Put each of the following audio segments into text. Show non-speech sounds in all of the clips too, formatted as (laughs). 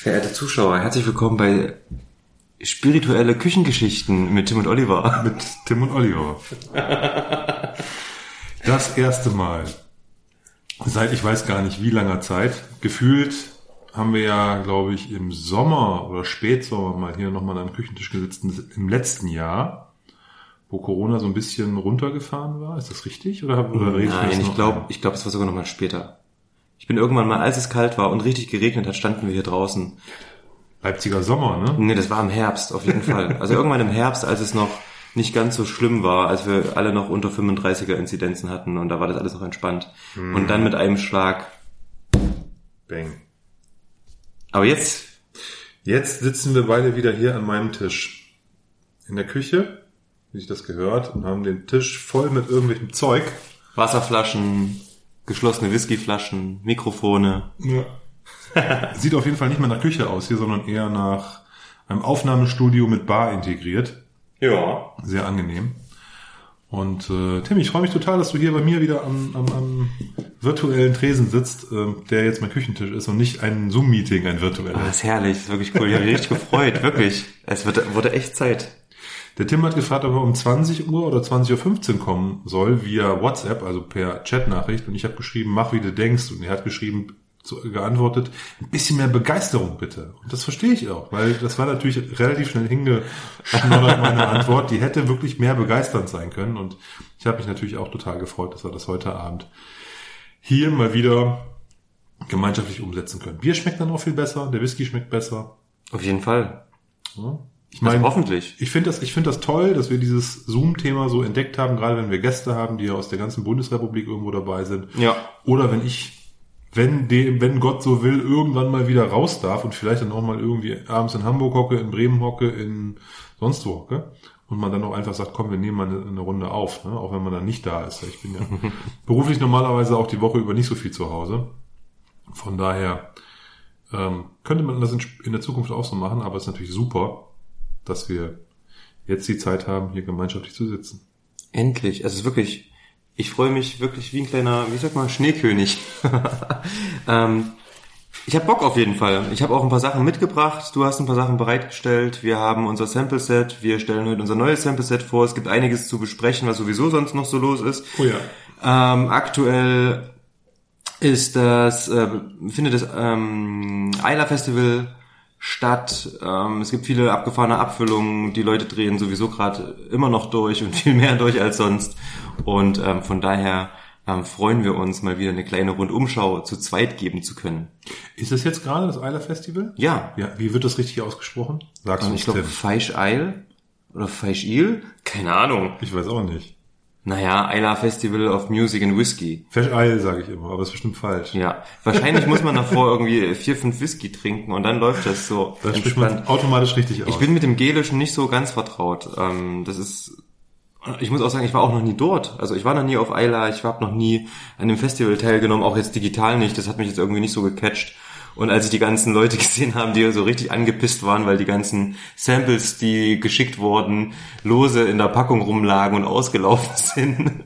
Verehrte Zuschauer, herzlich willkommen bei Spirituelle Küchengeschichten mit Tim und Oliver. (laughs) Mit Tim und Oliver. Das erste Mal seit ich weiß gar nicht wie langer Zeit. Gefühlt haben wir ja, glaube ich, im Sommer oder Spätsommer mal hier nochmal am Küchentisch gesessen im letzten Jahr, wo Corona so ein bisschen runtergefahren war. Ist das richtig? Oder, oder Nein, ich glaube, ich glaube, es war sogar noch mal später. Ich bin irgendwann mal, als es kalt war und richtig geregnet hat, standen wir hier draußen. Leipziger Sommer, ne? Nee, das war im Herbst, auf jeden Fall. Also irgendwann im Herbst, als es noch nicht ganz so schlimm war, als wir alle noch unter 35er Inzidenzen hatten und da war das alles noch entspannt. Mhm. Und dann mit einem Schlag. Bang. Aber jetzt. Jetzt sitzen wir beide wieder hier an meinem Tisch. In der Küche, wie sich das gehört, und haben den Tisch voll mit irgendwelchem Zeug. Wasserflaschen, geschlossene Whiskyflaschen, Mikrofone. Ja. Sieht auf jeden Fall nicht mehr nach Küche aus hier, sondern eher nach einem Aufnahmestudio mit Bar integriert. Ja. Sehr angenehm. Und äh, Tim, ich freue mich total, dass du hier bei mir wieder am, am, am virtuellen Tresen sitzt, äh, der jetzt mein Küchentisch ist und nicht ein Zoom-Meeting, ein virtuelles. Oh, das ist herrlich, das ist wirklich cool. Ich habe mich richtig gefreut, wirklich. Es wird, wurde echt Zeit. Der Tim hat gefragt, ob er um 20 Uhr oder 20.15 Uhr kommen soll, via WhatsApp, also per Chatnachricht. Und ich habe geschrieben, mach wie du denkst. Und er hat geschrieben, zu, geantwortet, ein bisschen mehr Begeisterung bitte. Und das verstehe ich auch, weil das war natürlich relativ schnell hingeschnoddert, (laughs) meine Antwort. Die hätte wirklich mehr begeisternd sein können. Und ich habe mich natürlich auch total gefreut, dass wir das heute Abend hier mal wieder gemeinschaftlich umsetzen können. Bier schmeckt dann auch viel besser, der Whisky schmeckt besser. Auf jeden Fall. Ja. Ich meine, also hoffentlich. Ich finde das, ich finde das toll, dass wir dieses Zoom-Thema so entdeckt haben, gerade wenn wir Gäste haben, die ja aus der ganzen Bundesrepublik irgendwo dabei sind. Ja. Oder wenn ich wenn, dem, wenn Gott so will, irgendwann mal wieder raus darf und vielleicht dann auch mal irgendwie abends in Hamburg hocke, in Bremen hocke, in sonst wo hocke und man dann auch einfach sagt, komm, wir nehmen mal eine, eine Runde auf, ne? auch wenn man dann nicht da ist. Ich bin ja (laughs) beruflich normalerweise auch die Woche über nicht so viel zu Hause. Von daher ähm, könnte man das in, in der Zukunft auch so machen, aber es ist natürlich super, dass wir jetzt die Zeit haben, hier gemeinschaftlich zu sitzen. Endlich. Es ist wirklich ich freue mich wirklich wie ein kleiner, wie sag mal, Schneekönig. (laughs) ähm, ich habe Bock auf jeden Fall. Ich habe auch ein paar Sachen mitgebracht. Du hast ein paar Sachen bereitgestellt. Wir haben unser Sample Set. Wir stellen heute unser neues Sample Set vor. Es gibt einiges zu besprechen, was sowieso sonst noch so los ist. Oh ja. Ähm, aktuell ist das, äh, findet das ähm, Eila Festival statt. Ähm, es gibt viele abgefahrene Abfüllungen. Die Leute drehen sowieso gerade immer noch durch und (laughs) viel mehr durch als sonst. Und ähm, von daher ähm, freuen wir uns, mal wieder eine kleine Rundumschau zu zweit geben zu können. Ist das jetzt gerade das Eiler Festival? Ja. Ja. Wie wird das richtig ausgesprochen? Sagst du Ich glaube Feisch Eil oder Feisch Il? Keine Ahnung. Ich weiß auch nicht. Naja, Isla Festival of Music and Whiskey. Fish Isle sage ich immer, aber ist bestimmt falsch. Ja, wahrscheinlich muss man davor irgendwie vier, fünf Whisky trinken und dann läuft das so Das spricht man automatisch richtig aus. Ich bin mit dem Gelischen nicht so ganz vertraut. Ähm, das ist, ich muss auch sagen, ich war auch noch nie dort. Also ich war noch nie auf Isla, ich habe noch nie an dem Festival teilgenommen, auch jetzt digital nicht. Das hat mich jetzt irgendwie nicht so gecatcht. Und als ich die ganzen Leute (laughs) gesehen haben, die so richtig angepisst waren, weil die ganzen Samples, die geschickt wurden, lose in der Packung rumlagen und (laughs) ausgelaufen sind.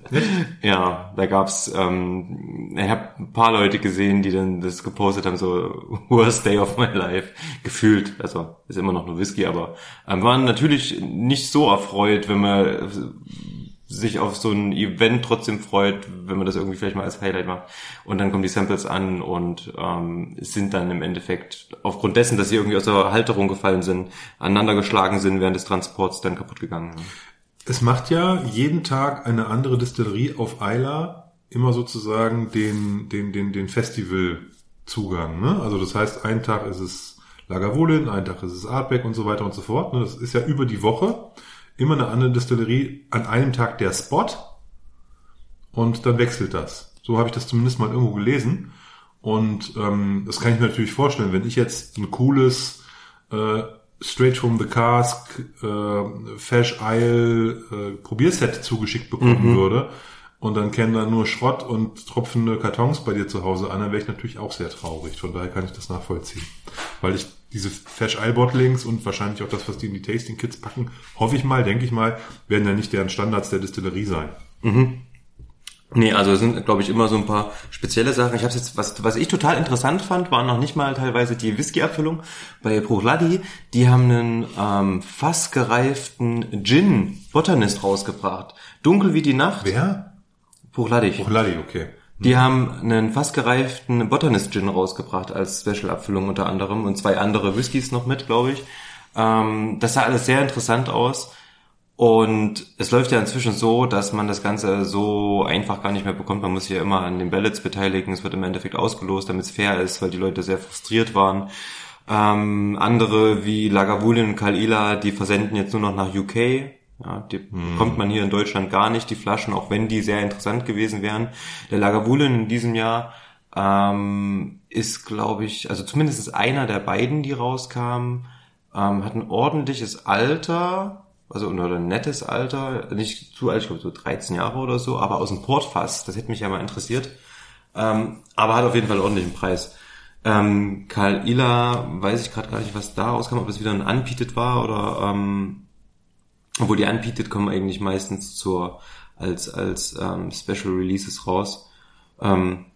ja, da gab's, ähm, ich habe ein paar Leute gesehen, die dann das gepostet haben, so (laughs) worst day of my life, gefühlt. Also ist immer noch nur Whisky, aber ähm, waren natürlich nicht so erfreut, wenn man sich auf so ein Event trotzdem freut, wenn man das irgendwie vielleicht mal als Highlight macht. Und dann kommen die Samples an und ähm, sind dann im Endeffekt aufgrund dessen, dass sie irgendwie aus der Halterung gefallen sind, aneinander geschlagen sind während des Transports, dann kaputt gegangen. Es macht ja jeden Tag eine andere Distillerie auf Isla immer sozusagen den, den, den, den Festivalzugang. Ne? Also das heißt, einen Tag ist es Lagavulin, einen Tag ist es Artback und so weiter und so fort. Ne? Das ist ja über die Woche immer eine andere Distillerie an einem Tag der Spot und dann wechselt das. So habe ich das zumindest mal irgendwo gelesen. Und ähm, das kann ich mir natürlich vorstellen, wenn ich jetzt ein cooles äh, Straight from the Cask äh, Fash Isle äh, Probierset zugeschickt bekommen mhm. würde und dann kennen da nur Schrott und tropfende Kartons bei dir zu Hause an, dann wäre ich natürlich auch sehr traurig. Von daher kann ich das nachvollziehen. Weil ich diese Fash Eye Bottlings und wahrscheinlich auch das, was die in die Tasting Kits packen, hoffe ich mal, denke ich mal, werden ja nicht deren Standards der Distillerie sein. Mhm. Nee, also es sind, glaube ich, immer so ein paar spezielle Sachen. Ich habe jetzt, was, was ich total interessant fand, waren noch nicht mal teilweise die Whisky-Abfüllung. Bei Prochladi, die haben einen ähm, fast gereiften Gin Botanist rausgebracht. Dunkel wie die Nacht. Wer? Prochladi. Prochladi, okay. Die haben einen fast gereiften Botanist Gin rausgebracht als Special-Abfüllung unter anderem und zwei andere Whiskys noch mit, glaube ich. Ähm, das sah alles sehr interessant aus. Und es läuft ja inzwischen so, dass man das Ganze so einfach gar nicht mehr bekommt. Man muss sich ja immer an den Ballots beteiligen. Es wird im Endeffekt ausgelost, damit es fair ist, weil die Leute sehr frustriert waren. Ähm, andere wie Lagavulin und Kalila, die versenden jetzt nur noch nach UK. Ja, die Hm. bekommt man hier in Deutschland gar nicht, die Flaschen, auch wenn die sehr interessant gewesen wären. Der Lagavulin in diesem Jahr ähm, ist, glaube ich, also zumindest einer der beiden, die rauskamen, ähm, hat ein ordentliches Alter, also oder ein nettes Alter, nicht zu alt, ich glaube so 13 Jahre oder so, aber aus dem Portfass, das hätte mich ja mal interessiert. Ähm, aber hat auf jeden Fall einen ordentlichen Preis. Ähm, Karl Ila, weiß ich gerade gar nicht, was da rauskam, ob es wieder ein Unpeated war oder ähm, obwohl die Unpeated kommen eigentlich meistens zur als als ähm, Special Releases raus. Ähm,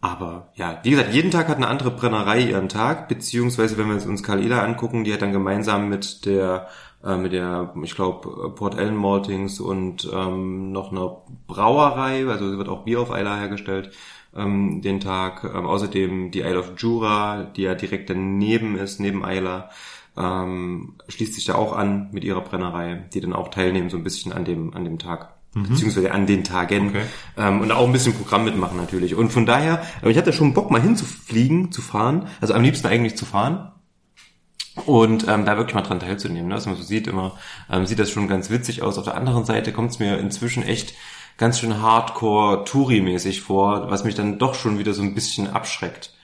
aber ja, wie gesagt, jeden Tag hat eine andere Brennerei ihren Tag, beziehungsweise wenn wir uns Karl Eder angucken, die hat dann gemeinsam mit der, äh, mit der, ich glaube, Port Ellen Maltings und ähm, noch einer Brauerei, also es wird auch Bier auf Eiler hergestellt, ähm, den Tag. Ähm, außerdem die Isle of Jura, die ja direkt daneben ist, neben Eiler, ähm, schließt sich da auch an mit ihrer Brennerei, die dann auch teilnehmen so ein bisschen an dem, an dem Tag beziehungsweise an den Tagen Okay. ähm, und auch ein bisschen Programm mitmachen natürlich. Und von daher, aber ich hatte schon Bock mal hinzufliegen, zu fahren, also am liebsten eigentlich zu fahren und ähm, da wirklich mal dran teilzunehmen. Ne? Also man so sieht immer, ähm, sieht das schon ganz witzig aus. Auf der anderen Seite kommt es mir inzwischen echt ganz schön hardcore Touri-mäßig vor, was mich dann doch schon wieder so ein bisschen abschreckt.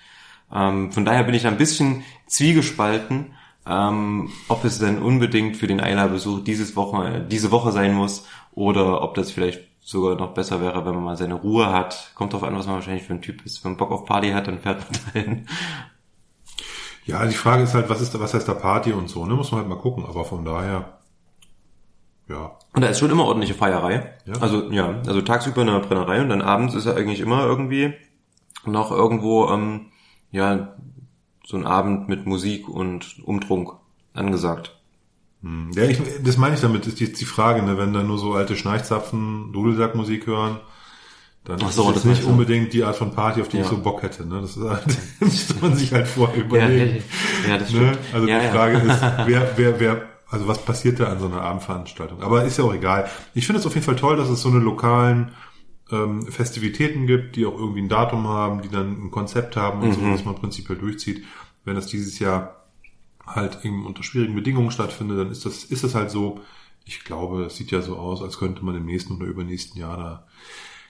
Ähm, von daher bin ich da ein bisschen zwiegespalten, ähm, ob es denn unbedingt für den Eiler-Besuch dieses Woche, diese Woche sein muss oder ob das vielleicht sogar noch besser wäre, wenn man mal seine Ruhe hat. Kommt drauf an, was man wahrscheinlich für ein Typ ist. Wenn man Bock auf Party hat, dann fährt man (laughs) dahin. Ja, die Frage ist halt, was ist da, was heißt da Party und so, ne? Muss man halt mal gucken, aber von daher, ja. Und da ist schon immer ordentliche Feierei. Ja. Also ja, also tagsüber in der Brennerei und dann abends ist ja eigentlich immer irgendwie noch irgendwo ähm, ja so ein Abend mit Musik und Umtrunk angesagt. Hm. Ja, ich, das meine ich damit, ist jetzt die Frage, ne, wenn da nur so alte Schnarchzapfen Dudelsackmusik hören, dann Ach ist so, das das nicht unbedingt die Art von Party, auf die ich Ja. so Bock hätte. Ne? Das ist halt, (laughs) müsste man sich halt vorher überlegen. ja, das Ne? stimmt. Also ja, die ja. Frage ist, (laughs) wer, wer, wer, also was passiert da an so einer Abendveranstaltung? Aber ist ja auch egal. Ich finde es auf jeden Fall toll, dass es so eine lokalen ähm, Festivitäten gibt, die auch irgendwie ein Datum haben, die dann ein Konzept haben und so, Mhm. was man prinzipiell durchzieht. Wenn das dieses Jahr halt eben unter schwierigen Bedingungen stattfindet, dann ist das, ist das halt so. Ich glaube, es sieht ja so aus, als könnte man im nächsten oder übernächsten Jahr da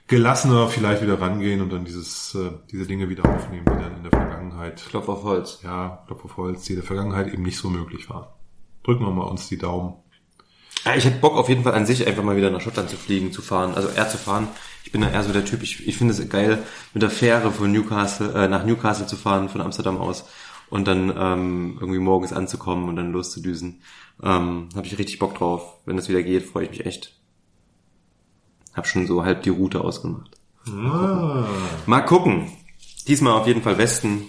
gelassener vielleicht wieder rangehen und dann dieses, äh, diese Dinge wieder aufnehmen, die dann in der Vergangenheit Klopf auf Holz. ja, Klopf auf Holz, die in der Vergangenheit eben nicht so möglich waren. Drücken wir mal uns die Daumen. Ja, ich hätte Bock auf jeden Fall an sich einfach mal wieder nach Schottland zu fliegen, zu fahren. Also eher zu fahren. Ich bin da eher so der Typ. Ich, ich finde es geil, mit der Fähre von Newcastle äh, nach Newcastle zu fahren, von Amsterdam aus und dann ähm, irgendwie morgens anzukommen und dann loszudüsen. Ähm, Habe ich richtig Bock drauf. Wenn das wieder geht, freue ich mich echt. Hab schon so halb die Route ausgemacht. Ah. Mal gucken. Diesmal auf jeden Fall Westen.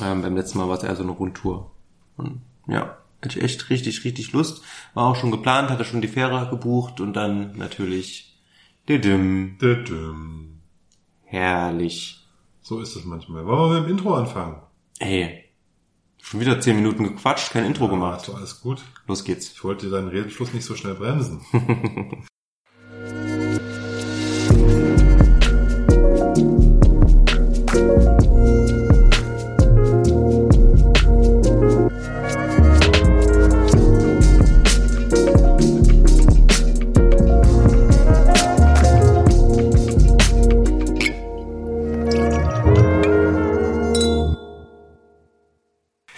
Ähm, beim letzten Mal war es eher so eine Rundtour. Und ja, hatte ich echt richtig, richtig Lust. War auch schon geplant, hatte schon die Fähre gebucht und dann natürlich didim, Düdüm. herrlich. So ist es manchmal. Wollen wir mit dem Intro anfangen? Ey, schon wieder zehn Minuten gequatscht, kein Intro Hast gemacht. du alles gut? Los geht's. Ich wollte deinen Redenschluss nicht so schnell bremsen. (laughs)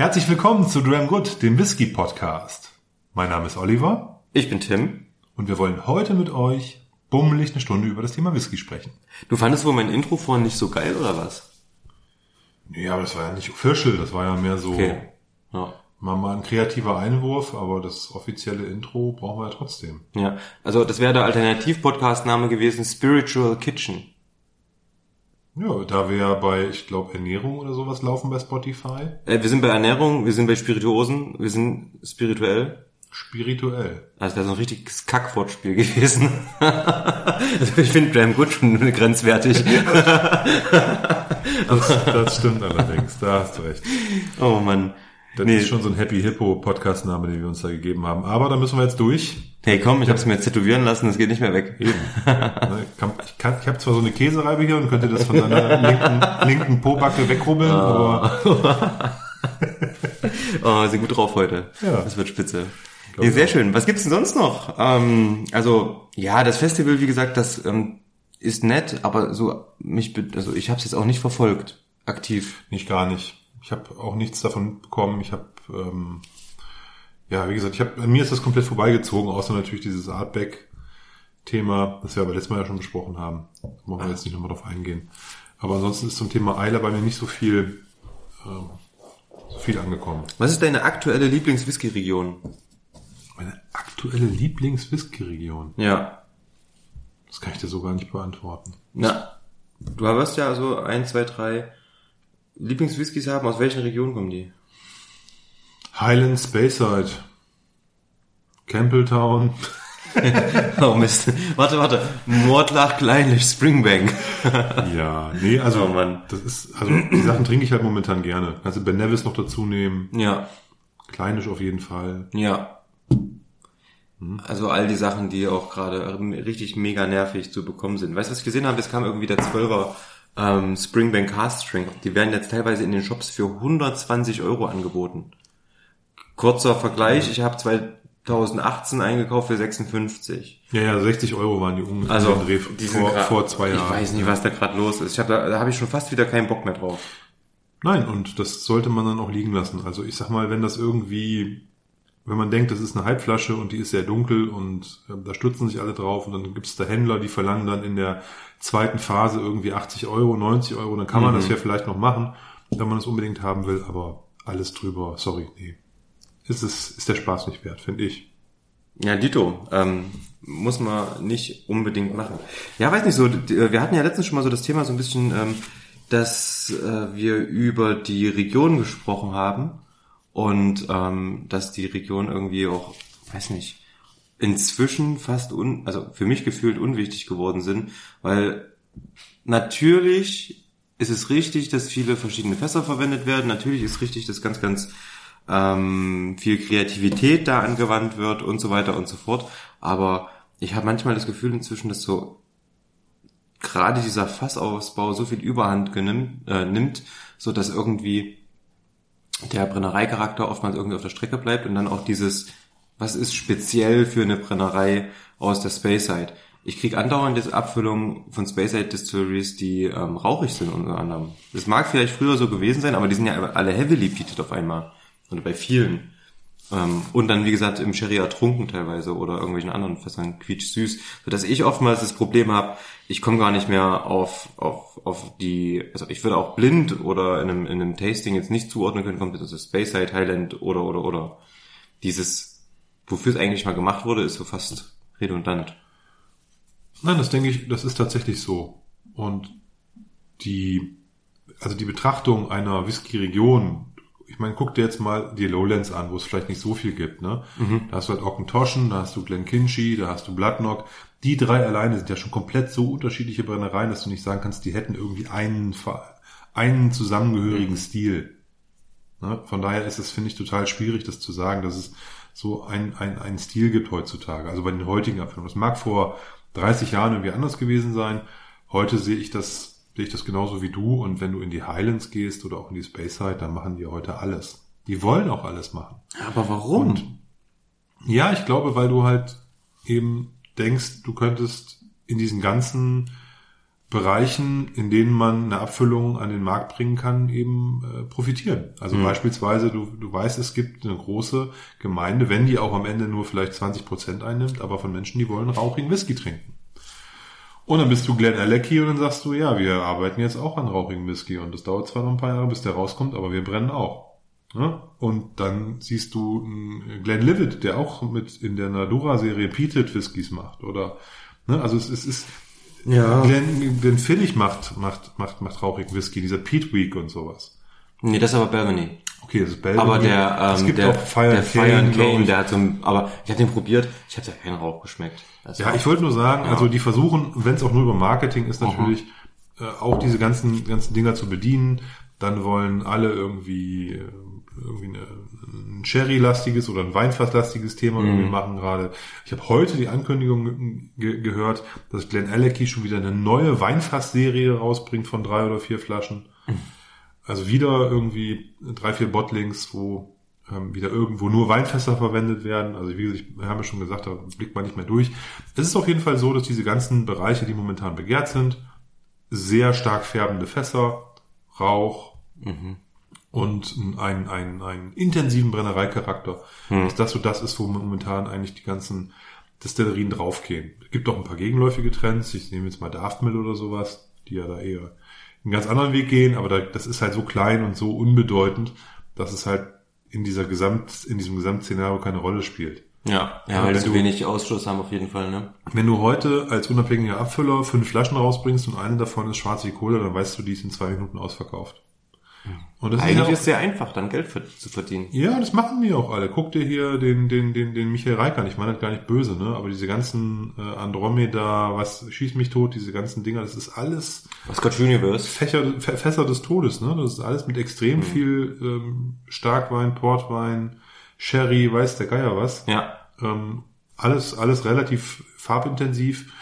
Herzlich willkommen zu Dram Good, dem Whisky Podcast. Mein Name ist Oliver Ich bin Tim. und wir wollen heute mit euch bummelig eine Stunde über das Thema Whisky sprechen. Du fandest wohl mein Intro vorhin nicht so geil oder was? Ja, aber das war ja nicht official, das war ja mehr so, Okay. Ja. mal, mal ein kreativer Einwurf, aber das offizielle Intro brauchen wir ja trotzdem. Ja, also das wäre der Alternativ-Podcast-Name gewesen, Spiritual Kitchen. Ja, da wir ja bei, ich glaube, Ernährung oder sowas laufen bei Spotify. Äh, wir sind bei Ernährung, wir sind bei Spirituosen, wir sind spirituell. Spirituell. Also das wäre so ein richtiges Kackwortspiel gewesen. (laughs) also ich finde Graham Good schon grenzwertig. das, das stimmt (laughs) allerdings, da hast du recht. Oh Mann. Das nee. ist schon so ein Happy Hippo Podcast-Name, den wir uns da gegeben haben. Aber da müssen wir jetzt durch. Hey, komm, ich habe es mir jetzt tätowieren lassen, das geht nicht mehr weg. Eben. (laughs) Ne, ich, kann, ich habe zwar so eine Käsereibe hier und könnte das von deiner (laughs) linken, linken Pobacke wegrubbeln, (laughs) oh. aber... oh, sind gut drauf heute. Ja. Das wird spitze. Nee, sehr schön. Was gibt's denn sonst noch? Ähm, also, ja, das Festival, wie gesagt, das ähm, ist nett, aber so mich, also ich habe es jetzt auch nicht verfolgt, aktiv. Nicht gar nicht. Ich habe auch nichts davon bekommen. Ich habe, ähm, ja, wie gesagt, ich habe, an mir ist das komplett vorbeigezogen, außer natürlich dieses Artback-Thema, das wir aber letztes Mal ja schon besprochen haben. Da wollen wir jetzt nicht nochmal drauf eingehen. Aber ansonsten ist zum Thema Eiler bei mir nicht so viel, ähm, so viel angekommen. Was ist deine aktuelle Lieblings-Whisky-Region? Meine aktuelle Lieblings-Whisky-Region? Ja. Das kann ich dir so gar nicht beantworten. Na, du hast ja also ein, zwei, drei Lieblingswhiskys haben. Aus welchen Regionen kommen die? Highland Speyside. Campbelltown. (laughs) oh Mist. Warte, warte. Mordlach, Kleinlich, Springbank. (laughs) ja, nee, also oh Mann. das ist, also die Sachen trinke ich halt momentan gerne. Kannst du Ben Nevis noch dazu nehmen. Ja. Kleinisch auf jeden Fall. Ja. Hm. Also all die Sachen, die auch gerade richtig mega nervig zu bekommen sind. Weißt du, was ich gesehen habe? Es kam irgendwie der Zwölfer ähm, Springbank Cast String. Die werden jetzt teilweise in den Shops für 120 Euro angeboten. Kurzer Vergleich, ich habe 2018 eingekauft für 56. Ja, ja, 60 Euro waren die ungefähr also, Dreh die vor, grad, vor zwei Jahren. Ich weiß nicht, was da gerade los ist. Ich hab, da, da habe ich schon fast wieder keinen Bock mehr drauf. Nein, und das sollte man dann auch liegen lassen. Also ich sag mal, wenn das irgendwie wenn man denkt, das ist eine Halbflasche und die ist sehr dunkel und äh, da stützen sich alle drauf und dann gibt es da Händler, die verlangen dann in der zweiten Phase irgendwie 80 Euro, 90 Euro, dann kann man mhm. das ja vielleicht noch machen, wenn man es unbedingt haben will, aber alles drüber, sorry, nee. Ist es, ist der Spaß nicht wert, finde ich. Ja, Dito, ähm, muss man nicht unbedingt machen. Ja, weiß nicht so, wir hatten ja letztens schon mal so das Thema so ein bisschen, ähm, dass äh, wir über die Region gesprochen haben und ähm, dass die Region irgendwie auch, weiß nicht, inzwischen fast un, also für mich gefühlt unwichtig geworden sind, weil natürlich ist es richtig, dass viele verschiedene Fässer verwendet werden. Natürlich ist richtig, dass ganz, ganz ähm, viel Kreativität da angewandt wird und so weiter und so fort. Aber ich habe manchmal das Gefühl inzwischen, dass so gerade dieser Fassausbau so viel Überhand genimmt, äh, nimmt, so dass irgendwie der Brennereicharakter oftmals irgendwie auf der Strecke bleibt und dann auch dieses, was ist speziell für eine Brennerei aus der Speyside. Ich krieg andauernd Abfüllungen von Speyside Distilleries, die ähm, rauchig sind unter anderem. Das mag vielleicht früher so gewesen sein, aber die sind ja alle heavily peated auf einmal. Oder bei vielen. Ähm, und dann, wie gesagt, im Sherry ertrunken teilweise oder irgendwelchen anderen Fässern quietsch süß. Sodass ich oftmals das Problem habe, ich komme gar nicht mehr auf, auf, auf die, also ich würde auch blind oder in einem, in einem Tasting jetzt nicht zuordnen können, kommt das Space Side, Highland oder, oder, oder. Dieses, wofür es eigentlich mal gemacht wurde, ist so fast redundant. Nein, das denke ich, das ist tatsächlich so. Und die, also die Betrachtung einer Whisky-Region ich meine, guck dir jetzt mal die Lowlands an, wo es vielleicht nicht so viel gibt. Ne? Mhm. Da hast du halt Ockentoschen, da hast du Glenkinchie, da hast du Bloodnock. Die drei alleine sind ja schon komplett so unterschiedliche Brennereien, dass du nicht sagen kannst, die hätten irgendwie einen, einen zusammengehörigen mhm. Stil. Ne? Von daher ist es, finde ich, total schwierig, das zu sagen, dass es so ein, ein, ein Stil gibt heutzutage. Also bei den heutigen Abfüllungen. Das mag vor 30 Jahren irgendwie anders gewesen sein. Heute sehe ich das sehe ich das genauso wie du. Und wenn du in die Highlands gehst oder auch in die Speyside, dann machen die heute alles. Die wollen auch alles machen. Aber warum? Und ja, ich glaube, weil du halt eben denkst, du könntest in diesen ganzen Bereichen, in denen man eine Abfüllung an den Markt bringen kann, eben äh, profitieren. Also mhm. beispielsweise, du, du weißt, es gibt eine große Gemeinde, wenn die auch am Ende nur vielleicht 20 Prozent einnimmt, aber von Menschen, die wollen rauchigen Whisky trinken. Und dann bist du Glenn Alecki und dann sagst du, ja, wir arbeiten jetzt auch an rauchigen Whisky und das dauert zwar noch ein paar Jahre, bis der rauskommt, aber wir brennen auch. Ja? Und dann siehst du Glenn Livet, der auch mit in der Nadura-Serie Peated Whiskys macht. Oder ne? also es, es ist Ja. Glenn, Glenn Fiddich macht, macht, macht, macht rauchigen Whisky, dieser Pete Week und sowas. Nee, das ist aber Belmany. Okay, das ist Belgium. Aber der, es ähm, gibt der, auch Fire der Fire Cane, ich. der hat so ein, aber ich habe den probiert, ich habe da keinen Rauch geschmeckt. Also, Ja, ich wollte nur sagen, Ja. also die versuchen, wenn es auch nur über Marketing ist, Mhm. natürlich äh, auch diese ganzen ganzen Dinger zu bedienen. Dann wollen alle irgendwie äh, irgendwie eine, ein Sherry-lastiges oder ein Weinfass-lastiges Thema Mhm. irgendwie machen gerade. Ich habe heute die Ankündigung ge gehört, dass Glenn Alecky schon wieder eine neue Weinfass-Serie rausbringt von drei oder vier Flaschen. Also wieder irgendwie drei, vier Bottlings, wo ähm, wieder irgendwo nur Weinfässer verwendet werden. Also wie gesagt, wir haben ja schon gesagt, da blickt man nicht mehr durch. Es ist auf jeden Fall so, dass diese ganzen Bereiche, die momentan begehrt sind, sehr stark färbende Fässer, Rauch und einen, einen, einen intensiven Brennereicharakter, dass das so das ist, wo momentan eigentlich die ganzen Destillerien draufgehen. Es gibt auch ein paar gegenläufige Trends. Ich nehme jetzt mal Daftmill oder sowas, die ja da eher einen ganz anderen Weg gehen, aber da, das ist halt so klein und so unbedeutend, dass es halt in dieser Gesamt, in diesem Gesamtszenario keine Rolle spielt. ja, ja, weil du- wenig Ausschluss haben auf jeden Fall, ne? Wenn du heute als unabhängiger Abfüller fünf Flaschen rausbringst und eine davon ist schwarz wie Kohle, dann weißt du, die ist in zwei Minuten ausverkauft. Und das Eigentlich ist ja, ist es sehr einfach, dann Geld für, zu verdienen. ja, das machen die auch alle. Guck dir hier den, den, den, den Michael Reikern, ich meine das gar nicht böse, ne? Aber diese ganzen äh, Andromeda, was schießt mich tot, diese ganzen Dinger, das ist alles Scotch Universe. Fächer, Fä- Fässer des Todes, ne? Das ist alles mit extrem viel ähm, Starkwein, Portwein, Sherry, weiß der Geier was. Ja. Ähm, alles, alles relativ farbintensiv.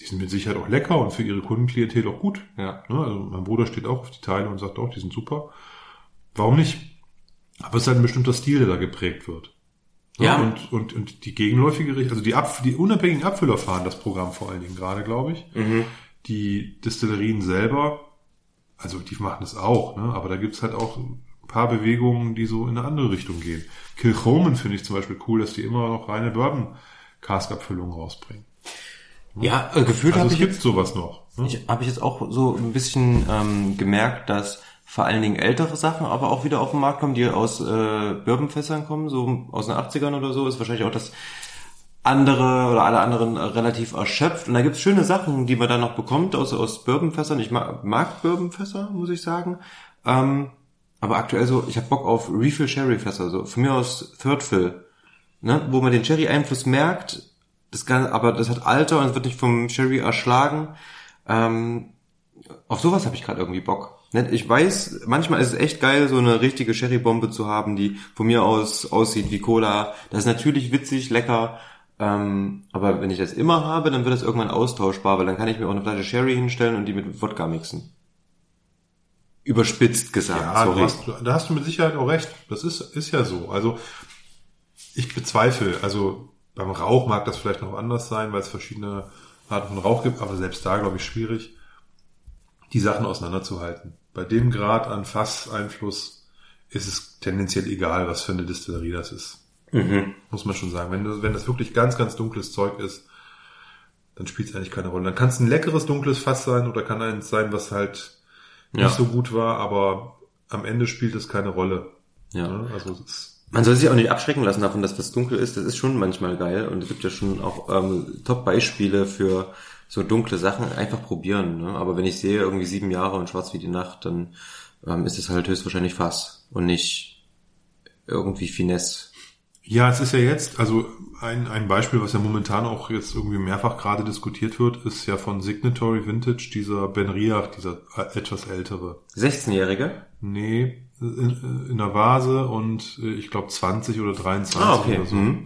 Die sind mit Sicherheit auch lecker und für ihre Kundenklientel auch gut. Ja. Ne? Also mein Bruder steht auch auf die Teile und sagt auch, die sind super. Warum nicht? Aber es ist halt ein bestimmter Stil, der da geprägt wird. Ja. Und, und, und die gegenläufige Richtung, also die, Ab, die unabhängigen Abfüller fahren das Programm vor allen Dingen gerade, glaube ich. Die Destillerien selber, also die machen es auch, ne? aber da gibt's halt auch ein paar Bewegungen, die so in eine andere Richtung gehen. Kilchoman finde ich zum Beispiel cool, dass die immer noch reine Bourbon-Cask-Abfüllungen rausbringen. Ja, äh, gefühlt Also habe es ich gibt sowas noch. Ne? ich, hab ich jetzt auch so ein bisschen ähm, gemerkt, dass vor allen Dingen ältere Sachen aber auch wieder auf den Markt kommen, die aus äh, Bourbonfässern kommen, so aus den 80ern oder so, ist wahrscheinlich auch das andere oder alle anderen äh, relativ erschöpft. Und da gibt's schöne Sachen, die man dann noch bekommt aus, aus Bourbonfässern. Ich mag, mag Bourbonfässer, muss ich sagen. Ähm, aber aktuell so, ich habe Bock auf Refill Sherry Fässer, so von mir aus Third Fill, ne, wo man den Sherry Einfluss merkt, das kann, aber das hat Alter und es wird nicht vom Sherry erschlagen. Ähm, auf sowas habe ich gerade irgendwie Bock. Ne, Ich weiß, manchmal ist es echt geil, so eine richtige Sherry-Bombe zu haben, die von mir aus aussieht wie Cola. Das ist natürlich witzig, lecker. Ähm, aber wenn ich das immer habe, dann wird das irgendwann austauschbar, weil dann kann ich mir auch eine Flasche Sherry hinstellen und die mit Wodka mixen. Überspitzt gesagt, Ja, sorry. hast, da hast du mit Sicherheit auch recht. Das ist, ist ja so. Also ich bezweifle, also beim Rauch mag das vielleicht noch anders sein, weil es verschiedene Arten von Rauch gibt, aber selbst da glaube ich schwierig, die Sachen auseinanderzuhalten. Bei dem Grad an Fasseinfluss ist es tendenziell egal, was für eine Distillerie das ist. Muss man schon sagen. Wenn, du, wenn das wirklich ganz, ganz dunkles Zeug ist, dann spielt es eigentlich keine Rolle. Dann kann es ein leckeres dunkles Fass sein oder kann eins sein, was halt Ja. nicht so gut war, aber am Ende spielt es keine Rolle. Ja. Ne? Also es ist, Man soll sich auch nicht abschrecken lassen davon, dass das dunkel ist. Das ist schon manchmal geil und es gibt ja schon auch ähm, Top-Beispiele für so dunkle Sachen. Einfach probieren. Ne? Aber wenn ich sehe irgendwie sieben Jahre und schwarz wie die Nacht, dann ähm, ist es halt höchstwahrscheinlich Fass und nicht irgendwie Finesse. ja, es ist ja jetzt, also ein, ein Beispiel, was ja momentan auch jetzt irgendwie mehrfach gerade diskutiert wird, ist ja von Signatory Vintage, dieser Ben Riach, dieser äh, etwas ältere. 16-Jährige? Nee, in, in der Vase und äh, ich glaube 20 oder 23 Ah, okay. oder so. Mhm.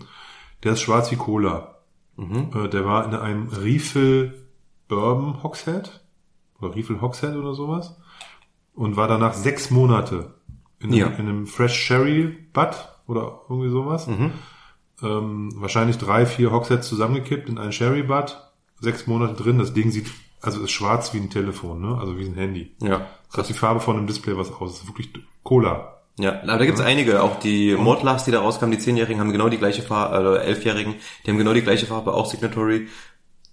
Der ist schwarz wie Cola. Äh, Der war in einem Refill Bourbon Hogshead oder Refill Hogshead oder sowas und war danach sechs Monate in, Ja. einem, in einem Fresh Sherry Butt oder irgendwie sowas. Ähm, wahrscheinlich drei, vier Hogsheads zusammengekippt in einen Sherry Butt, sechs Monate drin. Das Ding sieht, also ist schwarz wie ein Telefon, ne? also wie ein Handy. Ja. Das hat die Farbe von einem Display was aus. Das ist wirklich Cola. Ja, aber da gibt's einige, auch die Mordlachs, die da rauskamen, die Zehnjährigen haben genau die gleiche Farbe, oder Elfjährigen, die haben genau die gleiche Farbe, auch Signatory.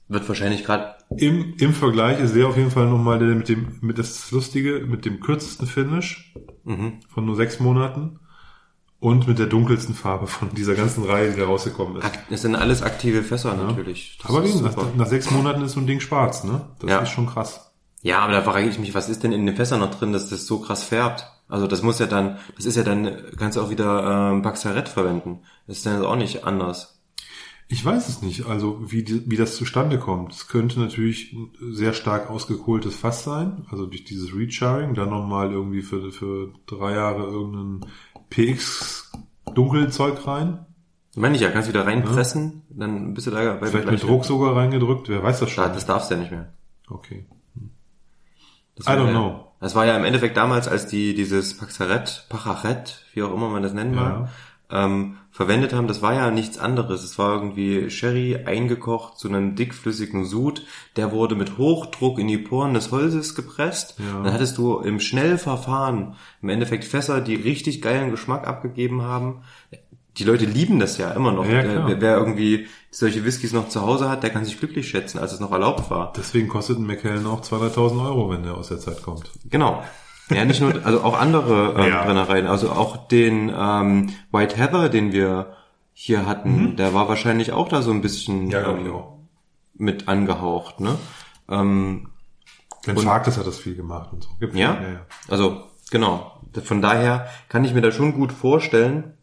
Wird wahrscheinlich gerade Im, Im Vergleich ist der auf jeden Fall nochmal der mit dem, mit das Lustige, mit dem kürzesten Finish von nur sechs Monaten. und mit der dunkelsten Farbe von dieser ganzen Reihe, die da rausgekommen ist. Das sind alles aktive Fässer natürlich. Das Aber wie, nach, nach sechs Monaten ist so ein Ding schwarz, ne? Das Ja. ist schon krass. Ja, aber da frage ich mich, was ist denn in den Fässern noch drin, dass das so krass färbt? Also das muss ja dann, das ist ja dann, kannst du auch wieder ähm, Baxaret verwenden. Das ist dann auch nicht anders. Ich weiß es nicht, also wie, die, wie das zustande kommt. Es könnte natürlich ein sehr stark ausgekohltes Fass sein, also durch dieses Recharring, dann nochmal irgendwie für, für drei Jahre irgendein PX Dunkelzeug rein, Meine ich ja, kannst du wieder reinpressen, dann bist du da bei vielleicht mit Druck sogar reingedrückt, wer weiß das Ja, schon. das darfst du ja nicht mehr. Okay. Das I don't ja- know. Das war ja im Endeffekt damals, als die dieses Paxaret, Pacharet, wie auch immer man das nennen mag, ähm, verwendet haben, das war ja nichts anderes. Es war irgendwie Sherry eingekocht zu einem dickflüssigen Sud. Der wurde mit Hochdruck in die Poren des Holzes gepresst. Ja. Dann hattest du im Schnellverfahren im Endeffekt Fässer, die richtig geilen Geschmack abgegeben haben. Die Leute lieben das ja immer noch. Ja, Der- klar. wer, wer irgendwie solche Whiskys noch zu Hause hat, der kann sich glücklich schätzen, als es noch erlaubt war. Deswegen kostet ein Macallan auch 2.000, 3.000 Euro, wenn der aus der Zeit kommt. Genau. Ja, nicht nur, also auch andere ähm, Ja. Brennereien. Also auch den ähm, White Heather, den wir hier hatten, der war wahrscheinlich auch da so ein bisschen ich ähm, mit angehaucht, ne? Ähm, Wenn Farkas hat das viel gemacht und so. Gibt ja? ja, ja. also genau. Von daher kann ich mir da schon gut vorstellen,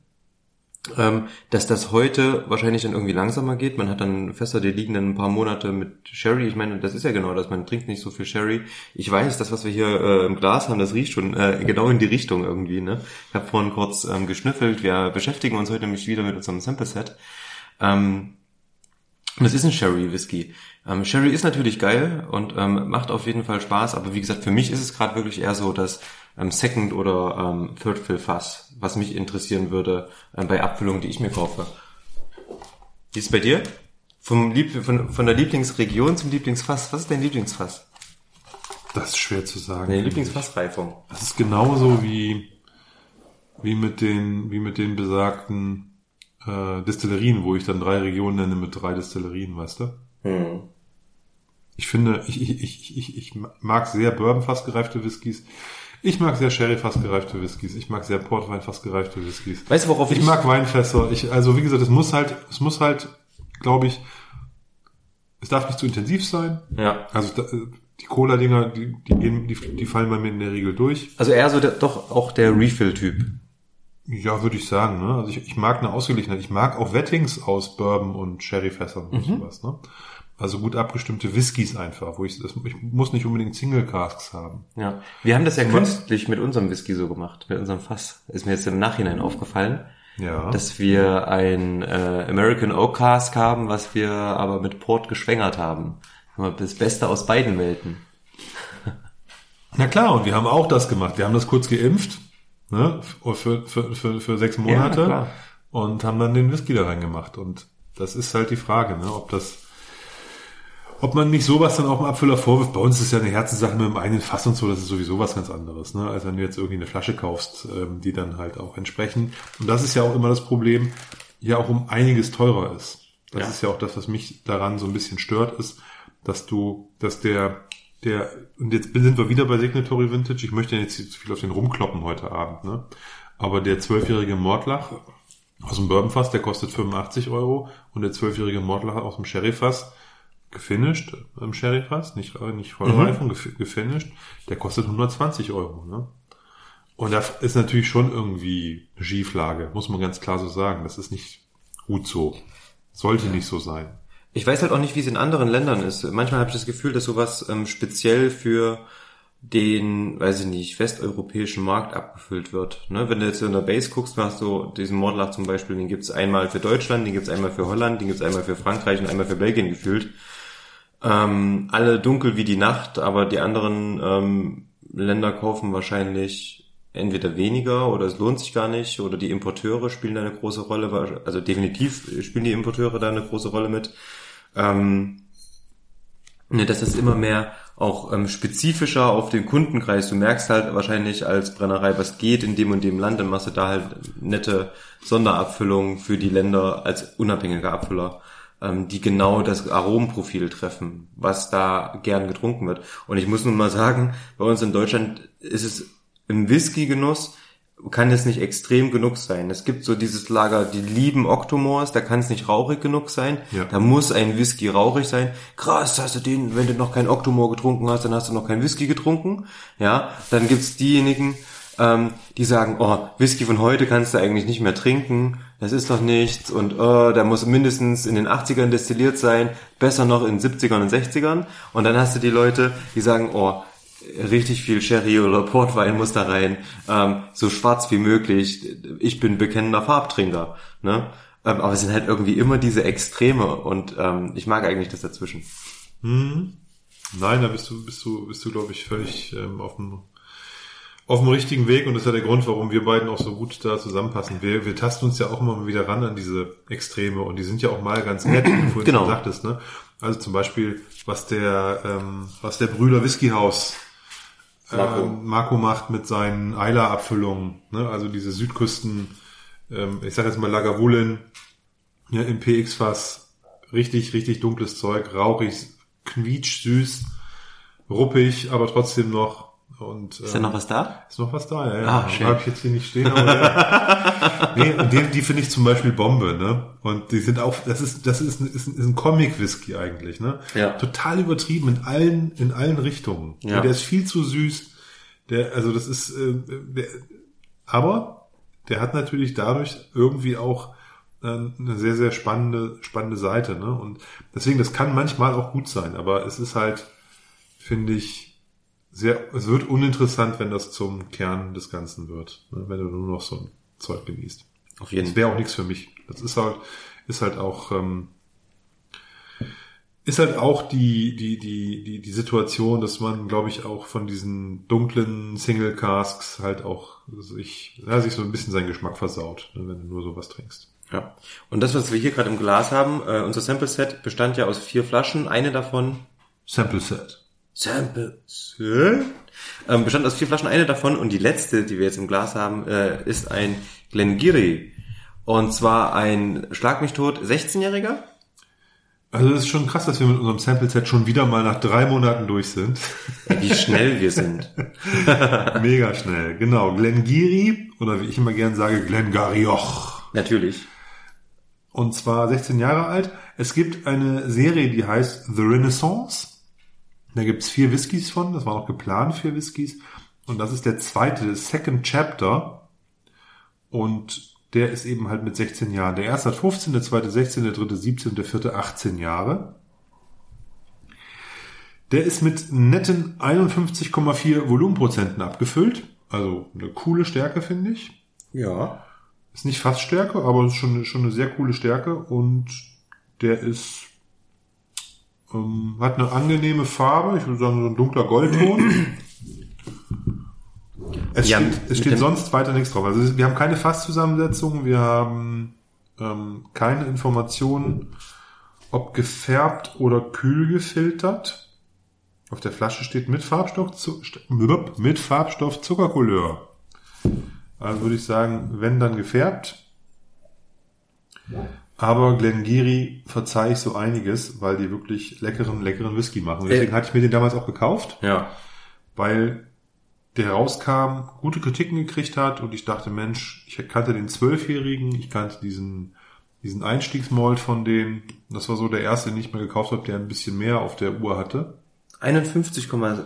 ähm, dass das heute wahrscheinlich dann irgendwie langsamer geht. Man hat dann Fässer, die liegen dann ein paar Monate mit Sherry. Ich meine, das ist ja genau das. Man trinkt nicht so viel Sherry. Ich weiß, das, was wir hier äh, im Glas haben, das riecht schon äh, genau in die Richtung irgendwie. Ne? Ich habe vorhin kurz ähm, geschnüffelt. Wir beschäftigen uns heute nämlich wieder mit unserem Sample Set. Ähm, es ist ein Sherry Whisky. Ähm, Sherry ist natürlich geil und ähm, macht auf jeden Fall Spaß, aber wie gesagt, für mich ist es gerade wirklich eher so das ähm, Second oder ähm, Third Fill Fass, was mich interessieren würde ähm, bei Abfüllungen, die ich mir kaufe. Wie ist es bei dir? Vom Lieb von, von der Lieblingsregion zum Lieblingsfass. Was ist dein Lieblingsfass? Das ist schwer zu sagen. Deine Lieblingsfassreifung. Das ist genauso wie, wie mit den, wie mit den besagten äh, Destillerien, wo ich dann drei Regionen nenne mit drei Destillerien, weißt du? Hm. Ich finde, ich, ich, ich, ich, ich mag sehr Bourbon-fassgereifte Whiskys. Ich mag sehr Sherry-fassgereifte Whiskys. Ich mag sehr Portwein-fassgereifte Whiskys. Weißt du, worauf Ich mag Weinfässer. Ich, also wie gesagt, es muss halt, es muss halt, glaube ich, es darf nicht zu intensiv sein. Ja. Also die Cola-Dinger, die, die, gehen, die, die fallen bei mir in der Regel durch. Also eher so der, doch auch der Refill-Typ. Ja, würde ich sagen. Ne? Also ich, ich mag eine Ausgeglichenheit. Ich mag auch Wettings aus Bourbon und Sherryfässern und sowas. Ne? Also gut abgestimmte Whiskys einfach, wo ich das, ich muss nicht unbedingt Single Casks haben. Ja. Wir haben das ja künstlich mit unserem Whisky so gemacht, mit unserem Fass. Ist mir jetzt im Nachhinein aufgefallen. Ja. dass wir ein äh, American Oak Cask haben, was wir aber mit Port geschwängert haben. Das Beste aus beiden Welten. Na klar, und wir haben auch das gemacht. Wir haben das kurz geimpft, ne, für, für, für, für sechs Monate klar. und haben dann den Whisky da reingemacht. Und das ist halt die Frage, ne, ob das, ob man nicht sowas dann auch im Abfüller vorwirft. Bei uns ist ja eine Herzenssache mit dem eigenen Fass und so, das ist sowieso was ganz anderes, ne, als wenn du jetzt irgendwie eine Flasche kaufst, ähm, die dann halt auch entsprechen. Und das ist ja auch immer das Problem, ja auch um einiges teurer ist. Das Ja. ist ja auch das, was mich daran so ein bisschen stört, ist, dass du, dass der, der, und jetzt sind wir wieder bei Signatory Vintage, ich möchte jetzt nicht zu viel auf den rumkloppen heute Abend, ne? Aber der zwölfjährige Mordlach aus dem Bourbonfass, der kostet 85 Euro und der zwölfjährige Mordlach aus dem Sherryfass, gefinished, im Sherryfass, nicht, äh, nicht Vollreifung, gef- gefinished, der kostet 120 Euro, ne? Und da ist natürlich schon irgendwie eine Schieflage, muss man ganz klar so sagen. Das ist nicht gut so. Sollte nicht so sein. Ich weiß halt auch nicht, wie es in anderen Ländern ist. Manchmal habe ich das Gefühl, dass sowas ähm, speziell für den, weiß ich nicht, westeuropäischen Markt abgefüllt wird. Ne? Wenn du jetzt in der Base guckst, hast du diesen Mordlach zum Beispiel, den gibt's einmal für Deutschland, den gibt's einmal für Holland, den gibt's einmal für Frankreich und einmal für Belgien gefühlt. Ähm, alle dunkel wie die Nacht, aber die anderen ähm, Länder kaufen wahrscheinlich entweder weniger oder es lohnt sich gar nicht oder die Importeure spielen da eine große Rolle, also definitiv spielen die Importeure da eine große Rolle mit. Ähm, ne, das immer mehr auch ähm, spezifischer auf den Kundenkreis. Du merkst halt wahrscheinlich als Brennerei, was geht in dem und dem Land, dann machst du da halt nette Sonderabfüllungen für die Länder als unabhängiger Abfüller, die genau das Aromenprofil treffen, was da gern getrunken wird. Und ich muss nun mal sagen, bei uns in Deutschland ist es im Whisky-Genuss kann es nicht extrem genug sein. Es gibt so dieses Lager, die lieben Octomores, da kann es nicht rauchig genug sein. Ja. Da muss ein Whisky rauchig sein. Krass, hast du den, wenn du noch kein Octomore getrunken hast, dann hast du noch kein Whisky getrunken. Ja, dann gibt's diejenigen, ähm, die sagen, oh, Whisky von heute kannst du eigentlich nicht mehr trinken, das ist doch nichts und oh, der muss mindestens in den 80ern destilliert sein, besser noch in 70ern und 60ern. Und dann hast du die Leute, die sagen, oh, richtig viel Sherry oder Portwein muss da rein, ähm, so schwarz wie möglich. Ich bin bekennender Farbtrinker, ne? Ähm, aber es sind halt irgendwie immer diese Extreme und ähm, ich mag eigentlich das dazwischen. Nein, da bist du, bist du, bist du, glaube ich, völlig ähm, auf dem auf dem richtigen Weg und das ist ja der Grund, warum wir beiden auch so gut da zusammenpassen. Wir, wir tasten uns ja auch immer wieder ran an diese Extreme und die sind ja auch mal ganz nett, wie du vorhin Genau. schon sagtest. Ne? Also zum Beispiel, was der, ähm, was der Brüder Whiskyhaus Marco. ähm, Marco macht mit seinen Eiler-Abfüllungen, ne? also diese Südküsten, ähm, ich sage jetzt mal Lagavulin, ja, im PX-Fass, richtig, richtig dunkles Zeug, rauchig, quietsch, süß, ruppig, aber trotzdem noch und Ist da noch was da? ist noch was da, ja, ja. Ah, schön. Habe ich jetzt hier nicht stehen, aber ja. (laughs) nee, und die, die finde ich zum Beispiel Bombe, ne? Und die sind auch, das ist, das ist, ein- ist ein, ist ein Comic-Whisky eigentlich, ne? Ja. Total übertrieben in allen, in allen Richtungen. Ja. Der ist viel zu süß. Der, also das ist, äh, der, aber der hat natürlich dadurch irgendwie auch äh, eine sehr, sehr spannende, spannende Seite, ne? Und deswegen, das kann manchmal auch gut sein, aber es ist halt, finde ich, sehr, es wird uninteressant, wenn das zum Kern des Ganzen wird, ne? wenn du nur noch so ein Zeug genießt. Auf jeden Das Fall. wäre auch nichts für mich. Das ist halt, ist halt auch, ähm, ist halt auch die, die, die, die, die Situation, dass man, glaube ich, auch von diesen dunklen Single Casks halt auch sich, ja, sich so ein bisschen seinen Geschmack versaut, ne, wenn du nur sowas trinkst. Ja. Und das, was wir hier gerade im Glas haben, äh, unser Sample Set bestand ja aus vier Flaschen. Eine davon Sample Set. Sample Set ähm, bestand aus vier Flaschen. Eine davon und die letzte, die wir jetzt im Glas haben, äh, ist ein Glengarry. Und zwar ein Schlag mich tot 16-Jähriger. Also es ist schon krass, dass wir mit unserem Sample Set schon wieder mal nach drei Monaten durch sind. Wie schnell wir sind. (laughs) Mega schnell. Genau. Glengiri, oder wie ich immer gern sage, Glengarioch. Natürlich. Und zwar 16 Jahre alt. Es gibt eine Serie, die heißt The Renaissance. Da gibt's vier Whiskys von. Das war noch geplant, vier Whiskys. Und das ist der zweite, Second Chapter. Und der ist eben halt mit 16 Jahren. Der erste hat 15, der zweite 16, der dritte 17, der vierte 18 Jahre. Der ist mit netten 51,4 Volumenprozenten abgefüllt. Also eine coole Stärke, finde ich. Ja. Ist nicht fast Stärke, aber ist schon, schon eine sehr coole Stärke und der ist ähm, hat eine angenehme Farbe, ich würde sagen so ein dunkler Goldton. Es Ja, steht, es steht sonst weiter nichts drauf. Also wir haben keine Fasszusammensetzung, wir haben ähm, keine Informationen, ob gefärbt oder kühl gefiltert. Auf der Flasche steht mit Farbstoff, mit Farbstoff Zuckercouleur. Also würde ich sagen, wenn dann gefärbt. Aber Glengiri verzeih ich so einiges, weil die wirklich leckeren, leckeren Whisky machen. Deswegen Äh. hatte ich mir den damals auch gekauft, Ja. weil der rauskam, gute Kritiken gekriegt hat und ich dachte, Mensch, ich kannte den Zwölfjährigen, ich kannte diesen, diesen Einstiegsmalt von denen. Das war so der erste, den ich mir gekauft habe, der ein bisschen mehr auf der Uhr hatte. 51,4.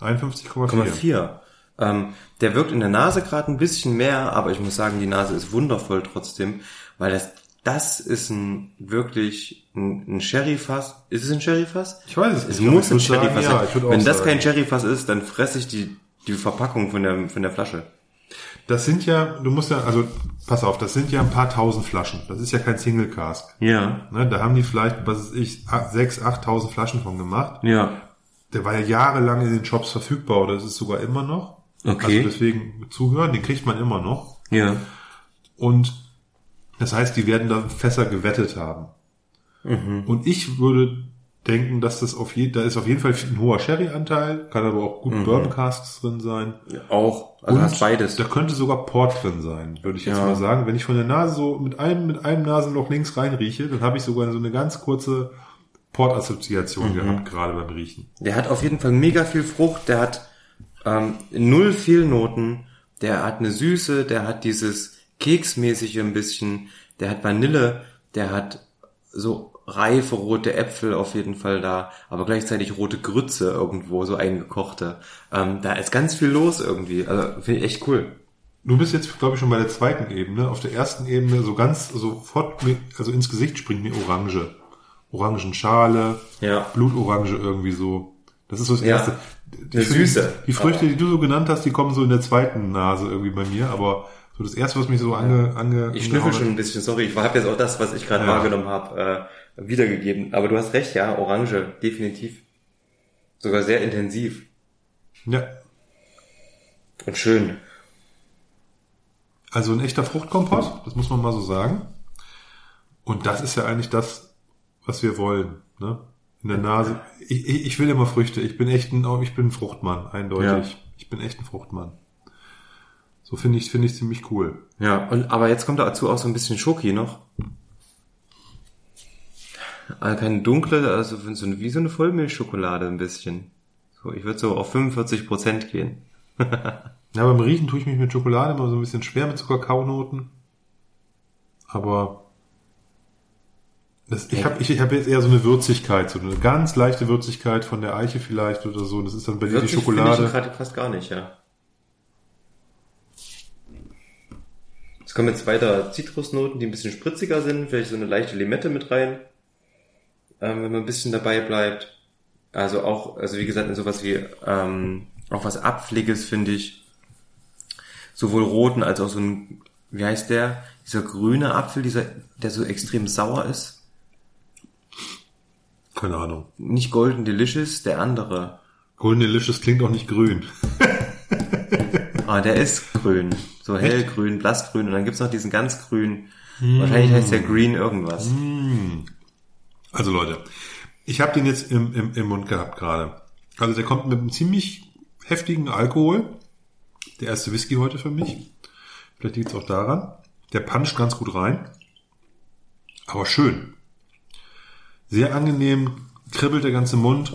51,4. Ähm, der wirkt in der Nase gerade ein bisschen mehr, aber ich muss sagen, die Nase ist wundervoll trotzdem, weil das, das ist ein wirklich ein, ein Sherry-Fass. Ist es ein Sherry-Fass? Ich weiß es Es nicht, aber muss ein Sherry-Fass ja, sein. auch Wenn das sagen. kein Sherry-Fass ist, dann fresse ich die, die Verpackung von der, von der Flasche. Das sind ja, du musst ja, also pass auf, das sind ja ein paar tausend Flaschen. Das ist ja kein Single Cask. Ja. Ne, da haben die vielleicht, was weiß ich, 6.000, 8.000 Flaschen von gemacht. Ja. Der war ja jahrelang in den Shops verfügbar oder ist es sogar immer noch. Okay. Also deswegen zuhören, den kriegt man immer noch. Ja. Und das heißt, die werden da Fässer gewettet haben. Und ich würde denken, dass das auf jeden, da ist auf jeden Fall ein hoher Sherry-Anteil, kann aber auch gut Bourbon Casks drin sein. Auch. Also hast beides. Da könnte sogar Port drin sein, würde ich jetzt Ja. mal sagen. Wenn ich von der Nase so mit einem, mit einem Nasenloch links reinrieche, dann habe ich sogar so eine ganz kurze Port-Assoziation Mhm. gehabt, gerade beim Riechen. Der hat auf jeden Fall mega viel Frucht, der hat ähm, null Fehlnoten, der hat eine Süße, der hat dieses Keksmäßige ein bisschen, der hat Vanille, der hat so reife rote Äpfel auf jeden Fall da, aber gleichzeitig rote Grütze irgendwo, so eingekochte. Ähm, da ist ganz viel los irgendwie. Also finde ich echt cool. Du bist jetzt, glaube ich, schon bei der zweiten Ebene. Auf der ersten Ebene so ganz sofort, mir, also ins Gesicht springt mir Orange. Orangenschale, Ja. Blutorange irgendwie so. Das ist so das Ja, Erste. finde, Süße. Die Früchte, die du so genannt hast, die kommen so in der zweiten Nase irgendwie bei mir, aber so das Erste, was mich so ange... ange Ich schnüffel schon ein bisschen, sorry, ich habe jetzt auch das, was ich gerade Ja. wahrgenommen habe, äh, wiedergegeben. Aber du hast recht, ja, Orange, definitiv. Sogar sehr intensiv Ja, und schön. Also ein echter Fruchtkompott, das muss man mal so sagen. Und das ist ja eigentlich das, was wir wollen. Ne? In der Nase. Ich, ich, ich will immer Früchte. Ich bin echt ein, ich bin ein Fruchtmann, eindeutig. Ja. Ich bin echt ein Fruchtmann. So finde ich, finde ich ziemlich cool. Ja, und aber jetzt kommt dazu auch so ein bisschen Schoki noch. Also keine dunkle, also so wie so eine Vollmilchschokolade ein bisschen. So, ich würde so auf 45 Prozent gehen. (laughs) Ja, beim Riechen tue ich mich mit Schokolade immer so ein bisschen schwer mit so Kakaonoten. Aber das, ich habe ich, ich hab jetzt eher so eine Würzigkeit, so eine ganz leichte Würzigkeit von der Eiche vielleicht oder so. Das ist dann bei dir die Schokolade. ich gerade fast gar nicht, ja. Es kommen jetzt weiter Zitrusnoten, die ein bisschen spritziger sind, vielleicht so eine leichte Limette mit rein, ähm, wenn man ein bisschen dabei bleibt. Also auch, also wie gesagt, in sowas wie ähm, auch was Abfliges finde ich. Sowohl roten als auch so ein, wie heißt der? Dieser grüne Apfel, dieser, der so extrem sauer ist. Keine Ahnung. Nicht Golden Delicious, der andere. Golden Delicious klingt auch nicht grün. (laughs) Ah, der ist grün. So hellgrün, blassgrün. Und dann gibt's noch diesen ganz grün. Wahrscheinlich heißt der Green irgendwas. Also Leute, ich habe den jetzt im, im, im Mund gehabt gerade. Also der kommt mit einem ziemlich heftigen Alkohol. Der erste Whisky heute für mich. Vielleicht liegt es auch daran. Der puncht ganz gut rein. Aber schön. Sehr angenehm, kribbelt der ganze Mund.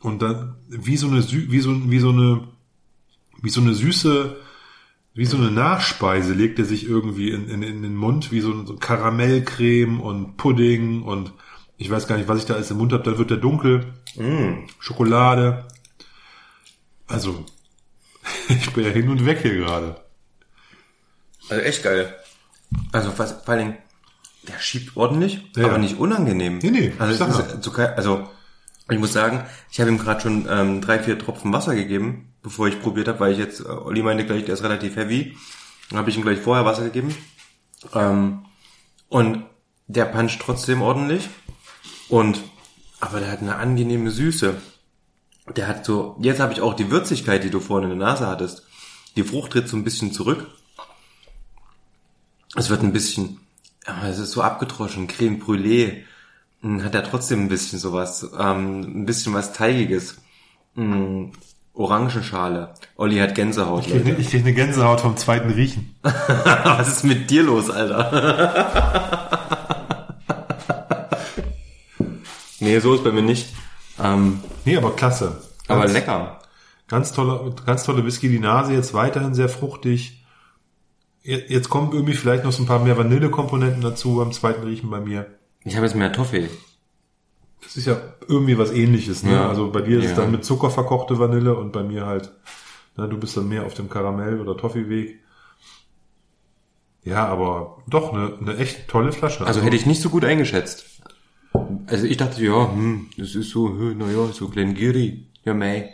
Und dann wie so eine, wie so, wie so eine, wie so eine süße, wie so eine Nachspeise legt er sich irgendwie in, in, in den Mund, wie so ein so Karamellcreme und Pudding und ich weiß gar nicht, was ich da alles im Mund habe, dann wird der dunkel. Schokolade. Also, (laughs) ich bin ja hin und weg hier gerade. Also echt geil. Also was, vor allen Dingen, der schiebt ordentlich, Ja, aber ja. nicht unangenehm. Nee, nee, Also, ist also ich muss sagen, ich habe ihm gerade schon ähm, drei, vier Tropfen Wasser gegeben, bevor ich probiert habe, weil ich jetzt, äh, Olli meinte gleich, der ist relativ heavy. Dann habe ich ihm gleich vorher Wasser gegeben. Ähm, und der puncht trotzdem ordentlich. Und aber der hat eine angenehme Süße. Der hat so, jetzt habe ich auch die Würzigkeit, die du vorhin in der Nase hattest. Die Frucht tritt so ein bisschen zurück. Es wird ein bisschen, es ist so abgetroschen, Creme Brûlée. Hm, Hat er trotzdem ein bisschen sowas, ähm, ein bisschen was Teigiges. Hm, Orangenschale. Olli hat Gänsehaut, Ich krieg, Leute. ne, ich krieg eine Gänsehaut vom zweiten Riechen. (laughs) Was ist mit dir los, Alter? (laughs) nee, so ist bei mir nicht. Ähm, Nee, aber klasse. aber Ganz- lecker. Ganz tolle, ganz tolle Whisky. Die Nase jetzt weiterhin sehr fruchtig. Je- Jetzt kommen irgendwie vielleicht noch so ein paar mehr Vanillekomponenten dazu beim zweiten Riechen bei mir. Ich habe jetzt mehr Toffee. Das ist ja irgendwie was ähnliches, ne? Ja. Also bei dir ist es Ja. dann mit Zucker verkochte Vanille und bei mir halt, ne, du bist dann mehr auf dem Karamell- oder Toffee-Weg. Ja, aber doch, eine, eine echt tolle Flasche. Also hätte ich nicht so gut eingeschätzt. Also ich dachte, ja, hm, das ist so, naja, so Glengarry. Ja, May.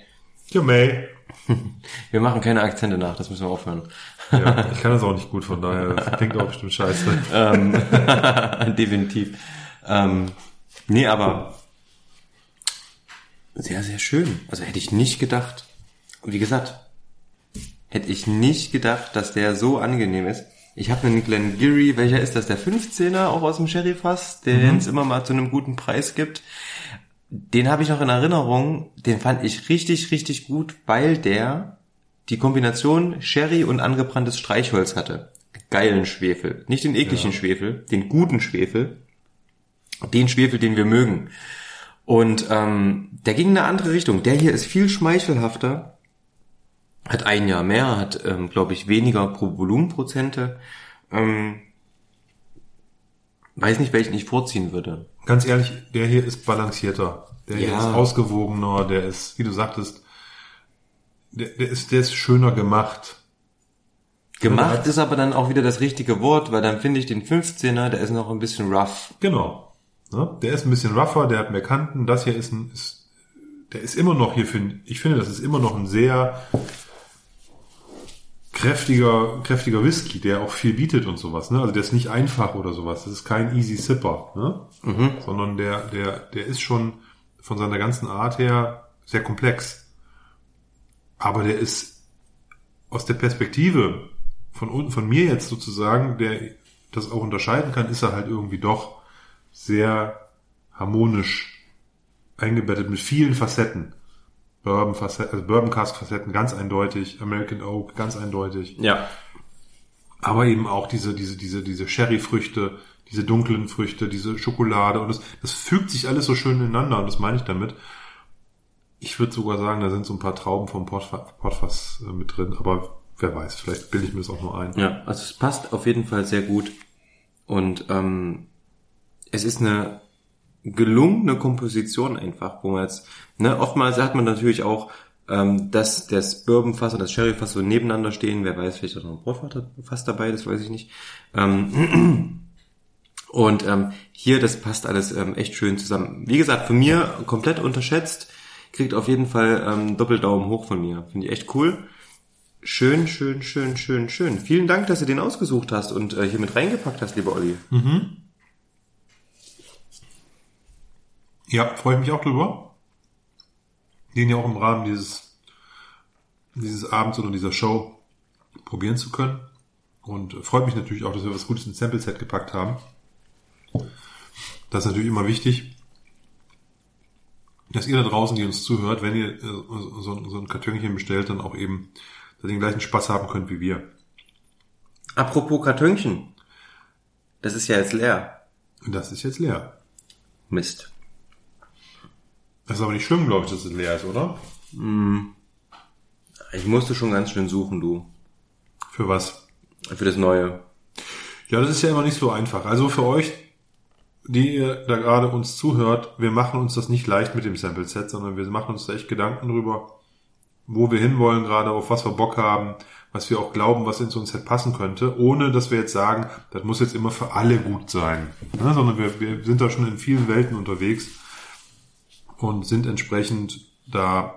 Ja, May. (laughs) Wir machen keine Akzente nach, das müssen wir aufhören. Ja, ich kann das auch nicht gut, von daher, das klingt auch bestimmt scheiße. (laughs) ähm, (laughs) definitiv. Ähm, nee, aber sehr, sehr schön. Also hätte ich nicht gedacht. Wie gesagt, hätte ich nicht gedacht, dass der so angenehm ist. Ich habe einen Glengarry, welcher ist das? Der 15er, auch aus dem Sherryfass, den es immer mal zu einem guten Preis gibt. Den habe ich noch in Erinnerung. Den fand ich richtig, richtig gut, weil der die Kombination Sherry und angebranntes Streichholz hatte. Geilen Schwefel. Nicht den ekligen Schwefel, den guten Schwefel. Den Schwefel, den wir mögen. Und ähm, der ging in eine andere Richtung. Der hier ist viel schmeichelhafter. hat ein Jahr mehr, hat, ähm, glaube ich, weniger pro Volumenprozente. Ähm, weiß nicht, welchen ich vorziehen würde. Ganz ehrlich, der hier ist balancierter. Der hier Ja. ist ausgewogener, der ist, wie du sagtest, der, der ist, der ist schöner gemacht. Gemacht ist aber dann auch wieder das richtige Wort, weil dann finde ich den 15er, der ist noch ein bisschen rough. Genau. Ne? Der ist ein bisschen rougher, der hat mehr Kanten. Das hier ist ein, ist, der ist immer noch hier, finde ich finde, das ist immer noch ein sehr kräftiger, kräftiger Whisky, der auch viel bietet und sowas. Ne? Also der ist nicht einfach oder sowas. Das ist kein easy Sipper, ne? sondern der, der, der ist schon von seiner ganzen Art her sehr komplex. Aber der ist aus der Perspektive von unten, von mir jetzt sozusagen, der das auch unterscheiden kann, ist er halt irgendwie doch sehr harmonisch eingebettet mit vielen Facetten. Bourbon, Facetten, also Bourbon Cask Facetten ganz eindeutig, American Oak ganz eindeutig, Ja. aber eben auch diese diese diese diese Sherry Früchte, diese dunklen Früchte, diese Schokolade und das das fügt sich alles so schön ineinander und das meine ich damit. Ich würde sogar sagen, da sind so ein paar Trauben vom Portfa- Portfass äh, mit drin, aber wer weiß, vielleicht bilde ich mir das auch nur ein. Ja, also es passt auf jeden Fall sehr gut. Und ähm, es ist eine gelungene Komposition einfach, wo man jetzt, ne, oftmals hat man natürlich auch, ähm, dass das Bourbonfass und das Sherryfass so nebeneinander stehen. Wer weiß, vielleicht ist noch ein Portfass dabei, das weiß ich nicht. Ähm, (clears throat) und ähm, hier, das passt alles ähm, echt schön zusammen. Wie gesagt, von mir komplett unterschätzt, kriegt auf jeden Fall ähm, Doppeldaumen hoch von mir. Finde ich echt cool. Schön, schön, schön, schön, schön. Vielen Dank, dass du den ausgesucht hast und äh, hier mit reingepackt hast, lieber Olli. Ja, freue ich mich auch drüber. Den ja auch im Rahmen dieses, dieses Abends oder dieser Show probieren zu können. Und freut mich natürlich auch, dass wir was Gutes ins Sample-Set gepackt haben. Das ist natürlich immer wichtig, dass ihr da draußen, die uns zuhört, wenn ihr äh, so, so ein Kartönchen bestellt, dann auch eben den gleichen Spaß haben könnt wie wir. Apropos Kartönchen. Das ist ja jetzt leer. Das ist jetzt leer. Mist. Das ist aber nicht schlimm, glaube ich, dass es leer ist, oder? Ich musste schon ganz schön suchen, du. Für was? Für das Neue. Ja, das ist ja immer nicht so einfach. Also für euch, die ihr da gerade uns zuhört, wir machen uns das nicht leicht mit dem Sample Set, sondern wir machen uns da echt Gedanken drüber, wo wir hinwollen gerade, auf was wir Bock haben, was wir auch glauben, was in so ein Set passen könnte, ohne dass wir jetzt sagen, das muss jetzt immer für alle gut sein. Ne? Sondern wir, wir sind da schon in vielen Welten unterwegs und sind entsprechend da,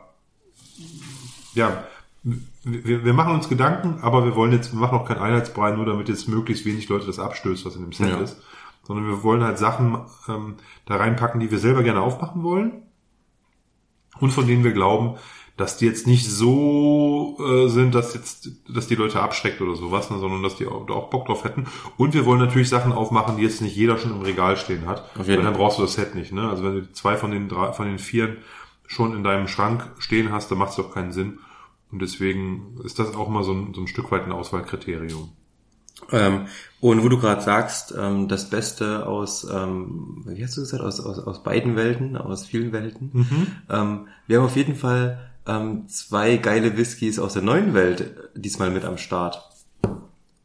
ja, wir, wir machen uns Gedanken, aber wir wollen jetzt, wir machen auch kein Einheitsbrei, nur damit jetzt möglichst wenig Leute das abstößt, was in dem Set Ja. ist. Sondern wir wollen halt Sachen ähm, da reinpacken, die wir selber gerne aufmachen wollen und von denen wir glauben, dass die jetzt nicht so äh, sind, dass jetzt, dass die Leute abschreckt oder sowas, ne, sondern dass die auch, auch Bock drauf hätten. Und wir wollen natürlich Sachen aufmachen, die jetzt nicht jeder schon im Regal stehen hat. Auf jeden Weil dann brauchst du das Set nicht. Ne? Also wenn du zwei von den drei, von den vier schon in deinem Schrank stehen hast, dann macht es doch keinen Sinn. Und deswegen ist das auch mal so ein, so ein Stück weit ein Auswahlkriterium. Ähm, und wo du gerade sagst, ähm, das Beste aus, ähm, wie hast du gesagt, aus, aus, aus beiden Welten, aus vielen Welten. Ähm, wir haben auf jeden Fall ähm, zwei geile Whiskys aus der neuen Welt diesmal mit am Start.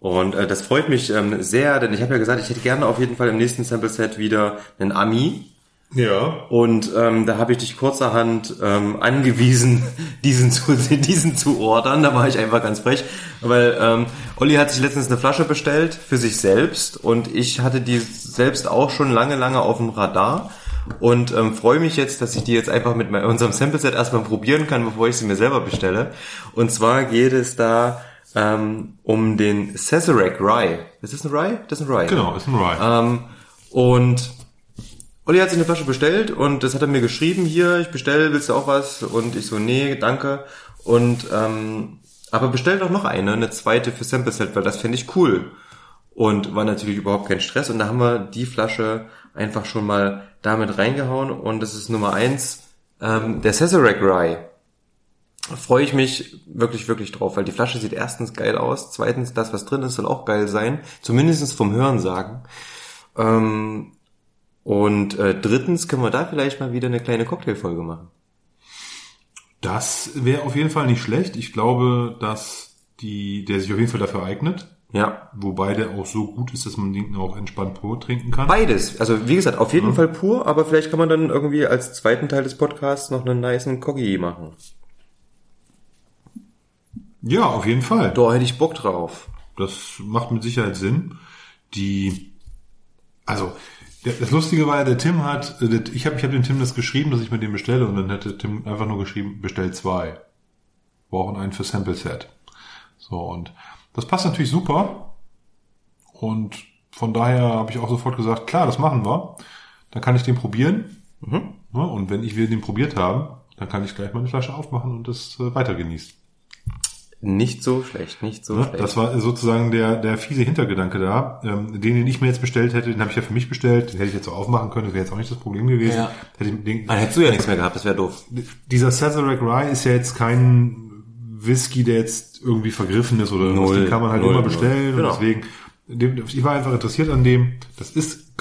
Und äh, das freut mich ähm, sehr, denn ich habe ja gesagt, ich hätte gerne auf jeden Fall im nächsten Sample Set wieder einen Ami. Ja. Und ähm, da habe ich dich kurzerhand ähm, angewiesen, (laughs) diesen zu, (laughs) diesen zu ordern. Da war ich einfach ganz frech, weil ähm, Olli hat sich letztens eine Flasche bestellt für sich selbst und ich hatte die selbst auch schon lange, lange auf dem Radar und ähm, freue mich jetzt, dass ich die jetzt einfach mit mein- unserem Sample-Set erstmal probieren kann, bevor ich sie mir selber bestelle. Und zwar geht es da ähm, um den Sazerac Rye. Ist das ein Rye? Das ist ein Rye. ne? Genau, ist ein Rye. Ähm, und Olli hat sich eine Flasche bestellt und das hat er mir geschrieben, hier, ich bestelle, willst du auch was? Und ich so, nee, danke. Und ähm, aber bestell doch noch eine, eine zweite für Sample Set, weil das fände ich cool. Und war natürlich überhaupt kein Stress. Und da haben wir die Flasche einfach schon mal damit reingehauen. Und das ist Nummer eins, ähm, der Sazerac Rye. Freue ich mich wirklich, wirklich drauf, weil die Flasche sieht erstens geil aus, zweitens das, was drin ist, soll auch geil sein, zumindestens vom Hören sagen. Ähm, und äh, drittens können wir da vielleicht mal wieder eine kleine Cocktailfolge machen. Das wäre auf jeden Fall nicht schlecht. Ich glaube, dass die, der sich auf jeden Fall dafür eignet. Ja. Wobei der auch so gut ist, dass man den auch entspannt pur trinken kann. Beides. Also wie gesagt, auf jeden Fall pur, aber vielleicht kann man dann irgendwie als zweiten Teil des Podcasts noch einen niceen Coggi machen. Ja, auf jeden Fall. Da hätte ich Bock drauf. Das macht mit Sicherheit Sinn. Die, also das Lustige war ja, der Tim hat, äh, ich habe ich hab dem Tim das geschrieben, dass ich mir den bestelle und dann hätte Tim einfach nur geschrieben, bestell zwei. Brauchen einen für Sample Set. So und das passt natürlich super und von daher habe ich auch sofort gesagt, klar, das machen wir. Dann kann ich den probieren. Mhm. Ja, und wenn ich wir den probiert haben, dann kann ich gleich meine Flasche aufmachen und das äh, weiter genießen. Nicht so schlecht, nicht so Ne? schlecht. Das war sozusagen der, der fiese Hintergedanke da. Ähm, den, den ich mir jetzt bestellt hätte, den habe ich ja für mich bestellt. Den hätte ich jetzt so aufmachen können. Das wäre jetzt auch nicht das Problem gewesen. Ja. Hätte ich, den, Dann hättest du ja nichts mehr gehabt, das wäre doof. dieser Sazerac Rye ist ja jetzt kein Whisky, der jetzt irgendwie vergriffen ist oder. Null, Den kann man halt null, immer bestellen. Genau. Und deswegen, ich war einfach interessiert an dem. Das ist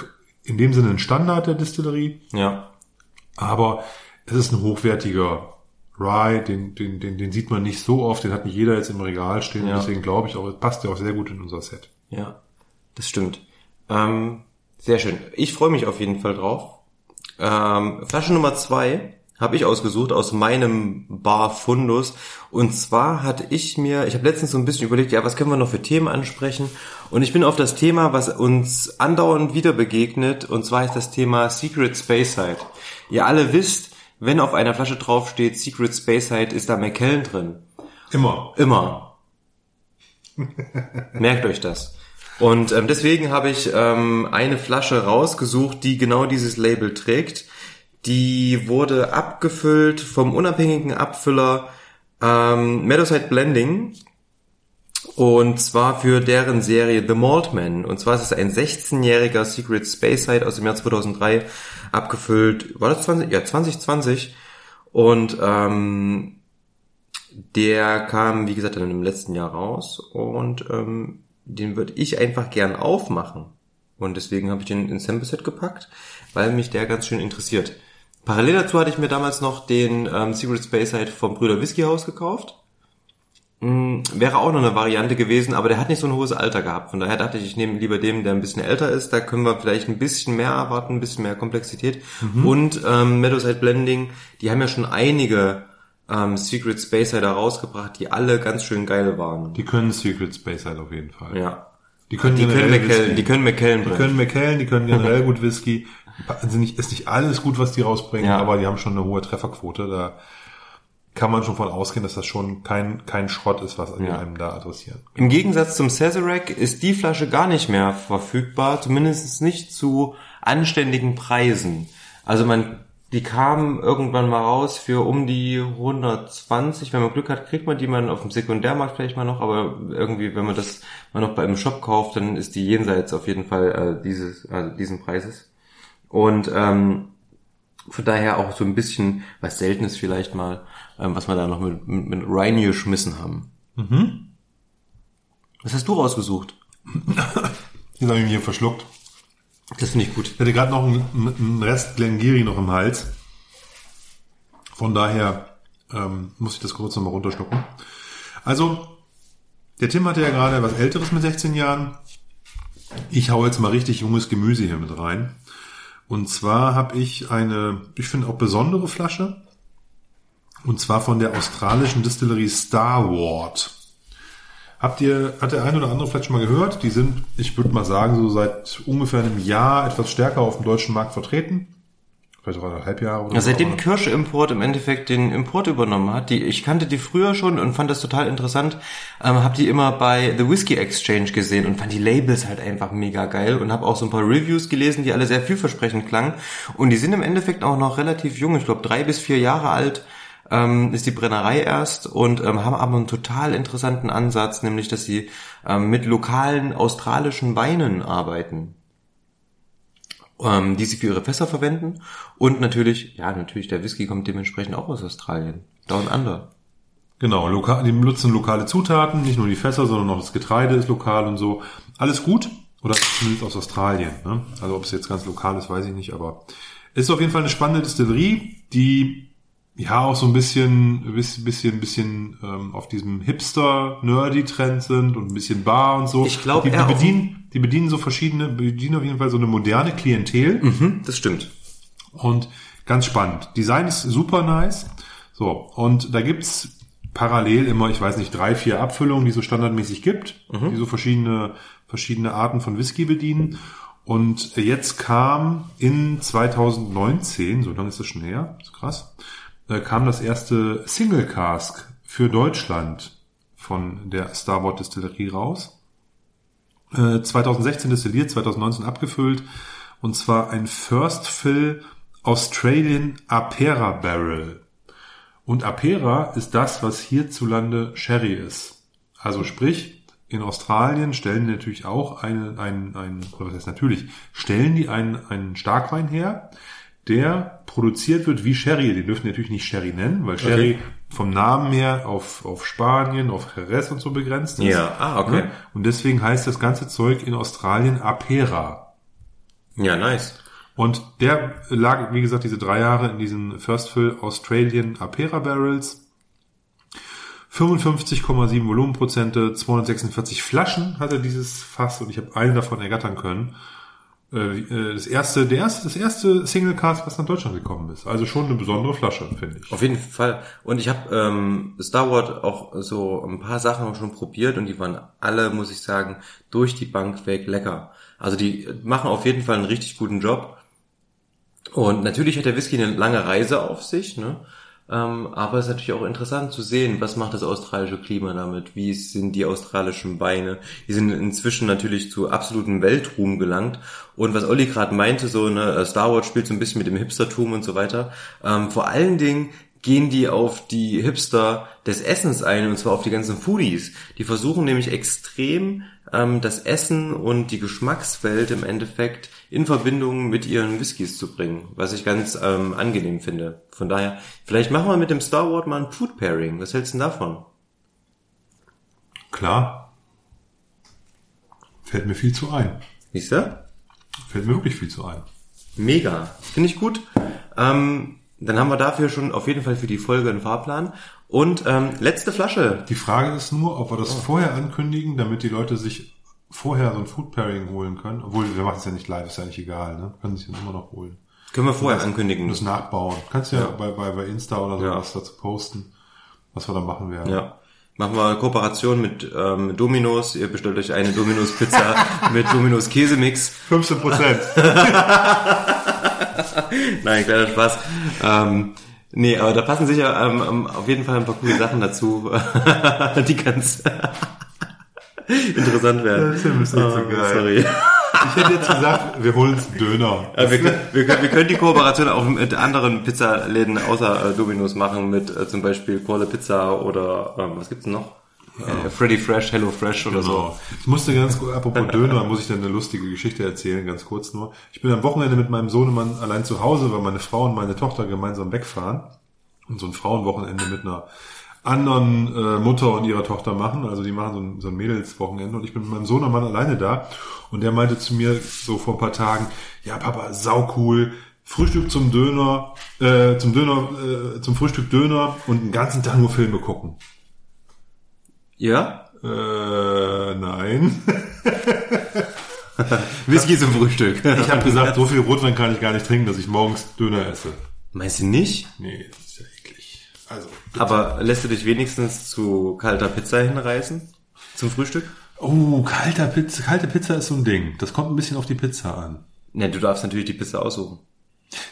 in dem Sinne ein Standard der Distillerie. Ja. Aber es ist ein hochwertiger Rye, den, den, den, den sieht man nicht so oft, den hat nicht jeder jetzt im Regal stehen. Ja. Deswegen glaube ich auch, es passt ja auch sehr gut in unser Set. Ja, das stimmt. Ähm, sehr schön. Ich freue mich auf jeden Fall drauf. Ähm, Flasche Nummer zwei habe ich ausgesucht aus meinem Bar Fundus. Und zwar hatte ich mir, ich habe letztens so ein bisschen überlegt, ja, was können wir noch für Themen ansprechen? Und ich bin auf das Thema, was uns andauernd wieder begegnet, und zwar ist das Thema Secret Speyside. Ihr alle wisst, wenn auf einer Flasche draufsteht Secret Speyside, ist da McKellen drin. Immer. Immer. (laughs) Merkt euch das. Und ähm, deswegen habe ich ähm, eine Flasche rausgesucht, die genau dieses Label trägt. Die wurde abgefüllt vom unabhängigen Abfüller ähm, Meadowside Blending. Und zwar für deren Serie The Maltman. Und zwar ist es ein 16-jähriger Secret Speyside aus dem Jahr 2003 abgefüllt. War das 20? Ja, 2020. Und ähm, der kam, wie gesagt, dann im letzten Jahr raus und ähm, den würde ich einfach gern aufmachen. Und deswegen habe ich den ins Sample Set gepackt, weil mich der ganz schön interessiert. Parallel dazu hatte ich mir damals noch den ähm, Secret Speyside vom Brüder Whisky House gekauft. Mm, wäre auch noch eine Variante gewesen, aber der hat nicht so ein hohes Alter gehabt. Von daher dachte ich, ich nehme lieber dem, der ein bisschen älter ist. Da können wir vielleicht ein bisschen mehr erwarten, ein bisschen mehr Komplexität. Und ähm, Meadowside Blending, die haben ja schon einige ähm, Secret Speyside rausgebracht, die alle ganz schön geil waren. Die können Secret Space halt auf jeden Fall. Ja. Die können, Die können McKellen, die können McKellen Die können McKellen, die können generell (laughs) gut Whisky. Also nicht, ist nicht alles gut, was die rausbringen, Ja. aber die haben schon eine hohe Trefferquote. Da kann man schon von ausgehen, dass das schon kein, kein Schrott ist, was die Ja. einem da adressieren. Im Gegensatz zum Sazerac ist die Flasche gar nicht mehr verfügbar, zumindest nicht zu anständigen Preisen. Also man, die kam irgendwann mal raus für um die 120. Wenn man Glück hat, kriegt man die mal auf dem Sekundärmarkt vielleicht mal noch, aber irgendwie, wenn man das mal noch bei einem Shop kauft, dann ist die jenseits auf jeden Fall äh, dieses, also diesen Preises. Und ähm, von daher auch so ein bisschen was Seltenes vielleicht mal, ähm, was wir da noch mit, mit, mit Rhine geschmissen haben. Was hast du rausgesucht? (laughs) Jetzt habe ich mich hier verschluckt. Das finde ich gut. Ich hatte gerade noch einen, einen Rest Glengiri noch im Hals. Von daher ähm, muss ich das kurz nochmal runterschlucken. Also, der Tim hatte ja gerade was Älteres mit 16 Jahren. Ich hau jetzt mal richtig junges Gemüse hier mit rein. Und zwar habe ich eine, ich finde auch besondere Flasche. Und zwar von der australischen Distillerie Starward. Habt ihr, hat der ein oder andere vielleicht schon mal gehört? Die sind, ich würde mal sagen, so seit ungefähr einem Jahr etwas stärker auf dem deutschen Markt vertreten. Vielleicht auch ein Halbjahr oder Ja, seitdem Kirsche Import im Endeffekt den Import übernommen hat, die, ich kannte die früher schon und fand das total interessant, ähm, habe die immer bei The Whiskey Exchange gesehen und fand die Labels halt einfach mega geil und habe auch so ein paar Reviews gelesen, die alle sehr vielversprechend klangen und die sind im Endeffekt auch noch relativ jung, ich glaube drei bis vier Jahre alt ähm, ist die Brennerei erst und ähm, haben aber einen total interessanten Ansatz, nämlich dass sie ähm, mit lokalen australischen Weinen arbeiten ähm, die sie für ihre Fässer verwenden. Und natürlich, ja, natürlich, der Whisky kommt dementsprechend auch aus Australien. Down Under. Genau, lokal, die benutzen lokale Zutaten, nicht nur die Fässer, sondern auch das Getreide ist lokal und so. Alles gut. Oder zumindest aus Australien. Ne? Also ob es jetzt ganz lokal ist, weiß ich nicht, aber es ist auf jeden Fall eine spannende Distillerie, die ja auch so ein bisschen, bisschen, bisschen, bisschen ähm, auf diesem Hipster-Nerdy-Trend sind und ein bisschen Bar und so. Ich glaub, die, die bedienen, die bedienen so verschiedene, bedienen auf jeden Fall so eine moderne Klientel. Mhm, das stimmt. Und ganz spannend. Design ist super nice. So, und da gibt's parallel immer, ich weiß nicht, drei, vier Abfüllungen, die so standardmäßig gibt, die so verschiedene, verschiedene Arten von Whisky bedienen. Und jetzt kam in 2019, so lange ist das schon her, ist krass, äh, kam das erste Single Cask für Deutschland von der Starboard Distillerie raus. Äh, 2016 destilliert, 2019 abgefüllt. Und zwar ein First Fill Australian Apera Barrel. Und Apera ist das, was hierzulande Sherry ist. Also sprich, in Australien stellen die natürlich auch einen, einen, einen oder was heißt natürlich, stellen die einen, einen Starkwein her, der produziert wird wie Sherry. Die dürfen natürlich nicht Sherry nennen, weil Sherry vom Namen her auf, auf Spanien, auf Jerez und so begrenzt ist. Ja, ah, okay. Ne? Und deswegen heißt das ganze Zeug in Australien Apera. Ja, nice. Und der lag, wie gesagt, diese drei Jahre in diesen First Fill Australian Apera Barrels. 55,7 Volumenprozente, 246 Flaschen hatte dieses Fass und ich habe einen davon ergattern können. Äh, äh, Das erste, der erste, das erste Single Cast, was nach Deutschland gekommen ist. Also schon eine besondere Flasche, finde ich. Auf jeden Fall. Und ich habe ähm, Star Wars auch so ein paar Sachen schon probiert und die waren alle, muss ich sagen, durch die Bank weg lecker. Also die machen auf jeden Fall einen richtig guten Job. Und natürlich hat der Whisky eine lange Reise auf sich, ne? Ähm, aber es ist natürlich auch interessant zu sehen, was macht das australische Klima damit? Wie sind die australischen Beine? Die sind inzwischen natürlich zu absolutem Weltruhm gelangt. Und was Olli gerade meinte, so ne, Star Wars spielt so ein bisschen mit dem Hipstertum und so weiter. Ähm, vor allen Dingen gehen die auf die Hipster des Essens ein, und zwar auf die ganzen Foodies. Die versuchen nämlich extrem ähm, das Essen und die Geschmackswelt im Endeffekt in Verbindung mit ihren Whiskys zu bringen, was ich ganz ähm, angenehm finde. Von daher, vielleicht machen wir mit dem Star Wars mal ein Food Pairing. Was hältst du denn davon? Klar. Fällt mir viel zu ein. Siehst du? Fällt mir wirklich viel zu ein. Mega. Finde ich gut. Ähm, dann haben wir dafür schon auf jeden Fall für die Folge einen Fahrplan. Und ähm, letzte Flasche. Die Frage ist nur, ob wir das vorher ankündigen, damit die Leute sich vorher so ein Food Pairing holen können. Obwohl, wir machen es ja nicht live, ist ja nicht egal, ne? Können sich das immer noch holen. Können wir vorher Und ankündigen. das nachbauen. Kannst ja, Ja. Bei, bei, bei Insta oder so Ja. was dazu posten, was wir dann machen werden. Ja. Machen wir eine Kooperation mit ähm, Domino's. Ihr bestellt euch eine Domino's Pizza (laughs) mit Domino's Käsemix. 15 Prozent. (laughs) Nein, kleiner Spaß. Ähm, nee, aber da passen sicher ähm, ähm, auf jeden Fall ein paar coole Sachen dazu, (laughs) die ganz (laughs) interessant werden. Das ist bisschen Oh, zu geil. Sorry. Ich hätte jetzt gesagt, wir holen uns Döner. (laughs) Ja, wir, können, wir, können, wir können die Kooperation auch mit anderen Pizzaläden außer äh, Domino's machen, mit äh, zum Beispiel Kohle Pizza oder ähm, was gibt's denn noch? Äh, Freddy Fresh, Hello Fresh oder so. Genau. Ich musste ganz kurz, apropos (laughs) Döner, muss ich dann eine lustige Geschichte erzählen, ganz kurz nur. Ich bin am Wochenende mit meinem Sohnemann allein zu Hause, weil meine Frau und meine Tochter gemeinsam wegfahren und so ein Frauenwochenende mit einer anderen äh, Mutter und ihrer Tochter machen. Also die machen so ein, so ein Mädelswochenende und ich bin mit meinem Sohnemann alleine da und der meinte zu mir so vor ein paar Tagen, ja Papa, sau cool, Frühstück zum Döner, äh, zum Döner, äh, zum Frühstück Döner und den ganzen Tag nur Filme gucken. Ja? Äh, nein. (laughs) Whisky zum Frühstück. Ich habe gesagt, so viel Rotwein kann ich gar nicht trinken, dass ich morgens Döner esse. Meinst du nicht? Nee, das ist. Also. Aber lässt du dich wenigstens zu kalter Pizza hinreißen? Zum Frühstück? Oh, kalter Pizza, kalte Pizza ist so ein Ding. Das kommt ein bisschen auf die Pizza an. Ne, du darfst natürlich die Pizza aussuchen,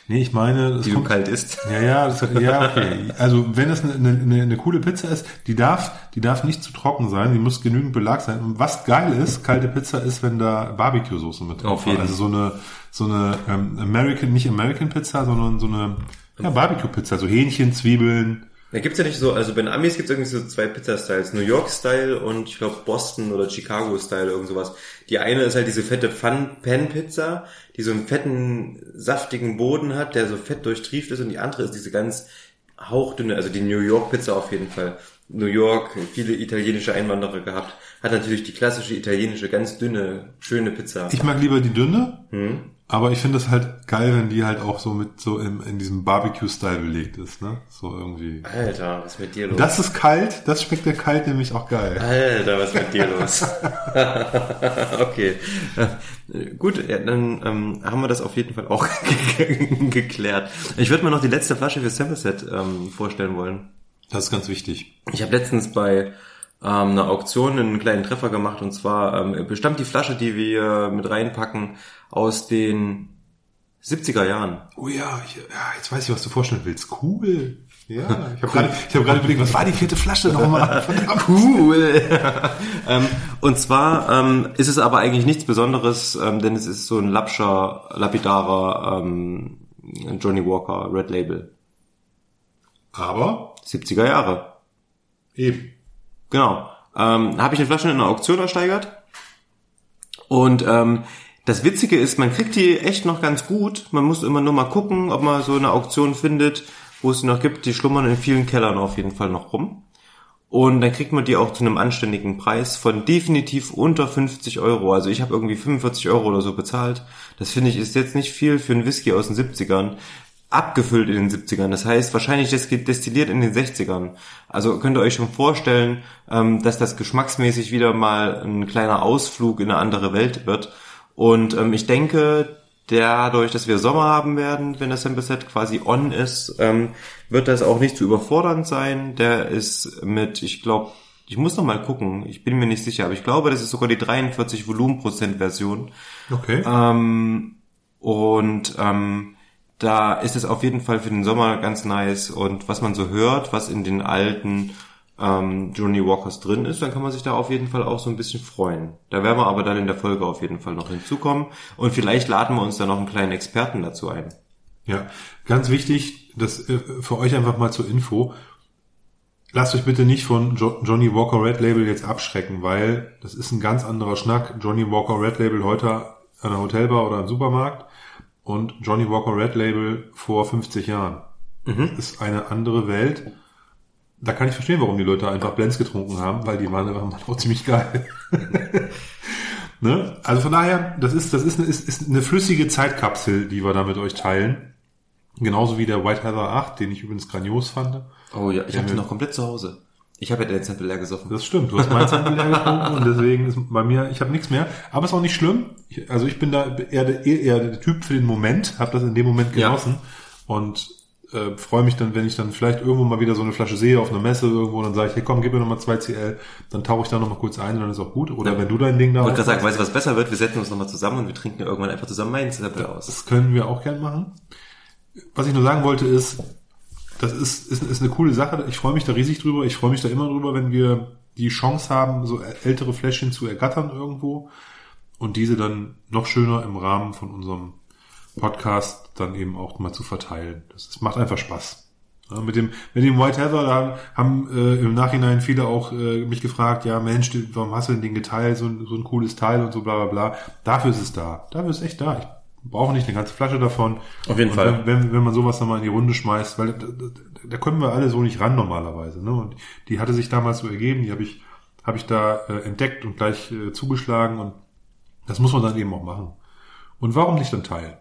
Nee, ich meine, das die du kommt, kalt isst. ja, ja, das, ja, okay. (laughs) Also, wenn es eine, eine, eine coole Pizza ist, die darf, die darf nicht zu trocken sein, die muss genügend Belag sein. Und was geil ist, kalte Pizza ist, wenn da Barbecue-Soße mit drauf Auf jeden. war. Also so eine, so eine ähm, American, nicht American Pizza, sondern so eine ja, Barbecue-Pizza, so Hähnchen, Zwiebeln, Da gibt's ja nicht so, also bei den Amis gibt's irgendwie so zwei Pizza-Styles. New York-Style und ich glaube Boston oder Chicago-Style, irgend sowas. Die eine ist halt diese fette Fun-Pan-Pizza, die so einen fetten, saftigen Boden hat, der so fett durchtrieft ist und die andere ist diese ganz hauchdünne, also die New York-Pizza auf jeden Fall. New York, viele italienische Einwanderer gehabt, hat natürlich die klassische italienische, ganz dünne, schöne Pizza. Ich mag lieber die dünne, Aber ich finde es halt geil, wenn die halt auch so mit so im, in diesem Barbecue-Style belegt ist, ne? So irgendwie. Alter, was mit dir los? Das ist kalt, das schmeckt der kalt nämlich auch geil. Alter, was mit dir los? (laughs) (laughs) okay. Äh, Gut, ja, dann ähm, haben wir das auf jeden Fall auch (laughs) geklärt. Ich würde mal noch die letzte Flasche für Sample Set ähm, vorstellen wollen. Das ist ganz wichtig. Ich habe letztens bei ähm, einer Auktion einen kleinen Treffer gemacht und zwar ähm, bestammt die Flasche, die wir mit reinpacken, aus den 70er Jahren. Oh ja, ich, ja, jetzt weiß ich, was du vorstellen willst. Cool. Ja, ich habe gerade ich hab gerade überlegt, was war die vierte Flasche nochmal? (laughs) Cool. (laughs) ähm, und zwar ähm, ist es aber eigentlich nichts Besonderes, ähm, denn es ist so ein lapscher, lapidarer ähm, Johnny Walker Red Label. Aber 70er Jahre. eben. Genau. Ähm, habe ich eine Flasche in einer Auktion ersteigert. Und ähm, das Witzige ist, man kriegt die echt noch ganz gut. Man muss immer nur mal gucken, ob man so eine Auktion findet, wo es die noch gibt. Die schlummern in vielen Kellern auf jeden Fall noch rum. Und dann kriegt man die auch zu einem anständigen Preis von definitiv unter 50 Euro. Also ich habe irgendwie 45 Euro oder so bezahlt. Das finde ich ist jetzt nicht viel für einen Whisky aus den 70ern. Abgefüllt in den 70ern. Das heißt, wahrscheinlich das geht destilliert in den 60ern. Also könnt ihr euch schon vorstellen, ähm, dass das geschmacksmäßig wieder mal ein kleiner Ausflug in eine andere Welt wird. Und ähm, ich denke, dadurch, dass wir Sommer haben werden, wenn das Sample Set quasi on ist, ähm, wird das auch nicht zu überfordernd sein. Der ist mit, ich glaube, ich muss noch mal gucken, ich bin mir nicht sicher, aber ich glaube, das ist sogar die 43 Volumenprozent Version. Okay. Ähm, und ähm, da ist es auf jeden Fall für den Sommer ganz nice. Und was man so hört, was in den alten ähm, Johnny Walkers drin ist, dann kann man sich da auf jeden Fall auch so ein bisschen freuen. Da werden wir aber dann in der Folge auf jeden Fall noch hinzukommen. Und vielleicht laden wir uns da noch einen kleinen Experten dazu ein. Ja, ganz wichtig, das äh, für euch einfach mal zur Info. Lasst euch bitte nicht von jo Johnny Walker Red Label jetzt abschrecken, weil das ist ein ganz anderer Schnack. Johnny Walker Red Label heute an einer Hotelbar oder im Supermarkt und Johnny Walker Red Label vor 50 Jahren. Mhm. Das ist eine andere Welt. Da kann ich verstehen, warum die Leute einfach Blends getrunken haben, weil die waren einfach auch ziemlich geil. (laughs) ne? Also von daher, das ist, das ist eine, ist, ist eine flüssige Zeitkapsel, die wir da mit euch teilen. Genauso wie der White Heather 8, den ich übrigens grandios fand. Oh ja, ich habe den noch komplett zu Hause. Ich habe ja den Sample leer gesoffen. Das stimmt, du hast mein Sample leer getrunken und deswegen ist bei mir, ich habe nichts mehr. Aber ist auch nicht schlimm. Ich, also ich bin da eher der, eher der Typ für den Moment, habe das in dem Moment Ja. genossen und äh, freue mich dann, wenn ich dann vielleicht irgendwo mal wieder so eine Flasche sehe auf einer Messe irgendwo, dann sage ich, hey komm, gib mir nochmal 2 CL, dann tauche ich da nochmal kurz ein und dann ist auch gut. Oder Ja. wenn du dein Ding da Ich wollte gerade sagen, weißt du, was besser wird? Wir setzen uns nochmal zusammen und wir trinken irgendwann einfach zusammen meinen Sample aus. das können wir auch gern machen. Was ich nur sagen wollte ist, das ist, ist, ist eine coole Sache. Ich freue mich da riesig drüber. Ich freue mich da immer drüber, wenn wir die Chance haben, so ältere Fläschchen zu ergattern irgendwo und diese dann noch schöner im Rahmen von unserem Podcast dann eben auch mal zu verteilen. Das, das macht einfach Spaß. Ja, mit dem mit dem White Heather da haben äh, im Nachhinein viele auch äh, mich gefragt, ja Mensch, warum hast du denn den geteilt, so, ein- so ein cooles Teil und so bla bla bla. Dafür ist es da. Dafür ist es echt da. Ich brauche nicht eine ganze Flasche davon. Auf jeden und Fall. Wenn, wenn, man sowas dann mal in die Runde schmeißt, weil da, da, können wir alle so nicht ran normalerweise. Ne? Und die hatte sich damals so ergeben, die habe ich, habe ich da äh, entdeckt und gleich äh, zugeschlagen und das muss man dann eben auch machen. Und warum nicht dann teilen?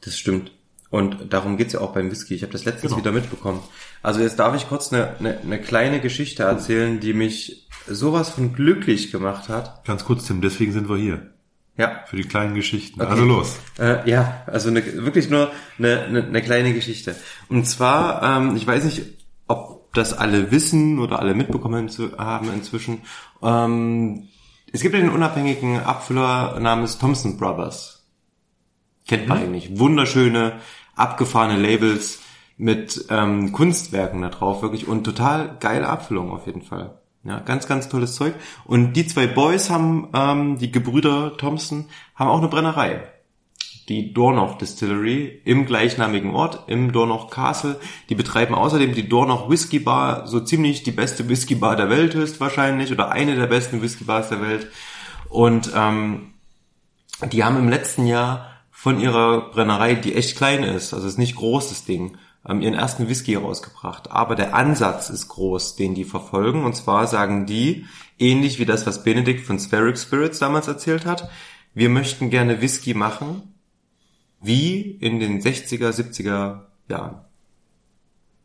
Das stimmt. Und darum geht's ja auch beim Whisky. Ich habe das letztens Genau. wieder mitbekommen. Also jetzt darf ich kurz eine, eine, eine kleine Geschichte erzählen, die mich sowas von glücklich gemacht hat. Ganz kurz, Tim, deswegen sind wir hier. Ja, Für die kleinen Geschichten. Okay. Also los. Äh, ja, also eine, wirklich nur eine, eine, eine kleine Geschichte. Und zwar, ähm, ich weiß nicht, ob das alle wissen oder alle mitbekommen zu haben inzwischen. Ähm, es gibt einen unabhängigen Abfüller namens Thompson Brothers. Kennt man eigentlich. Wunderschöne, abgefahrene Labels mit ähm, Kunstwerken da drauf, wirklich. Und total geile Abfüllung auf jeden Fall. Ja, ganz, ganz tolles Zeug. Und die zwei Boys haben, ähm, die Gebrüder Thompson, haben auch eine Brennerei. Die Dornoch Distillery im gleichnamigen Ort, im Dornoch Castle. Die betreiben außerdem die Dornoch Whisky Bar, so ziemlich die beste Whisky Bar der Welt höchstwahrscheinlich oder eine der besten Whisky Bars der Welt. Und ähm, die haben im letzten Jahr von ihrer Brennerei, die echt klein ist, also ist nicht groß das Ding, ähm, ihren ersten Whisky rausgebracht. Aber der Ansatz ist groß, den die verfolgen. Und zwar sagen die, ähnlich wie das, was Benedikt von Spheric Spirits damals erzählt hat, wir möchten gerne Whisky machen, wie in den 60er, 70er Jahren.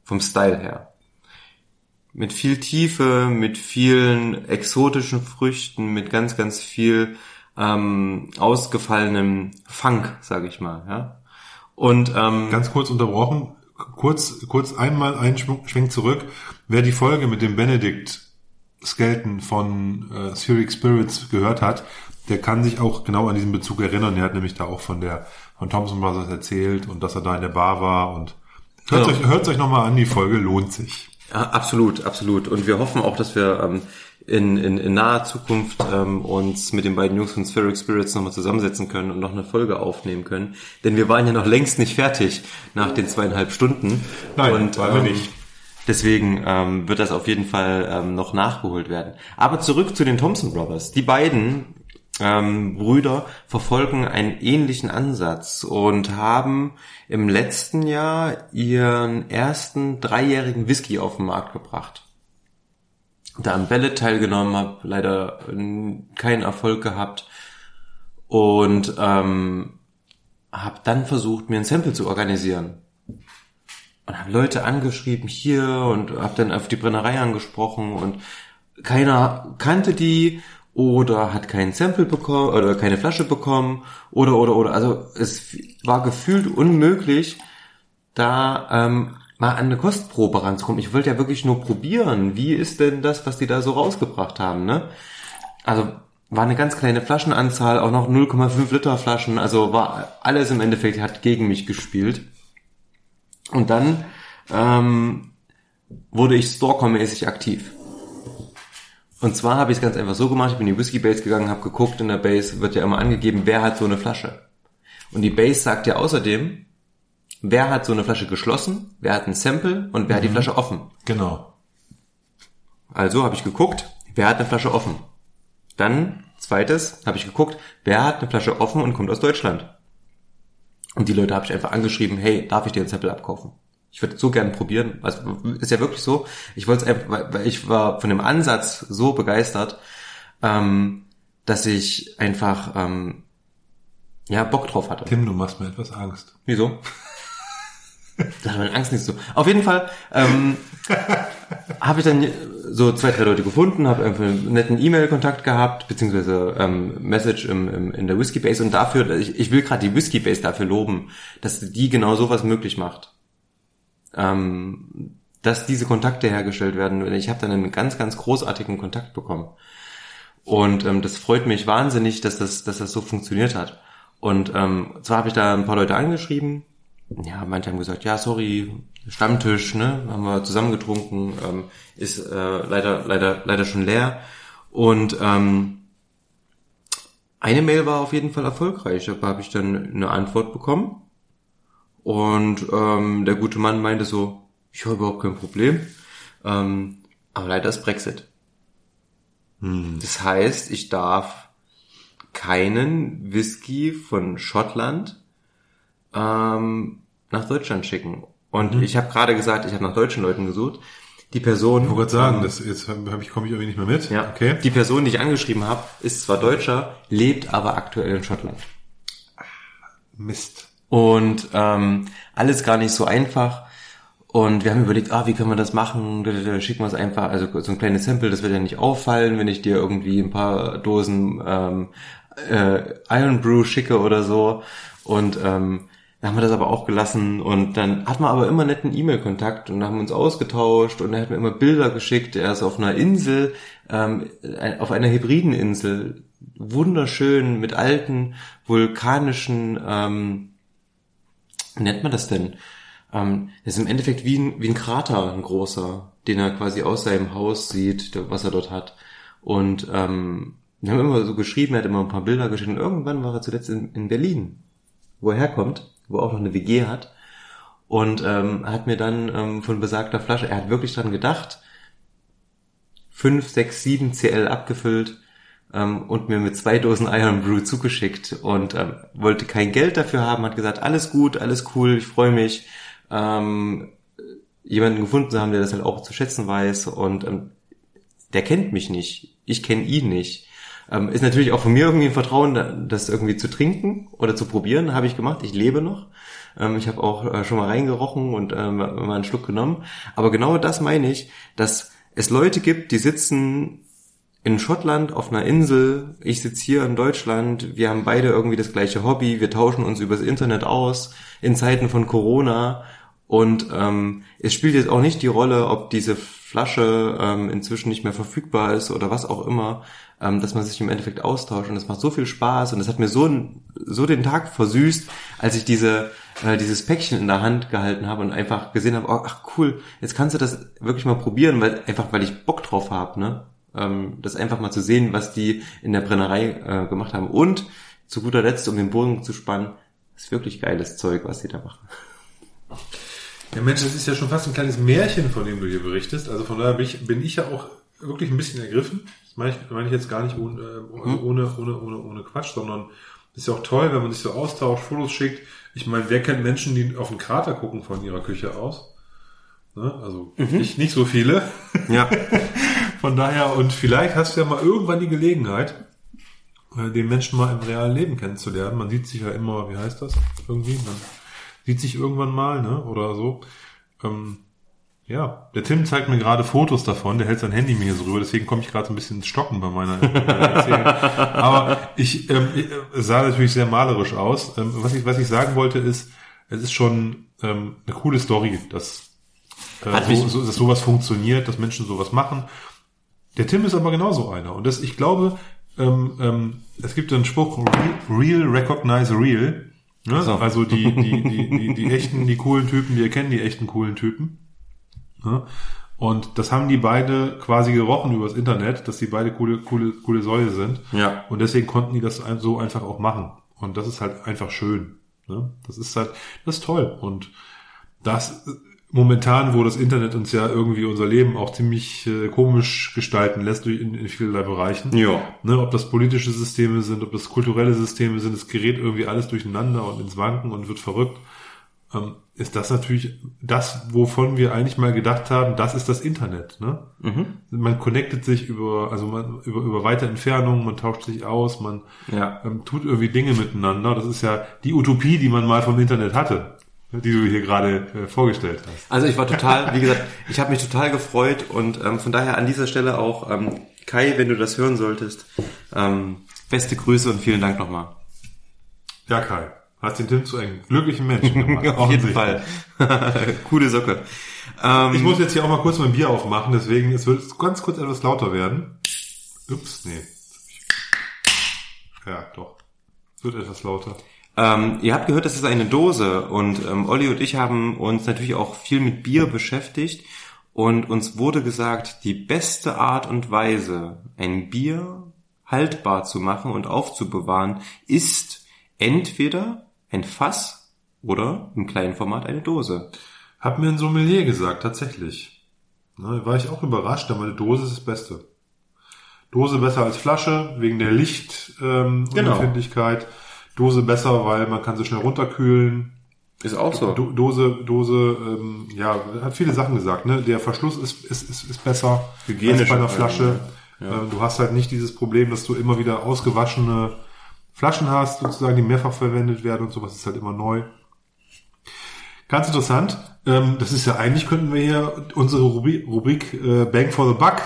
Vom Style her. Mit viel Tiefe, mit vielen exotischen Früchten, mit ganz, ganz viel ähm, ausgefallenem Funk, sage ich mal. Ja? Und ähm, Ganz kurz unterbrochen, kurz, kurz einmal einen Schwenk zurück. Wer die Folge mit dem Benedict Skelton von äh, Syric Spirits gehört hat, der kann sich auch genau an diesen Bezug erinnern. Er hat nämlich da auch von der von Thompson Brothers erzählt und dass er da in der Bar war und hört Genau. euch, hört euch nochmal an, die Folge lohnt sich. Ja, absolut, absolut. Und wir hoffen auch, dass wir ähm, in, in, in naher Zukunft ähm, uns mit den beiden Jungs von Spheric Spirits nochmal zusammensetzen können und noch eine Folge aufnehmen können. Denn wir waren ja noch längst nicht fertig nach den zweieinhalb Stunden. Nein, und, waren wir ähm, nicht. Deswegen ähm, wird das auf jeden Fall ähm, noch nachgeholt werden. Aber zurück zu den Thompson Brothers. Die beiden ähm, Brüder verfolgen einen ähnlichen Ansatz und haben im letzten Jahr ihren ersten dreijährigen Whisky auf den Markt gebracht. Da am Ballot teilgenommen, habe leider äh, keinen Erfolg gehabt. Und ähm, habe dann versucht, mir ein Sample zu organisieren. Und habe Leute angeschrieben hier und habe dann auf die Brennerei angesprochen und keiner kannte die oder hat kein Sample bekommen oder keine Flasche bekommen oder oder oder. Also es war gefühlt unmöglich da ähm, mal an eine Kostprobe ranzukommen. Ich wollte ja wirklich nur probieren, wie ist denn das, was die da so rausgebracht haben, ne? Also war eine ganz kleine Flaschenanzahl, auch noch 0,5 Liter Flaschen, also war alles im Endeffekt hat gegen mich gespielt. Und dann ähm, wurde ich Stalker-mäßig aktiv. Und zwar habe ich es ganz einfach so gemacht, ich bin in die Whiskey Base gegangen, habe geguckt, in der Base wird ja immer angegeben, wer hat so eine Flasche. Und die Base sagt ja außerdem, wer hat so eine Flasche geschlossen, wer hat ein Sample und wer hat die Flasche offen. Genau. Also habe ich geguckt, wer hat eine Flasche offen. Dann, zweites, habe ich geguckt, wer hat eine Flasche offen und kommt aus Deutschland. Und die Leute habe ich einfach angeschrieben, hey, darf ich dir ein Sample abkaufen? Ich würde so gern probieren. Also ist ja wirklich so. Ich wollte es einfach, weil, weil ich war von dem Ansatz so begeistert, ähm, dass ich einfach ähm, ja Bock drauf hatte. Tim, du machst mir etwas Angst. Wieso? Da hat meine Angst nicht so. Auf jeden Fall ähm, habe ich dann so zwei, drei Leute gefunden, habe einfach einen netten E-Mail-Kontakt gehabt, beziehungsweise ähm, Message im, im, in der Whiskey Base und dafür, ich, ich will gerade die Whiskey Base dafür loben, dass die genau sowas möglich macht. Ähm, dass diese Kontakte hergestellt werden. Ich habe dann einen ganz, ganz großartigen Kontakt bekommen. Und ähm, das freut mich wahnsinnig, dass das, dass das so funktioniert hat. Und ähm, zwar habe ich da ein paar Leute angeschrieben. Ja, manche haben gesagt, ja, sorry, Stammtisch, ne, haben wir zusammen getrunken, ähm, ist äh, leider, leider, leider schon leer. Und ähm, eine Mail war auf jeden Fall erfolgreich. Da habe ich dann eine Antwort bekommen. Und ähm, der gute Mann meinte so, ich habe überhaupt kein Problem. Ähm, aber leider ist Brexit. Das heißt, ich darf keinen Whisky von Schottland ähm, nach Deutschland schicken. Und ich habe gerade gesagt, ich habe nach deutschen Leuten gesucht. Die Person, Ich wollte gerade sagen, das, jetzt hab ich, komme ich irgendwie nicht mehr mit. ja, Okay. die Person, die ich angeschrieben habe, ist zwar Deutscher, lebt aber aktuell in Schottland. Mist. Und ähm, alles gar nicht so einfach. Und wir haben überlegt, ah, wie können wir das machen? Schicken wir es einfach, also so ein kleines Sample, das wird ja nicht auffallen, wenn ich dir irgendwie ein paar Dosen ähm, äh, Iron Brew schicke oder so. Und ähm, dann haben wir das aber auch gelassen und dann hatten wir aber immer netten E-Mail-Kontakt und haben uns ausgetauscht und er hat mir immer Bilder geschickt. Er ist auf einer Insel, ähm, auf einer hybriden Insel, wunderschön mit alten vulkanischen ähm, nennt man das denn? Ähm, das ist im Endeffekt wie ein, wie ein Krater, ein großer, den er quasi aus seinem Haus sieht, was er dort hat. Und ähm, wir haben immer so geschrieben, er hat immer ein paar Bilder geschickt und irgendwann war er zuletzt in, in Berlin, wo er herkommt, wo auch noch eine WG hat. Und ähm, hat mir dann ähm, von besagter Flasche, er hat wirklich dran gedacht, 5, 6, 7 CL abgefüllt ähm, und mir mit zwei Dosen Iron Brew zugeschickt und ähm, wollte kein Geld dafür haben, hat gesagt, alles gut, alles cool, ich freue mich, ähm, jemanden gefunden zu haben, der das halt auch zu schätzen weiß und ähm, der kennt mich nicht, ich kenne ihn nicht. Ähm, ist natürlich auch von mir irgendwie ein Vertrauen, das irgendwie zu trinken oder zu probieren, habe ich gemacht. Ich lebe noch. Ähm, ich habe auch äh, schon mal reingerochen und ähm, mal einen Schluck genommen. Aber genau das meine ich, dass es Leute gibt, die sitzen in Schottland auf einer Insel, ich sitze hier in Deutschland, wir haben beide irgendwie das gleiche Hobby, wir tauschen uns übers Internet aus in Zeiten von Corona und ähm, es spielt jetzt auch nicht die Rolle, ob diese Flasche ähm, inzwischen nicht mehr verfügbar ist oder was auch immer, ähm, dass man sich im Endeffekt austauscht und es macht so viel Spaß und es hat mir so, so den Tag versüßt, als ich diese äh, dieses Päckchen in der Hand gehalten habe und einfach gesehen habe, oh, ach cool, jetzt kannst du das wirklich mal probieren, weil einfach weil ich Bock drauf habe, ne? Ähm, das einfach mal zu sehen, was die in der Brennerei äh, gemacht haben und zu guter Letzt, um den Bogen zu spannen, ist wirklich geiles Zeug, was die da machen. Ja Mensch, das ist ja schon fast ein kleines Märchen, von dem du hier berichtest. Also von daher bin ich, bin ich ja auch wirklich ein bisschen ergriffen. Meine ich, meine ich jetzt gar nicht ohne, äh, hm. ohne, ohne, ohne, ohne Quatsch, sondern ist ja auch toll, wenn man sich so austauscht, Fotos schickt. Ich meine, wer kennt Menschen, die auf den Krater gucken von ihrer Küche aus? Ne? Also mhm. nicht, nicht so viele. Ja. (laughs) von daher, und vielleicht hast du ja mal irgendwann die Gelegenheit, äh, den Menschen mal im realen Leben kennenzulernen. Man sieht sich ja immer, wie heißt das? Irgendwie, man sieht sich irgendwann mal, ne? Oder so. Ähm, ja, der Tim zeigt mir gerade Fotos davon, der hält sein Handy mir so rüber, deswegen komme ich gerade so ein bisschen ins Stocken bei meiner, Erzählung. Aber ich, ähm, äh, sah natürlich sehr malerisch aus. Ähm, was, ich, was ich sagen wollte ist, es ist schon ähm, eine coole Story, dass, äh, so, so, dass sowas funktioniert, dass Menschen sowas machen. Der Tim ist aber genauso einer. Und das, ich glaube, ähm, ähm, es gibt einen Spruch, real, real recognize real. Ne? So. Also die, die, die, die, (laughs) die echten, die coolen Typen, die erkennen die echten coolen Typen. Ne? Und das haben die beide quasi gerochen übers Internet, dass die beide coole, coole, coole Säue sind. Ja. Und deswegen konnten die das so einfach auch machen. Und das ist halt einfach schön. Ne? Das ist halt, das ist toll. Und das momentan, wo das Internet uns ja irgendwie unser Leben auch ziemlich äh, komisch gestalten lässt in, in vielerlei Bereichen. Ja. Ne, ob das politische Systeme sind, ob das kulturelle Systeme sind, es gerät irgendwie alles durcheinander und ins Wanken und wird verrückt ist das natürlich das, wovon wir eigentlich mal gedacht haben, das ist das Internet. Ne? Mhm. Man connectet sich über, also man, über, über weite Entfernungen, man tauscht sich aus, man ja. ähm, tut irgendwie Dinge miteinander. Das ist ja die Utopie, die man mal vom Internet hatte, die du hier gerade äh, vorgestellt hast. Also ich war total, (laughs) wie gesagt, ich habe mich total gefreut und ähm, von daher an dieser Stelle auch ähm, Kai, wenn du das hören solltest, ähm, beste Grüße und vielen Dank nochmal. Ja, Kai. Hast den Tim zu einem glücklichen Menschen (laughs) gemacht. Auf jeden Fall. (laughs) Coole Socke. Ähm, ich muss jetzt hier auch mal kurz mein Bier aufmachen, deswegen es wird ganz kurz etwas lauter werden. Ups, nee. Ja, doch. Es wird etwas lauter. Ähm, ihr habt gehört, das ist eine Dose und ähm, Olli und ich haben uns natürlich auch viel mit Bier beschäftigt und uns wurde gesagt, die beste Art und Weise, ein Bier haltbar zu machen und aufzubewahren, ist entweder ein Fass oder im kleinen Format eine Dose. Hat mir ein Sommelier gesagt, tatsächlich. Na, war ich auch überrascht, aber eine Dose ist das Beste. Dose besser als Flasche, wegen der Lichtempfindlichkeit. Ähm, genau. Dose besser, weil man kann sie schnell runterkühlen. Ist auch so. Do Dose, Dose, ähm, ja, hat viele Sachen gesagt. Ne? Der Verschluss ist, ist, ist, ist besser als bei einer Flasche. Ja. Ähm, du hast halt nicht dieses Problem, dass du immer wieder ausgewaschene Flaschen hast, sozusagen, die mehrfach verwendet werden und sowas ist halt immer neu. Ganz interessant. Ähm, das ist ja eigentlich könnten wir hier unsere Rubrik, Rubrik äh, Bang for the Buck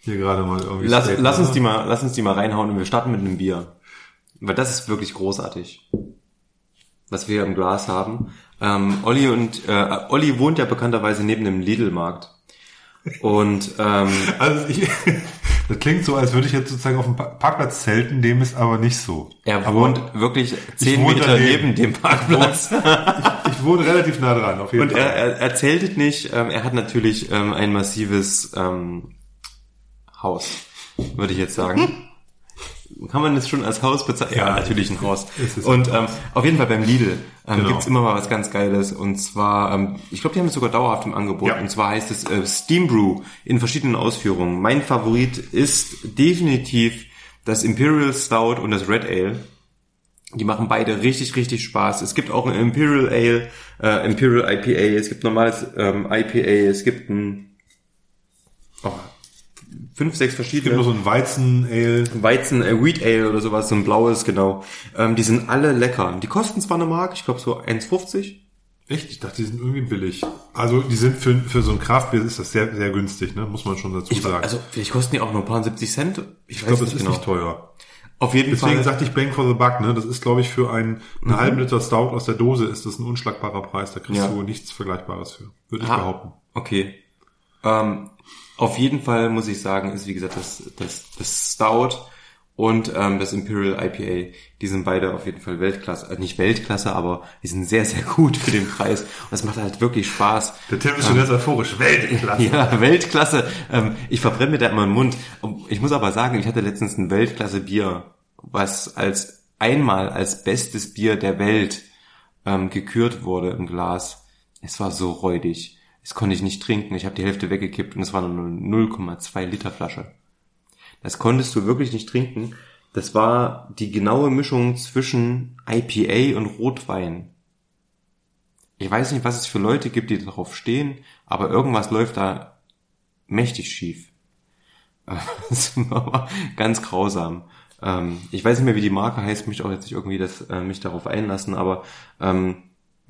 hier gerade mal irgendwie. Lass, lass uns die mal, lass uns die mal reinhauen und wir starten mit einem Bier, weil das ist wirklich großartig, was wir hier im Glas haben. Ähm, Olli und äh, Olli wohnt ja bekannterweise neben dem Lidl-Markt. Und ähm, (laughs) also ich, das klingt so, als würde ich jetzt sozusagen auf dem Parkplatz zelten, dem ist aber nicht so. Er aber wohnt wirklich zehn Meter daneben. neben dem Parkplatz. ich, ich wohne relativ nah dran, auf jeden Und Fall. Und er, er, er zeltet nicht, ähm, er hat natürlich ähm, ein massives ähm, Haus, würde ich jetzt sagen. (laughs) kann man das schon als Haus bezeichnen? Ja, ja, natürlich ein Haus. Und ähm, auf jeden Fall beim Lidl ähm, genau. gibt's immer mal was ganz Geiles. Und zwar, ähm, ich glaube, die haben es sogar dauerhaft im Angebot. Ja. Und zwar heißt es äh, Steam Brew in verschiedenen Ausführungen. Mein Favorit ist definitiv das Imperial Stout und das Red Ale. Die machen beide richtig, richtig Spaß. Es gibt auch ein Imperial Ale, äh, Imperial IPA, es gibt normales ähm, IPA, es gibt ein oh, fünf, sechs Es gibt verschiedene. noch so ein Weizen-Ale. Weizen, äh, Wheat Ale oder sowas, so ein blaues, genau. Ähm, die sind alle lecker. Die kosten zwar eine Mark, ich glaube so 1,50. Echt? Ich dachte, die sind irgendwie billig. Also die sind für, für so ein Kraftbier ist das sehr, sehr günstig, ne? Muss man schon dazu Ich, sagen. also vielleicht kosten die auch nur ein paar 70 Cent. Ich, ich glaube, das nicht ist genau. nicht teuer. Auf jeden Deswegen Fall. sagte ich Bang for the Buck, ne? Das ist, glaube ich, für einen, einen halben Liter Stout aus der Dose ist das ein unschlagbarer Preis. Da kriegst Ja. du nichts Vergleichbares für. Würde ich behaupten. Okay. Ähm, auf jeden Fall muss ich sagen, ist wie gesagt das, das, das Stout und ähm, das Imperial IPA. Die sind beide auf jeden Fall Weltklasse. Äh, nicht Weltklasse, aber die sind sehr, sehr gut für den Preis. Und es macht halt wirklich Spaß. Der Tim ist schon ganz euphorisch. Weltklasse. (laughs) Ja, Weltklasse. Ähm, ich verbrenne mir da immer den Mund. Und Ich muss aber sagen, ich hatte letztens ein Weltklasse-Bier, was als einmal als bestes Bier der Welt ähm, gekürt wurde im Glas. Es war so räudig. Das konnte ich nicht trinken. Ich habe die Hälfte weggekippt und es war nur eine 0,2 Liter Flasche. Das konntest du wirklich nicht trinken. Das war die genaue Mischung zwischen IPA und Rotwein. Ich weiß nicht, was es für Leute gibt, die darauf stehen, aber irgendwas läuft da mächtig schief. (laughs) Das war ganz grausam. Ähm, Ich weiß nicht mehr, wie die Marke heißt, mich auch jetzt nicht irgendwie das, äh, mich darauf einlassen, aber ähm,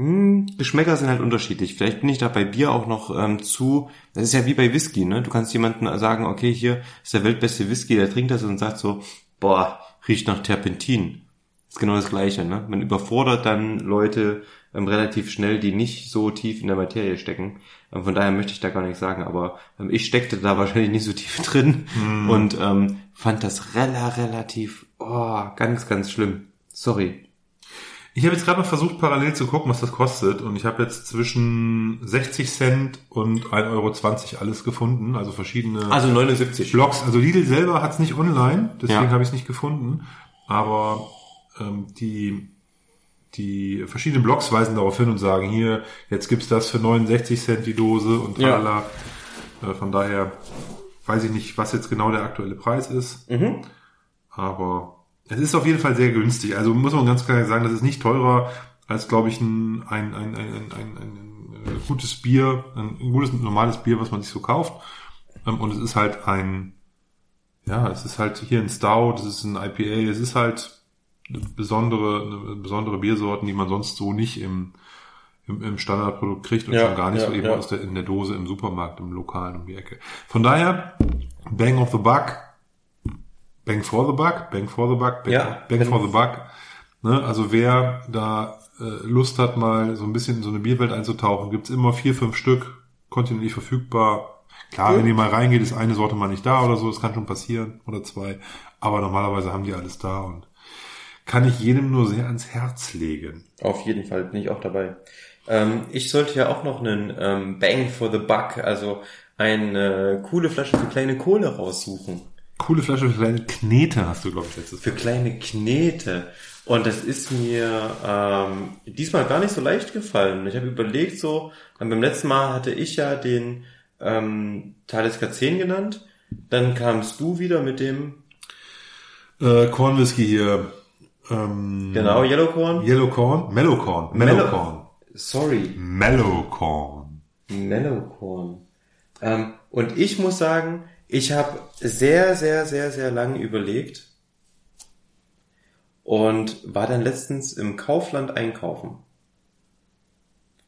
hm, Geschmäcker sind halt unterschiedlich. Vielleicht bin ich da bei Bier auch noch ähm, zu. Das ist ja wie bei Whisky, ne? Du kannst jemanden sagen, okay, hier ist der weltbeste Whisky, der trinkt das und sagt so, boah, riecht nach Terpentin. ist genau das Gleiche, ne? Man überfordert dann Leute ähm, relativ schnell, die nicht so tief in der Materie stecken. Ähm, von daher möchte ich da gar nichts sagen, aber ähm, ich steckte da (laughs) wahrscheinlich nicht so tief drin und ähm, fand das rela relativ, oh, ganz, ganz schlimm. Sorry. Ich habe jetzt gerade noch versucht, parallel zu gucken, was das kostet. Und ich habe jetzt zwischen 60 Cent und 1,20 Euro alles gefunden. Also verschiedene Also 79. Blogs. Also Lidl selber hat es nicht online, deswegen Ja. habe ich es nicht gefunden. Aber ähm, die, die verschiedenen Blogs weisen darauf hin und sagen, hier, jetzt gibt's das für 69 Cent die Dose und Ja. tralala. Äh, von daher weiß ich nicht, was jetzt genau der aktuelle Preis ist. Mhm. Aber es ist auf jeden Fall sehr günstig. Also muss man ganz klar sagen, das ist nicht teurer als, glaube ich, ein, ein, ein, ein, ein, ein, gutes Bier, ein, ein gutes normales Bier, was man sich so kauft. Ähm, Und es ist halt ein, ja, es ist halt hier ein Stout, es ist ein IPA, es ist halt eine besondere, eine besondere Biersorten, die man sonst so nicht im, im, im Standardprodukt kriegt und Ja, schon gar nicht ja, so eben ja. aus der, in der Dose im Supermarkt, im Lokalen um die Ecke. Von daher, Bang of the Buck, Bang for the Buck, Bang for the Buck, Bang, Ja, Bang for the Buck. Ne? Also wer da äh, Lust hat, mal so ein bisschen in so eine Bierwelt einzutauchen, gibt's immer vier, fünf Stück, kontinuierlich verfügbar. Klar, Ja. wenn ihr mal reingeht, ist eine Sorte mal nicht da oder so, das kann schon passieren, oder zwei. Aber normalerweise haben die alles da und kann ich jedem nur sehr ans Herz legen. Auf jeden Fall bin ich auch dabei. Ähm, ich sollte ja auch noch einen ähm, Bang for the Buck, also eine coole Flasche für kleine Kohle raussuchen. Coole Flasche für kleine Knete hast du, glaube ich, letztes Für kleine Knete. Und das ist mir ähm, diesmal gar nicht so leicht gefallen. Ich habe überlegt, so, ähm, beim letzten Mal hatte ich ja den ähm, Talisker 10 genannt. Dann kamst du wieder mit dem, Äh, Corn Whisky hier. Ähm, genau, Yellowcorn. Yellow Corn? Mellow Corn. Mellow- Mellow Corn. Sorry, Mellow Corn. Mellowcorn. Ähm, und ich muss sagen, ich habe sehr, sehr, sehr, sehr lange überlegt und war dann letztens im Kaufland einkaufen.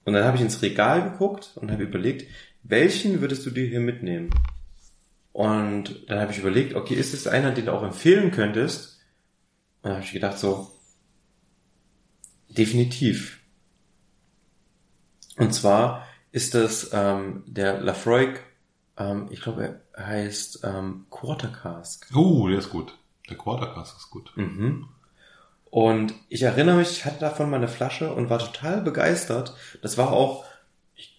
Und dann habe ich ins Regal geguckt und habe überlegt, welchen würdest du dir hier mitnehmen? Und dann habe ich überlegt, okay, ist es einer, den du auch empfehlen könntest? Und dann habe ich gedacht so, definitiv. Und zwar ist das ähm, der Lafroig, ähm, ich glaube, er heißt ähm, Quarter Cask. Oh, der ist gut. Der Quartercast ist gut. Mhm. Und ich erinnere mich, ich hatte davon mal eine Flasche und war total begeistert. Das war auch,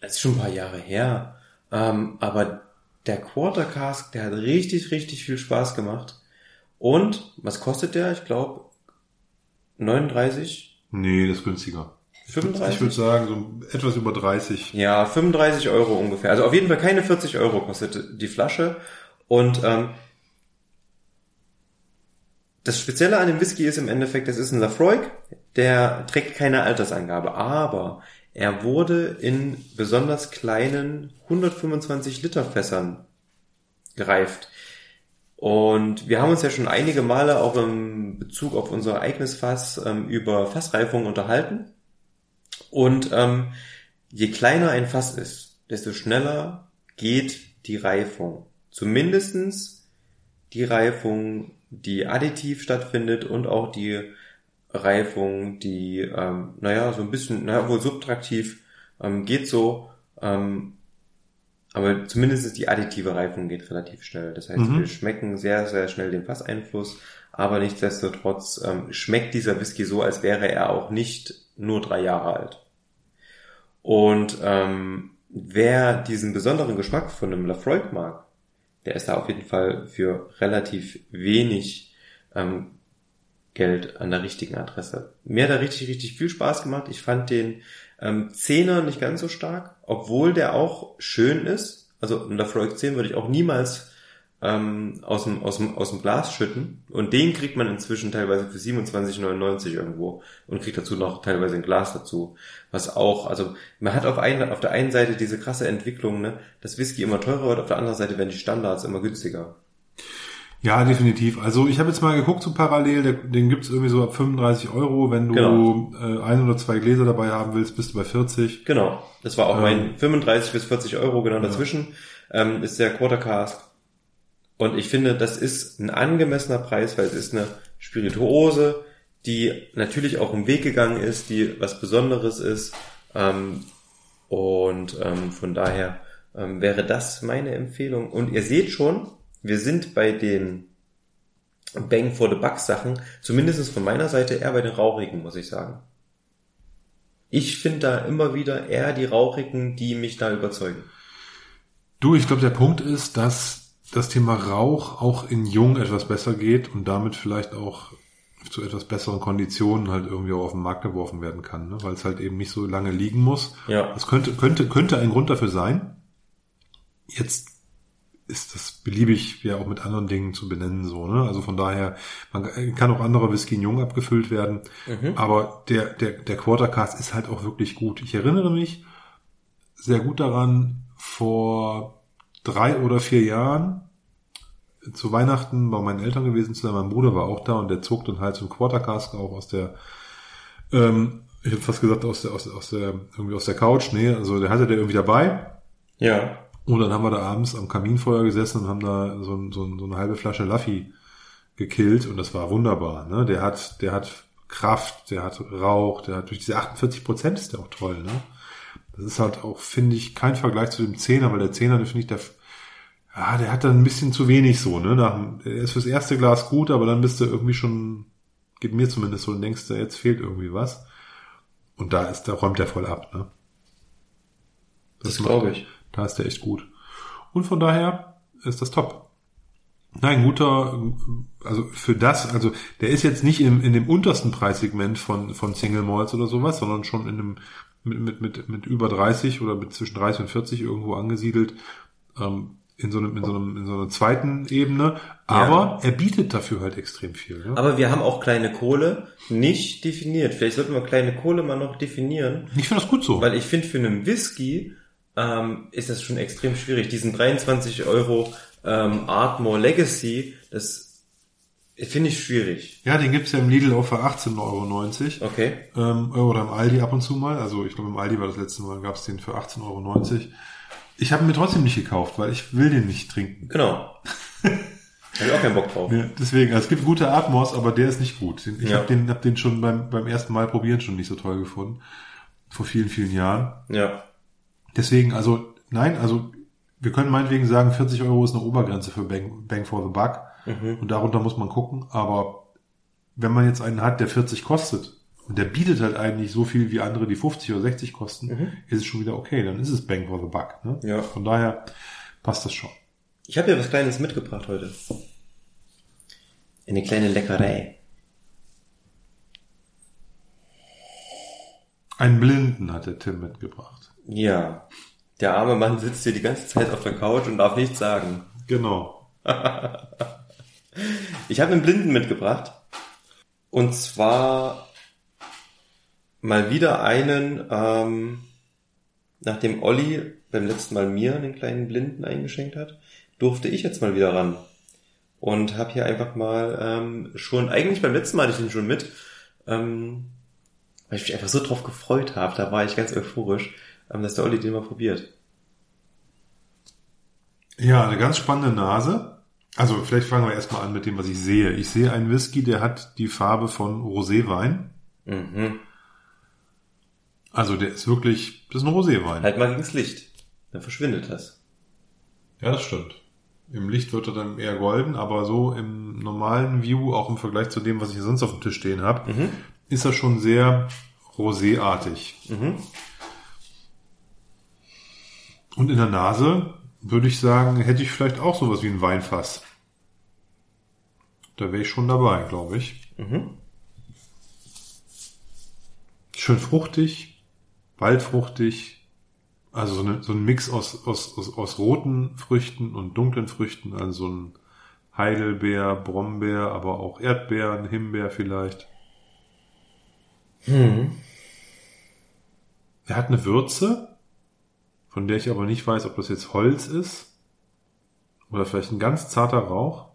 das ist schon ein paar Jahre her, ähm, aber der Quarter Cask, der hat richtig, richtig viel Spaß gemacht. Und was kostet der? Ich glaube 39, Nee, das ist günstiger. Ich 35? würde sagen, so etwas über 30. Ja, 35 Euro ungefähr. Also auf jeden Fall keine 40 Euro kostet die Flasche. Und ähm, das Spezielle an dem Whisky ist im Endeffekt, das ist ein Lafroig, der trägt keine Altersangabe, aber er wurde in besonders kleinen 125 Liter Fässern gereift. Und wir haben uns ja schon einige Male auch im Bezug auf unser eigenes Fass ähm, über Fassreifung unterhalten. Und ähm, je kleiner ein Fass ist, desto schneller geht die Reifung. Zumindestens die Reifung, die additiv stattfindet und auch die Reifung, die, ähm, naja, so ein bisschen, naja, wohl subtraktiv ähm, geht so, ähm, aber zumindest die additive Reifung geht relativ schnell. Das heißt, mhm. wir schmecken sehr, sehr schnell den Fasseinfluss, aber nichtsdestotrotz ähm, schmeckt dieser Whisky so, als wäre er auch nicht nur drei Jahre alt. Und ähm, wer diesen besonderen Geschmack von einem Lafroig mag, der ist da auf jeden Fall für relativ wenig ähm, Geld an der richtigen Adresse. Mir hat er richtig, richtig viel Spaß gemacht. Ich fand den ähm, Zehner nicht ganz so stark, obwohl der auch schön ist. Also ein Lafroig 10 würde ich auch niemals ähm, aus, dem, aus, dem, aus dem Glas schütten. Und den kriegt man inzwischen teilweise für 27,99 irgendwo und kriegt dazu noch teilweise ein Glas dazu. Was auch, also man hat auf, ein, auf der einen Seite diese krasse Entwicklung, ne, dass Whisky immer teurer wird, auf der anderen Seite werden die Standards immer günstiger. Ja, definitiv. Also ich habe jetzt mal geguckt, so parallel, den, gibt's irgendwie so ab 35 Euro. Wenn du genau. äh, ein oder zwei Gläser dabei haben willst, bist du bei 40. Genau, das war auch ähm, mein 35 bis 40 Euro, genau dazwischen. Ja. Ähm, ist der Quarter Cask und ich finde, das ist ein angemessener Preis, weil es ist eine Spirituose, die natürlich auch im Weg gegangen ist, die was Besonderes ist. Ähm, und ähm, von daher ähm, wäre das meine Empfehlung. Und ihr seht schon, wir sind bei den Bang for the Buck Sachen, zumindest von meiner Seite eher bei den rauchigen, muss ich sagen. Ich finde da immer wieder eher die rauchigen, die mich da überzeugen. Du, ich glaube, der Punkt ist, dass das Thema Rauch auch in Jung etwas besser geht und damit vielleicht auch zu etwas besseren Konditionen halt irgendwie auch auf den Markt geworfen werden kann, ne? weil es halt eben nicht so lange liegen muss. Ja. Das könnte, könnte, könnte ein Grund dafür sein. Jetzt ist das beliebig ja auch mit anderen Dingen zu benennen, so, ne? Also von daher, man kann auch andere Whisky in Jung abgefüllt werden. Mhm. Aber der, der, der Quartercast ist halt auch wirklich gut. Ich erinnere mich sehr gut daran, vor drei oder vier Jahren zu Weihnachten bei meinen Eltern gewesen zu sein. Mein Bruder war auch da und der zog dann halt so ein Quartercask auch aus der, ähm, ich hätte fast gesagt aus der, aus, aus der, irgendwie aus der Couch. Nee, also der hatte der irgendwie dabei. Ja. Und dann haben wir da abends am Kaminfeuer gesessen und haben da so, so, so eine halbe Flasche Laffy gekillt und das war wunderbar. Ne? Der hat, der hat Kraft, der hat Rauch, der hat durch diese 48 Prozent ist der auch toll. Ne? Das ist halt auch, finde ich, kein Vergleich zu dem Zehner, weil der Zehner, finde ich, der, ja, der hat dann ein bisschen zu wenig so, ne? Nach, er ist fürs erste Glas gut, aber dann bist du irgendwie schon, geht mir zumindest so, und denkst du, jetzt fehlt irgendwie was. Und da ist, da räumt er voll ab, ne? Das, das glaube ich. Da ist der echt gut. Und von daher ist das top. Nein, guter, also für das, also der ist jetzt nicht im, in dem untersten Preissegment von, von Single Malls oder sowas, sondern schon in einem mit, mit, mit, mit über 30 oder mit zwischen 30 und 40 irgendwo angesiedelt. Ähm, in so einem, in so einem, in so einer zweiten Ebene. Aber ja. er bietet dafür halt extrem viel. Ne? Aber wir haben auch kleine Kohle nicht definiert. Vielleicht sollten wir kleine Kohle mal noch definieren. Ich finde das gut so. Weil ich finde, für einen Whisky ähm, ist das schon extrem schwierig. Diesen 23 Euro ähm, Artmore Legacy, das Finde ich schwierig. Ja, den gibt's ja im Lidl auch für 18,90 Euro. Okay. Ähm, oder im Aldi ab und zu mal. Also ich glaube im Aldi war das letzte Mal, gab's den für 18,90 Euro. Ich habe ihn mir trotzdem nicht gekauft, weil ich will den nicht trinken. Genau. (laughs) Habe ich auch keinen Bock drauf. Ja, deswegen, also es gibt gute Atmos, aber der ist nicht gut. Ich ja. habe den, hab den schon beim, beim ersten Mal probieren schon nicht so toll gefunden. Vor vielen, vielen Jahren. Ja. Deswegen, also, nein, also wir können meinetwegen sagen, 40 Euro ist eine Obergrenze für Bang, Bang for the Buck. Mhm. Und darunter muss man gucken. Aber wenn man jetzt einen hat, der 40 kostet und der bietet halt eigentlich so viel wie andere, die 50 oder 60 kosten, mhm. ist es schon wieder okay. Dann ist es Bang for the Buck. Ne? Ja. Von daher passt das schon. Ich habe ja was Kleines mitgebracht heute. Eine kleine Leckerei. Einen Blinden hat der Tim mitgebracht. Ja. Der arme Mann sitzt hier die ganze Zeit auf der Couch und darf nichts sagen. Genau. (laughs) ich habe einen Blinden mitgebracht. Und zwar mal wieder einen, ähm, nachdem Olli beim letzten Mal mir einen kleinen Blinden eingeschenkt hat, durfte ich jetzt mal wieder ran. und habe hier einfach mal ähm, schon, eigentlich beim letzten Mal hatte ich den schon mit, ähm, weil ich mich einfach so drauf gefreut habe, da war ich ganz euphorisch, ähm, dass der Olli den mal probiert. Ja, eine ganz spannende Nase. Also vielleicht fangen wir erstmal an mit dem, was ich sehe. Ich sehe einen Whisky, der hat die Farbe von Roséwein. Mhm. Also der ist wirklich, das ist ein Roséwein. Halt mal gegens Licht, dann verschwindet das. Ja, das stimmt. Im Licht wird er dann eher golden, aber so im normalen View, auch im Vergleich zu dem, was ich hier sonst auf dem Tisch stehen habe, Mhm. ist er schon sehr roséartig. Mhm. Und in der Nase würde ich sagen, hätte ich vielleicht auch sowas wie ein Weinfass. Da wäre ich schon dabei, glaube ich. Mhm. Schön fruchtig, waldfruchtig. Also so, eine, so ein Mix aus, aus, aus, aus roten Früchten und dunklen Früchten. Also so ein Heidelbeer, Brombeer, aber auch Erdbeeren, Himbeer vielleicht. Mhm. Er hat eine Würze, von der ich aber nicht weiß, ob das jetzt Holz ist oder vielleicht ein ganz zarter Rauch.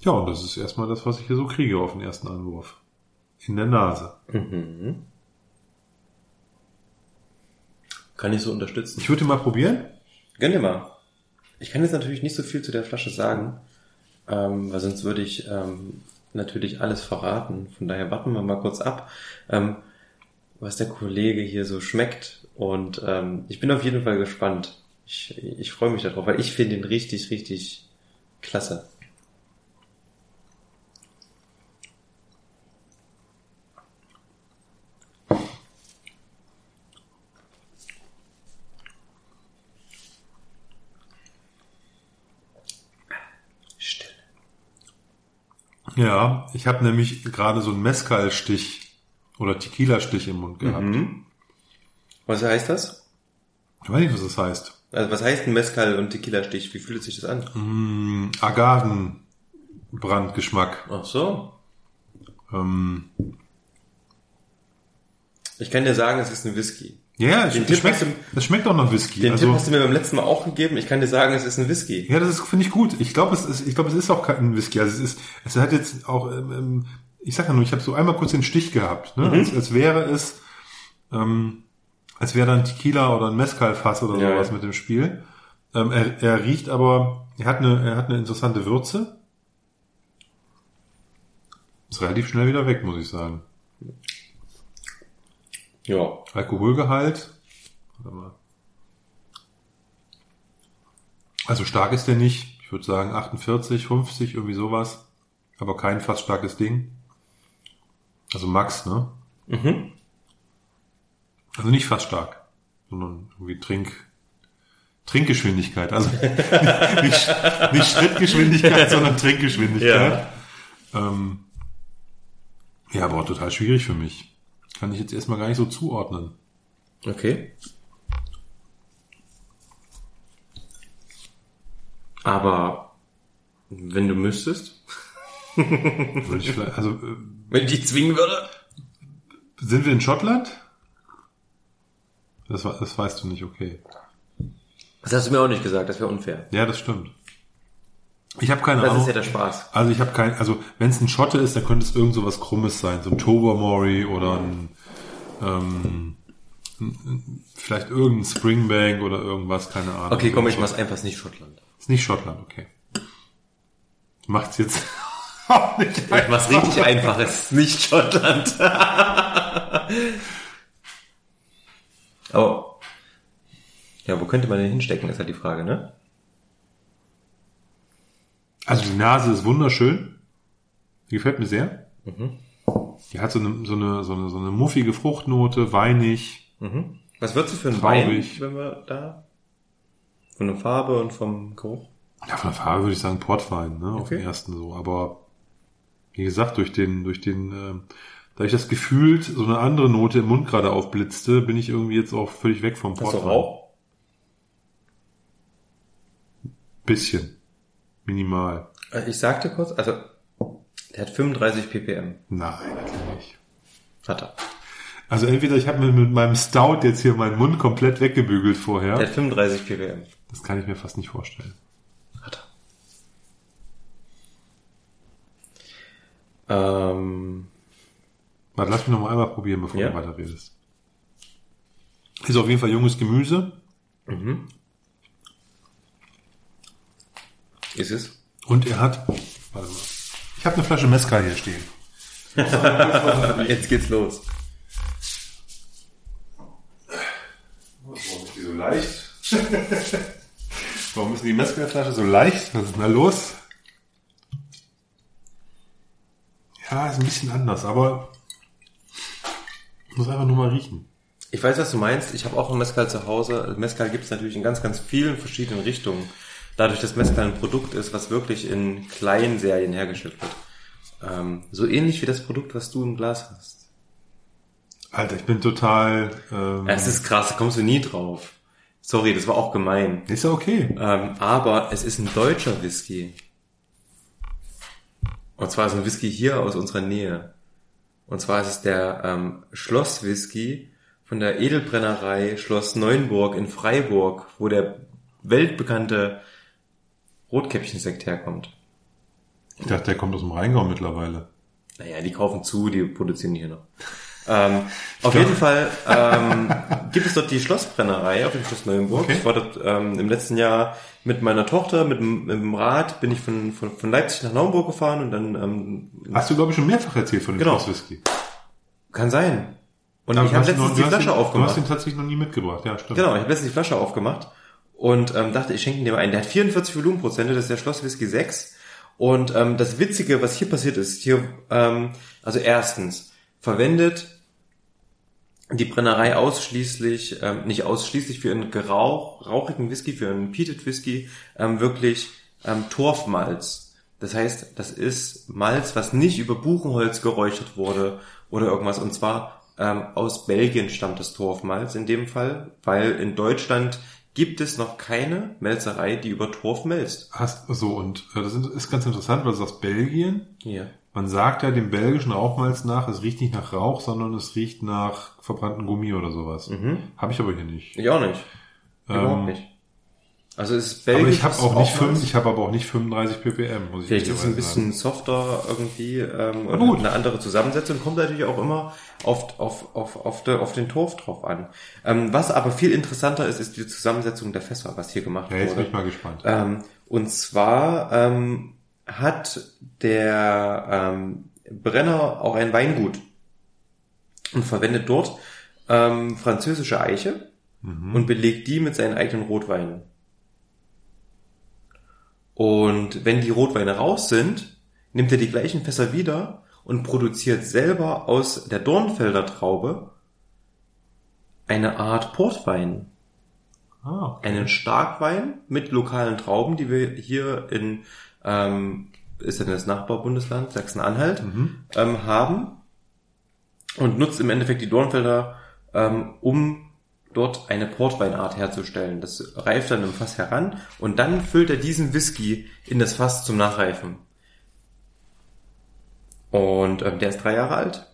Ja, und das ist erstmal das, was ich hier so kriege auf den ersten Anwurf. In der Nase. Mhm. Kann ich so unterstützen. Ich würde mal probieren. Gönn dir mal. Ich kann jetzt natürlich nicht so viel zu der Flasche sagen, ähm, weil sonst würde ich ähm, natürlich alles verraten. Von daher warten wir mal kurz ab, ähm, was der Kollege hier so schmeckt. Und ähm, ich bin auf jeden Fall gespannt. Ich, ich freue mich darauf, weil ich finde ihn richtig, richtig klasse. Ja, ich habe nämlich gerade so einen Mezcal-Stich oder Tequila-Stich im Mund gehabt. Mhm. Was heißt das? Ich weiß nicht, was das heißt. Also was heißt ein Mezcal und Tequila-Stich? Wie fühlt sich das an? Mm, Agavenbrandgeschmack. Ach so. Ähm, Ich kann dir sagen, es ist ein Whisky. Ja, Den Tipp schmeckt, du- es schmeckt auch nach Whisky. Den also, Tipp hast du mir beim letzten Mal auch gegeben. Ich kann dir sagen, es ist ein Whisky. ja, das ist finde ich gut. Ich glaube, es ist, ich glaube, es ist auch kein Whisky. Also es ist, es hat jetzt auch, ähm, ähm, ich sag ja nur, ich habe so einmal kurz den Stich gehabt, ne? als, als wäre es, ähm, als wäre da ein Tequila oder ein Mezcal-Fass oder Ja, sowas ja. mit dem Spiel. Ähm, er, er riecht aber, er hat eine, er hat eine interessante Würze. Ist relativ schnell wieder weg, muss ich sagen. Ja. Alkoholgehalt. Also stark ist der nicht. Ich würde sagen 48, 50, irgendwie sowas. Aber kein fast starkes Ding. Also Max, ne? Mhm. Also nicht fast stark, sondern irgendwie Trink, Trinkgeschwindigkeit. Also (laughs) nicht, nicht Schrittgeschwindigkeit, (laughs) sondern Trinkgeschwindigkeit. Ähm, ja, aber auch total schwierig für mich. Kann ich jetzt erstmal gar nicht so zuordnen. Okay. Aber wenn du müsstest, (laughs) Würde ich vielleicht, also äh, wenn ich dich zwingen würde. sind wir in Schottland? Das, das weißt du nicht, okay. Das hast du mir auch nicht gesagt, das wäre unfair. Ja, das stimmt. Ich habe keine Das Ahnung. ist ja der Spaß. Also ich habe kein, also wenn es ein Schotte ist, dann könnte es irgend so was Krummes sein, so ein Tobermory oder ein, ähm, vielleicht irgendein Springbank oder irgendwas, keine Ahnung. Okay, komm, ich mach's einfach, ist nicht Schottland. Ist nicht Schottland, okay. Macht's jetzt (laughs) auch nicht Ich mach's richtig einfach, es ist nicht Schottland. Aber, (laughs) ja, wo könnte man den hinstecken, ist halt die Frage, ne? Also die Nase ist wunderschön. Die gefällt mir sehr. Mhm. Die hat so eine, so eine, so eine, so eine muffige Fruchtnote, weinig. Mhm. Was würdest du für einen Traurig. Wein, wenn wir da, von der Farbe und vom Geruch? Ja, von der Farbe würde ich sagen Portwein, ne, auf Okay. den ersten so. Aber wie gesagt, durch den, durch den, ähm, da ich das gefühlt so eine andere Note im Mund gerade aufblitzte, bin ich irgendwie jetzt auch völlig weg vom Hast du Portwein. Rauch? Bisschen. Minimal. Äh, Ich sagte kurz, also, der hat 35 ppm. Nein, natürlich nicht. Hat er. Also entweder ich habe mir mit meinem Stout jetzt hier meinen Mund komplett weggebügelt vorher. Der hat 35 ppm. Das kann ich mir fast nicht vorstellen. Hat er. Ähm, Warte, lass mich noch mal einmal probieren, bevor Ja. du weiter redest. Ist auf jeden Fall junges Gemüse ist es? und er hat, warte mal, ich habe eine Flasche Mezcal hier stehen. (laughs) Jetzt geht's los. Warum ist die so leicht? Warum ist die Mezcalflasche so leicht? Was ist denn da los? Ja, ist ein bisschen anders, aber ich muss einfach nur mal riechen. Ich weiß, was du meinst. Ich habe auch einen Mezcal zu Hause. Mezcal gibt es natürlich in ganz, ganz vielen verschiedenen Richtungen. Dadurch, dass Mezcal ein Produkt ist, was wirklich in kleinen Serien hergestellt wird. Ähm, so ähnlich wie das Produkt, was du im Glas hast. Alter, ich bin total. Ähm, Es ist krass, da kommst du nie drauf. Sorry, das war auch gemein. ist ja okay. Ähm, aber es ist ein deutscher Whisky. Und zwar ist ein Whisky hier aus unserer Nähe. Und zwar ist es der ähm, Schlosswhisky von der Edelbrennerei Schloss Neuenburg in Freiburg, wo der weltbekannte Rotkäppchensekt herkommt. Ich dachte, der kommt aus dem Rheingau mittlerweile. Naja, die kaufen zu, die produzieren hier noch. (laughs) Ähm, auf jeden Fall ähm, gibt es dort die Schlossbrennerei auf dem Schloss Neuenburg. Okay. Ich war dort ähm, im letzten Jahr mit meiner Tochter, mit, dem- mit dem Rad, bin ich von, von, von Leipzig nach Naumburg gefahren und dann ähm, Hast du, glaube ich, schon mehrfach erzählt von dem Genau. Schlosswhisky. kann sein. Und Aber ich habe letztens noch- die Flasche ihn- Du hast aufgemacht. ihn tatsächlich noch nie mitgebracht, ja, stimmt. Genau, ich habe letztens die Flasche aufgemacht und ähm, dachte, ich schenke ihn dir mal ein. Der hat 44 Volumenprozente, das ist der Schlosswhisky 6. Und ähm, das Witzige, was hier passiert ist, hier, ähm, also erstens, verwendet die Brennerei ausschließlich, ähm, nicht ausschließlich für einen gerauch, rauchigen Whisky, für einen Peated Whisky, ähm, wirklich ähm, Torfmalz. Das heißt, das ist Malz, was nicht über Buchenholz geräuchert wurde oder irgendwas. Und zwar ähm, aus Belgien stammt das Torfmalz in dem Fall, weil in Deutschland gibt es noch keine Melzerei, die über Torf melzt. Hast, so, und äh, das ist- ganz interessant, weil du sagst Belgien. Hier. Man sagt ja dem belgischen Rauchmalz nach, es riecht nicht nach Rauch, sondern es riecht nach verbrannten Gummi oder sowas. Mhm. Habe ich aber hier nicht. Ich auch nicht. Überhaupt Ähm, nicht. Also es ist Aber belgisch. ich habe auch nicht fünf, ich habe aber auch nicht 35 ppm, muss ich Vielleicht ist es ein bisschen softer irgendwie ähm, oder gut. hat eine andere Zusammensetzung. Kommt natürlich auch immer auf, auf, auf, auf, de, auf den Torf drauf an. Ähm, was aber viel interessanter ist, ist die Zusammensetzung der Fässer, was hier gemacht sagen. Ja, jetzt bin wurde. ich mal gespannt. Ähm, und zwar ähm, hat der ähm, Brenner auch ein Weingut und verwendet dort ähm, französische Eiche und belegt die mit seinen eigenen Rotweinen. Und wenn die Rotweine raus sind, nimmt er die gleichen Fässer wieder und produziert selber aus der Dornfelder Traube eine Art Portwein ah, okay. einen Starkwein mit lokalen Trauben, die wir hier in ähm, ist ja das Nachbarbundesland Sachsen-Anhalt ähm, haben und nutzt im Endeffekt die Dornfelder, ähm, um dort eine Portweinart herzustellen. Das reift dann im Fass heran und dann füllt er diesen Whisky in das Fass zum Nachreifen. Und ähm, der ist drei Jahre alt,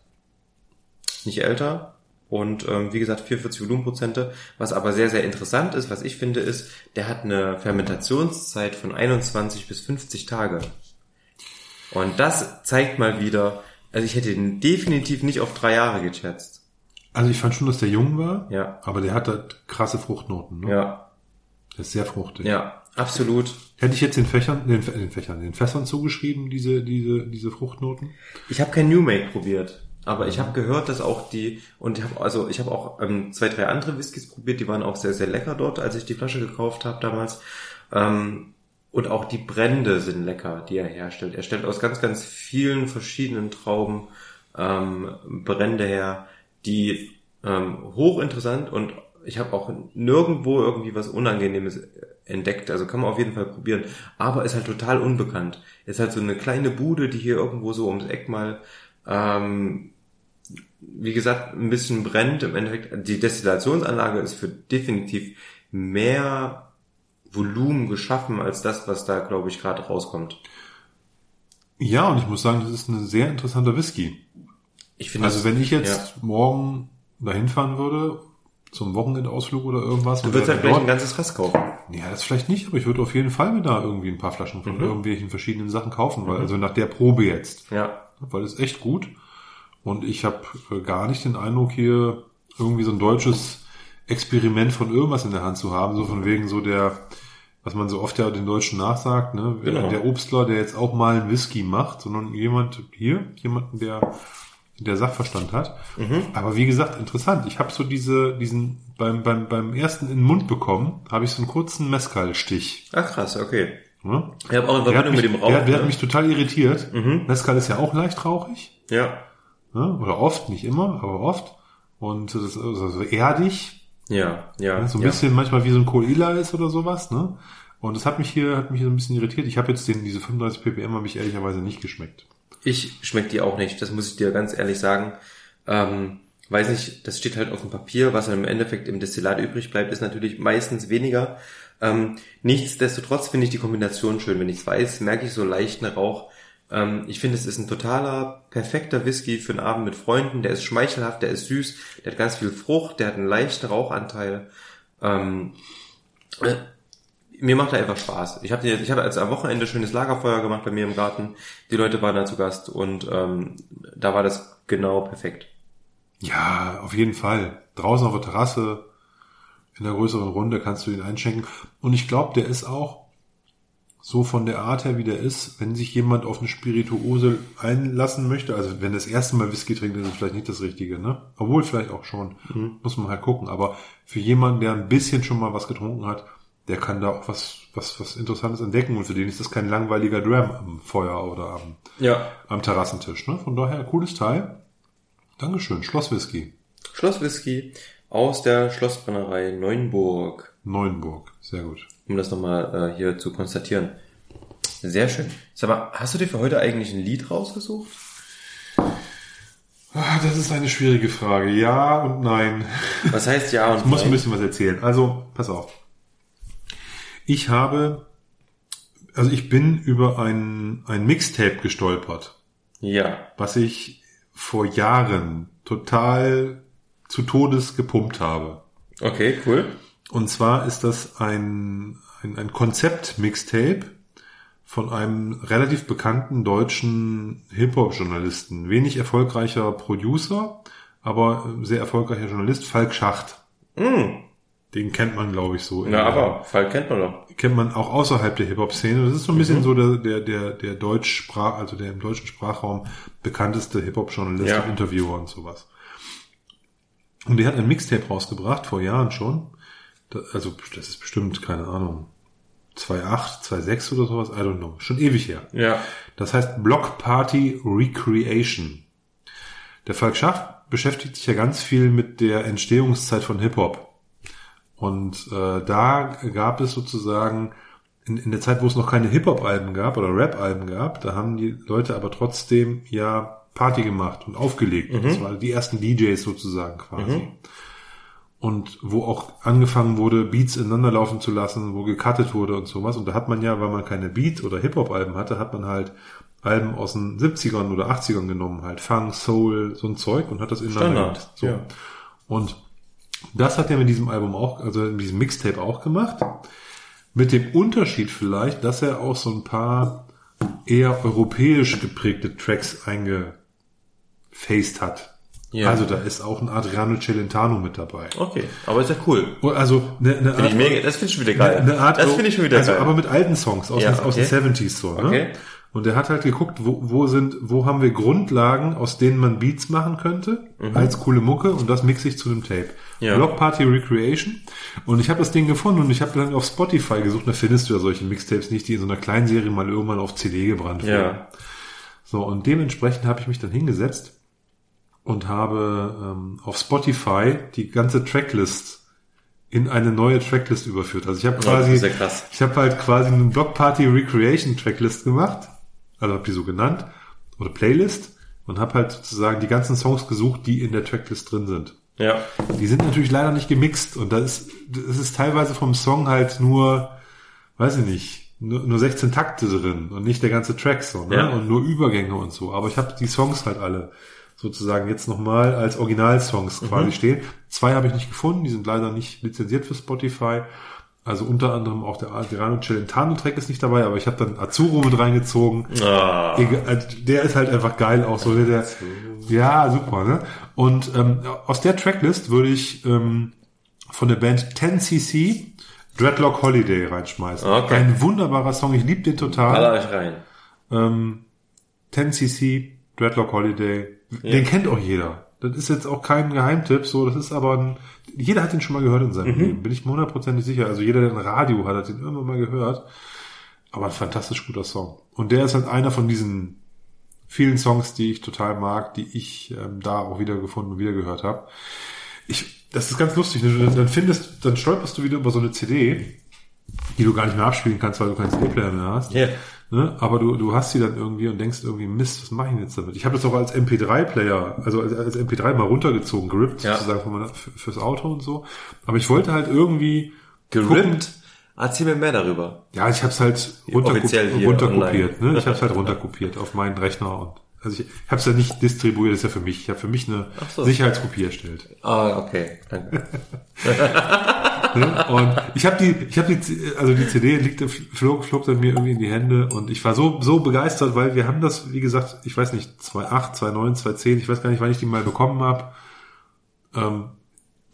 nicht älter. Und ähm, wie gesagt, 44 Volumenprozente. Was aber sehr, sehr interessant ist, was ich finde, ist, der hat eine Fermentationszeit von 21 bis 50 Tage. Und das zeigt mal wieder, also ich hätte ihn definitiv nicht auf drei Jahre geschätzt. Also ich fand schon, dass der jung war, Ja. aber der hat halt krasse Fruchtnoten. Ne? Ja, Der ist sehr fruchtig. ja, absolut. Hätte ich jetzt den Fächern, den, den Fächern, den Fässern zugeschrieben, diese, diese, diese Fruchtnoten? Ich habe kein New Make probiert, aber ich habe gehört, dass auch die und ich habe also ich habe auch ähm, zwei drei andere Whiskys probiert, die waren auch sehr sehr lecker dort, als ich die Flasche gekauft habe damals. Ähm, und auch die Brände sind lecker, die er herstellt. Er stellt aus ganz ganz vielen verschiedenen Trauben ähm, Brände her, die ähm, hochinteressant und ich habe auch nirgendwo irgendwie was Unangenehmes entdeckt. Also kann man auf jeden Fall probieren. Aber ist halt total unbekannt. Ist halt so eine kleine Bude, die hier irgendwo so ums Eck mal, ähm, wie gesagt, ein bisschen brennt. Im Endeffekt, die Destillationsanlage ist für definitiv mehr Volumen geschaffen als das, was da, glaube ich, gerade rauskommt. Ja, und ich muss sagen, das ist ein sehr interessanter Whisky. Ich finde, Also wenn ich jetzt ja. morgen dahin fahren würde, zum Wochenendausflug oder irgendwas. Du wäre halt dort, ein ganzes Fass kaufen. Ja, das vielleicht nicht, aber ich würde auf jeden Fall mir da irgendwie ein paar Flaschen von irgendwelchen verschiedenen Sachen kaufen, weil also nach der Probe jetzt, Ja. weil es echt gut und ich habe äh, gar nicht den Eindruck hier irgendwie so ein deutsches Experiment von irgendwas in der Hand zu haben, so von wegen so der was man so oft ja den Deutschen nachsagt, ne, Genau. der Obstler, der jetzt auch mal einen Whisky macht, sondern jemand hier, jemanden, der der Sachverstand hat. Aber wie gesagt, interessant. Ich habe so diese, diesen, beim, beim, beim ersten in den Mund bekommen, habe ich so einen kurzen Mescal-Stich. Ach krass, okay. Ne? Ich habe auch hat Verbindung mich, mit dem Rauch. der, der hat ne? mich total irritiert. Mescal ist ja auch leicht rauchig. ja. Ne? Oder oft, nicht immer, aber oft. Und das ist also so erdig. Ja, ja. Ne? So ein ja. bisschen manchmal wie so ein Coila ist oder sowas. Ne? Und das hat mich hier, hat mich hier so ein bisschen irritiert. Ich habe jetzt den, diese 35 ppm habe ich ehrlicherweise nicht geschmeckt. Ich schmeckt die auch nicht, das muss ich dir ganz ehrlich sagen. Ähm, weiß nicht, das steht halt auf dem Papier, was dann im Endeffekt im Destillat übrig bleibt, ist natürlich meistens weniger. Ähm, nichtsdestotrotz finde ich die Kombination schön. Wenn ich es weiß, merke ich so leichten Rauch. Ähm, ich finde, es ist ein totaler, perfekter Whisky für einen Abend mit Freunden. Der ist schmeichelhaft, der ist süß, der hat ganz viel Frucht, der hat einen leichten Rauchanteil. Ähm, äh, mir macht er einfach Spaß. Ich habe ich habe als am Wochenende schönes Lagerfeuer gemacht bei mir im Garten. Die Leute waren da zu Gast und ähm, da war das genau perfekt. Ja, auf jeden Fall. Draußen auf der Terrasse, in der größeren Runde kannst du ihn einschenken. Und ich glaube, der ist auch so von der Art her, wie der ist, wenn sich jemand auf eine Spirituose einlassen möchte, also wenn das erste Mal Whisky trinkt, ist es vielleicht nicht das Richtige, ne? Obwohl vielleicht auch schon. Muss man halt gucken. Aber für jemanden, der ein bisschen schon mal was getrunken hat, der kann da auch was, was, was Interessantes entdecken. Und für den ist das kein langweiliger Dram am Feuer oder am, Ja. am Terrassentisch, ne? Von daher, cooles Teil. Dankeschön. Schlosswhisky. Schlosswhisky aus der Schlossbrennerei Neuenburg. Neuenburg. Sehr gut. Um das nochmal äh, hier zu konstatieren. Sehr schön. Sag mal, hast du dir für heute eigentlich ein Lied rausgesucht? Ah, Das ist eine schwierige Frage. Ja und nein. Was heißt ja und Ich muss ein nein? bisschen was erzählen. Also, pass auf. Ich habe, also ich bin über ein, ein Mixtape gestolpert, Ja. was ich vor Jahren total zu Todes gepumpt habe. Okay, cool. Und zwar ist das ein, ein, ein Konzept-Mixtape von einem relativ bekannten deutschen Hip-Hop-Journalisten. Wenig erfolgreicher Producer, aber sehr erfolgreicher Journalist, Falk Schacht. Mm. Den kennt man, glaube ich, so. Na, aber Fall kennt man doch. Kennt man auch außerhalb der Hip-Hop-Szene. Das ist so ein bisschen so der, der, der, der Deutschsprach, also der im deutschen Sprachraum bekannteste Hip-Hop-Journalist Ja. und Interviewer und sowas. Und der hat ein Mixtape rausgebracht, vor Jahren schon. Da, also, das ist bestimmt, keine Ahnung, 2.8, 2.6 oder sowas, I don't know. Schon ewig her. Ja. Das heißt Block Party Recreation. Der Falk Schacht beschäftigt sich ja ganz viel mit der Entstehungszeit von Hip-Hop. Und äh, da gab es sozusagen, in, in der Zeit, wo es noch keine Hip-Hop-Alben gab oder Rap-Alben gab, da haben die Leute aber trotzdem ja Party gemacht und aufgelegt. Das waren die ersten DJs sozusagen quasi. Und wo auch angefangen wurde, Beats ineinander laufen zu lassen, wo gecuttet wurde und sowas. Und da hat man ja, weil man keine Beat- oder Hip-Hop-Alben hatte, hat man halt Alben aus den 70ern oder 80ern genommen, halt Funk, Soul, so ein Zeug und hat das ineinander Standard. So. ja. Und das hat er mit diesem Album auch, also mit diesem Mixtape auch gemacht. Mit dem Unterschied vielleicht, dass er auch so ein paar eher europäisch geprägte Tracks eingefaced hat. Ja. Also da ist auch ein Adriano Celentano mit dabei. Okay, aber ist ja cool. Also eine, eine Finde ich mega, das finde ich schon wieder geil. eine Art, das finde ich schon wieder also, geil. aber mit alten Songs aus, Ja, den, aus den okay. 70s so, ne? Okay. Und er hat halt geguckt, wo, wo sind, wo haben wir Grundlagen, aus denen man Beats machen könnte, als coole Mucke, und das mixe ich zu dem Tape. Mhm. Ja. Block Party Recreation. Und ich habe das Ding gefunden und ich habe dann auf Spotify gesucht, da findest du ja solche Mixtapes nicht, die in so einer kleinen Serie mal irgendwann auf CD gebrannt wurden. Ja. So, und dementsprechend habe ich mich dann hingesetzt und habe ähm, auf Spotify die ganze Tracklist in eine neue Tracklist überführt. Also ich habe quasi, ja ich habe halt quasi eine Block Party Recreation Tracklist gemacht, also habe die so genannt oder Playlist und habe halt sozusagen die ganzen Songs gesucht, die in der Tracklist drin sind. Ja. Die sind natürlich leider nicht gemixt und das ist, das ist teilweise vom Song halt nur, weiß ich nicht, nur, nur 16 Takte drin und nicht der ganze Track so, ne? Ja. Und nur Übergänge und so. Aber ich habe die Songs halt alle sozusagen jetzt nochmal als Originalsongs quasi stehen. Zwei habe ich nicht gefunden, die sind leider nicht lizenziert für Spotify. Also unter anderem auch der Adriano Celentano-Track ist nicht dabei, aber ich habe dann Azuro mit reingezogen. Ah. Also Der ist halt einfach geil, auch so der, ja, super, ne? Und ähm, aus der Tracklist würde ich ähm, von der Band 10cc Dreadlock Holiday reinschmeißen. Okay. Ein wunderbarer Song, ich liebe den total. Baller euch rein. Ähm, 10cc, Dreadlock Holiday. Den kennt auch jeder. Das ist jetzt auch kein Geheimtipp, so, das ist aber ein, jeder hat den schon mal gehört in seinem Leben, bin ich mir hundertprozentig sicher. Also jeder, der ein Radio hat, hat den irgendwann mal gehört. Aber ein fantastisch guter Song. Und der ist halt einer von diesen vielen Songs, die ich total mag, die ich ähm, da auch wieder gefunden und wieder gehört habe. Ich, das ist ganz lustig. ne? Dann findest, dann stolperst du wieder über so eine CD, die du gar nicht mehr abspielen kannst, weil du keinen CD-Player mehr hast. Ja. Ne? Aber du, du hast sie dann irgendwie und denkst irgendwie, Mist, was mache ich denn jetzt damit? Ich habe das auch als MP3-Player, also als, als MP3 mal runtergezogen, gerippt Ja. sozusagen meiner, für, fürs Auto und so. Aber ich wollte halt irgendwie gucken- Gerippt? Erzähl mir mehr darüber. Ja, ich habe es halt runterkopiert. online. Ne? Ich habe es halt runterkopiert auf meinen Rechner und also ich habe es ja nicht distribuiert, das ist ja für mich. Ich habe für mich eine so. Sicherheitskopie erstellt. Ah, okay. Danke. (laughs) Ne? Und ich habe die, ich habe die, also die CD liegt, flog, flog dann mir irgendwie in die Hände und ich war so so begeistert, weil wir haben das, wie gesagt, ich weiß nicht, 2008, 2009, 2010, ich weiß gar nicht, wann ich die mal bekommen habe. Ähm,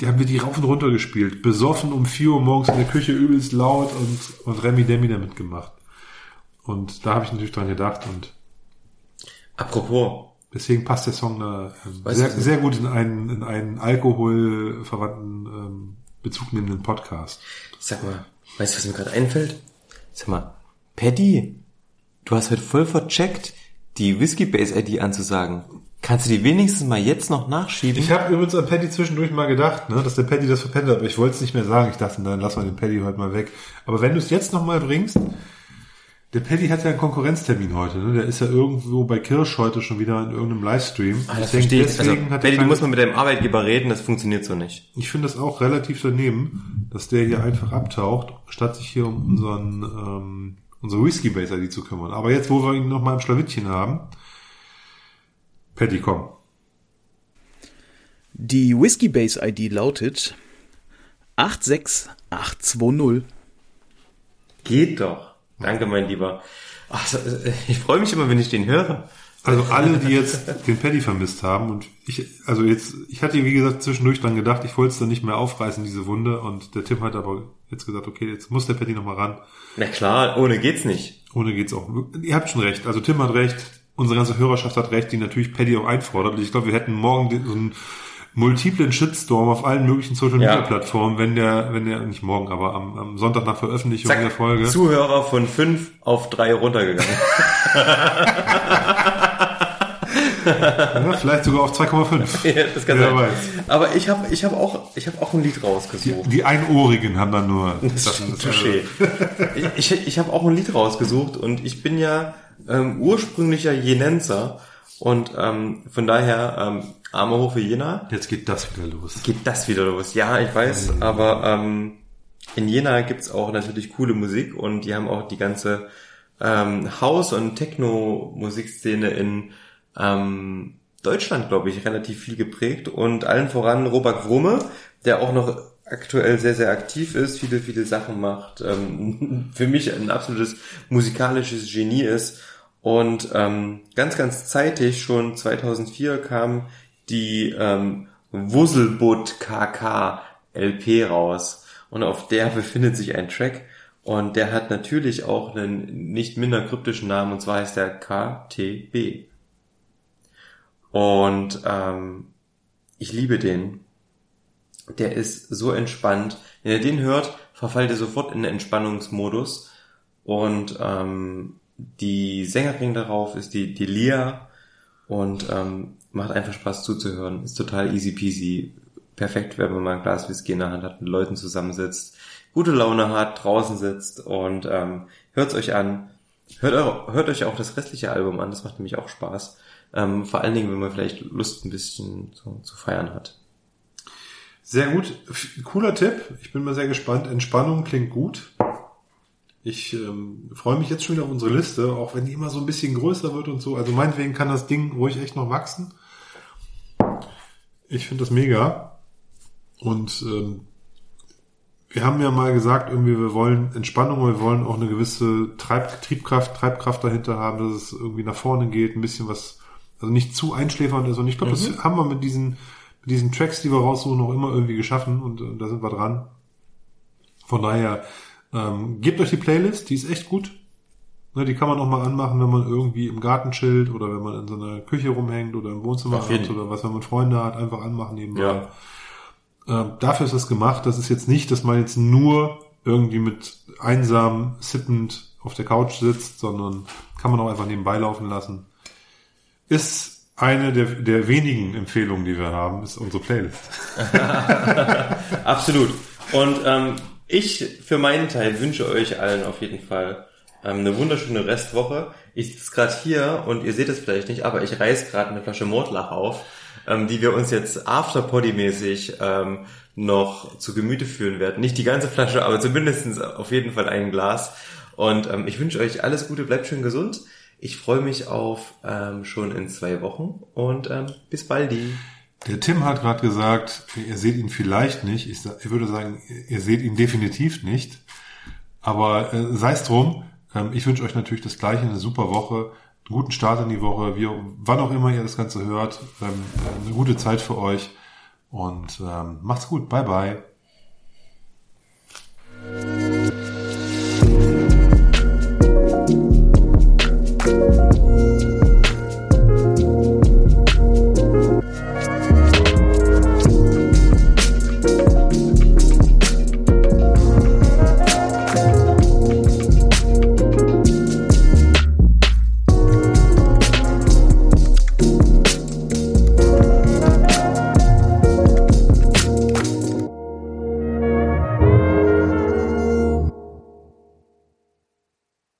die haben wir die rauf und runter gespielt, besoffen um 4 Uhr morgens in der Küche übelst laut und und Remi Demi damit gemacht. Und da habe ich natürlich dran gedacht und Apropos, deswegen passt der Song da ähm, sehr, sehr gut in einen in einen alkoholverwandten ähm, Bezug nehmenden Podcast. sag mal, weißt du, was mir gerade einfällt? Sag mal, Paddy, du hast heute voll vercheckt, die Whiskey Base ID anzusagen. Kannst du die wenigstens mal jetzt noch nachschieben? Ich habe übrigens an Paddy zwischendurch mal gedacht, ne, dass der Paddy das verpennt hat, aber ich wollte es nicht mehr sagen. Ich dachte, dann lass mal den Paddy heute mal weg. Aber wenn du es jetzt noch mal bringst, der Paddy hat ja einen Konkurrenztermin heute. Ne? Der ist ja irgendwo bei Kirsch heute schon wieder in irgendeinem Livestream. ah, das Ich denke, verstehe ich. Also, deswegen hat er Paddy, du musst mal mit deinem Arbeitgeber reden, das funktioniert so nicht. ich finde das auch relativ daneben, dass der hier einfach abtaucht, statt sich hier um unseren ähm, unsere Whiskey Base ID zu kümmern. Aber jetzt, wo wir ihn noch mal im Schlawittchen haben, Paddy, komm. Die Whiskey Base ID lautet 86820. Geht doch. Danke, mein Lieber. Ach, so, äh, ich freue mich immer, wenn ich den höre. Also alle, die jetzt den Paddy vermisst haben und ich, also jetzt, ich hatte wie gesagt zwischendurch dran gedacht, ich wollte es dann nicht mehr aufreißen, diese Wunde und der Tim hat aber jetzt gesagt, okay, jetzt muss der Paddy nochmal ran. Na klar, ohne geht's nicht. Ohne geht's auch. Ihr habt schon recht, also Tim hat recht, unsere ganze Hörerschaft hat recht, die natürlich Paddy auch einfordert und ich glaube, wir hätten morgen so einen multiplen Shitstorm auf allen möglichen Social Media. Plattformen, wenn der, wenn der, nicht morgen, aber am, am Sonntag nach Veröffentlichung der Zack, Folge. Zuhörer von fünf auf drei runtergegangen. (laughs) Ja, vielleicht sogar auf 2,5. (laughs) Ja, das kann Wer sein. weiß. Aber ich habe ich hab auch, ich hab auch ein Lied rausgesucht. Die Einohrigen haben dann nur. Das Touché. (laughs) Ich, ich, ich habe auch ein Lied rausgesucht und ich bin ja ähm, ursprünglicher Jenenser und ähm, von daher ähm, Arme hoch für Jena. Jetzt geht das wieder los. Geht das wieder los? Ja, ich weiß, aber ähm, in Jena gibt's auch natürlich coole Musik und die haben auch die ganze ähm, House- und Techno-Musikszene in ähm, Deutschland, glaube ich, relativ viel geprägt und allen voran Robert Wrumme, der auch noch aktuell sehr, sehr aktiv ist, viele, viele Sachen macht, ähm, (laughs) für mich ein absolutes musikalisches Genie ist und ähm, ganz, ganz zeitig, schon 2004 kam die ähm, Wusselbutt KK LP raus und auf der (laughs) befindet sich ein Track und der hat natürlich auch einen nicht minder kryptischen Namen und zwar heißt der KTB. Und ähm, ich liebe den. Der ist so entspannt. Wenn ihr den hört, verfallt ihr sofort in den Entspannungsmodus. Und ähm, die Sängerin darauf ist die, die Lia und ähm, macht einfach Spaß zuzuhören. Ist total easy peasy. Perfekt, wenn man mal ein Glas Whisky in der Hand hat, mit Leuten zusammensitzt, gute Laune hat, draußen sitzt und ähm, hört's euch an. Hört, eu- hört euch auch das restliche Album an, das macht nämlich auch Spaß. Ähm, vor allen Dingen, wenn man vielleicht Lust ein bisschen so, zu feiern hat. Sehr gut. Cooler Tipp. Ich bin mal sehr gespannt. Entspannung klingt gut. Ich ähm, freue mich jetzt schon wieder auf unsere Liste, auch wenn die immer so ein bisschen größer wird und so. Also meinetwegen kann das Ding ruhig echt noch wachsen. Ich finde das mega. Und ähm, wir haben ja mal gesagt, irgendwie, wir wollen Entspannung, wir wollen auch eine gewisse Treib Triebkraft, Treibkraft dahinter haben, dass es irgendwie nach vorne geht, ein bisschen was, also nicht zu einschläfernd ist. Und ich glaube, Mhm. das haben wir mit diesen, mit diesen Tracks, die wir raussuchen, auch immer irgendwie geschaffen und, äh, da sind wir dran. Von daher, ähm, gebt euch die Playlist, die ist echt gut. Ne, die kann man auch mal anmachen, wenn man irgendwie im Garten chillt oder wenn man in so einer Küche rumhängt oder im Wohnzimmer Auf hat oder was, wenn man Freunde hat, einfach anmachen nebenbei. Ja. Ähm, dafür ist das gemacht. Das ist jetzt nicht, dass man jetzt nur irgendwie mit einsam sippend auf der Couch sitzt, sondern kann man auch einfach nebenbei laufen lassen. Ist eine der, der wenigen Empfehlungen, die wir haben, ist unsere Playlist. (laughs) (laughs) Absolut. Und ähm, ich für meinen Teil wünsche euch allen auf jeden Fall ähm, eine wunderschöne Restwoche. Ich sitze gerade hier und ihr seht es vielleicht nicht, aber ich reiß gerade eine Flasche Mordlach auf, ähm, die wir uns jetzt afterpoddy-mäßig ähm, noch zu Gemüte führen werden. Nicht die ganze Flasche, aber zumindest auf jeden Fall ein Glas. Und ähm, ich wünsche euch alles Gute, bleibt schön gesund. Ich freue mich auf ähm, schon in zwei Wochen und ähm, bis baldi. Der Tim hat gerade gesagt, ihr seht ihn vielleicht nicht. Ich, ich, würde sagen, ihr seht ihn definitiv nicht. Aber äh, sei es drum. Ähm, ich wünsche euch natürlich das Gleiche, eine super Woche, einen guten Start in die Woche, wie, wann auch immer ihr das Ganze hört. Ähm, eine gute Zeit für euch und ähm, macht's gut. Bye, bye.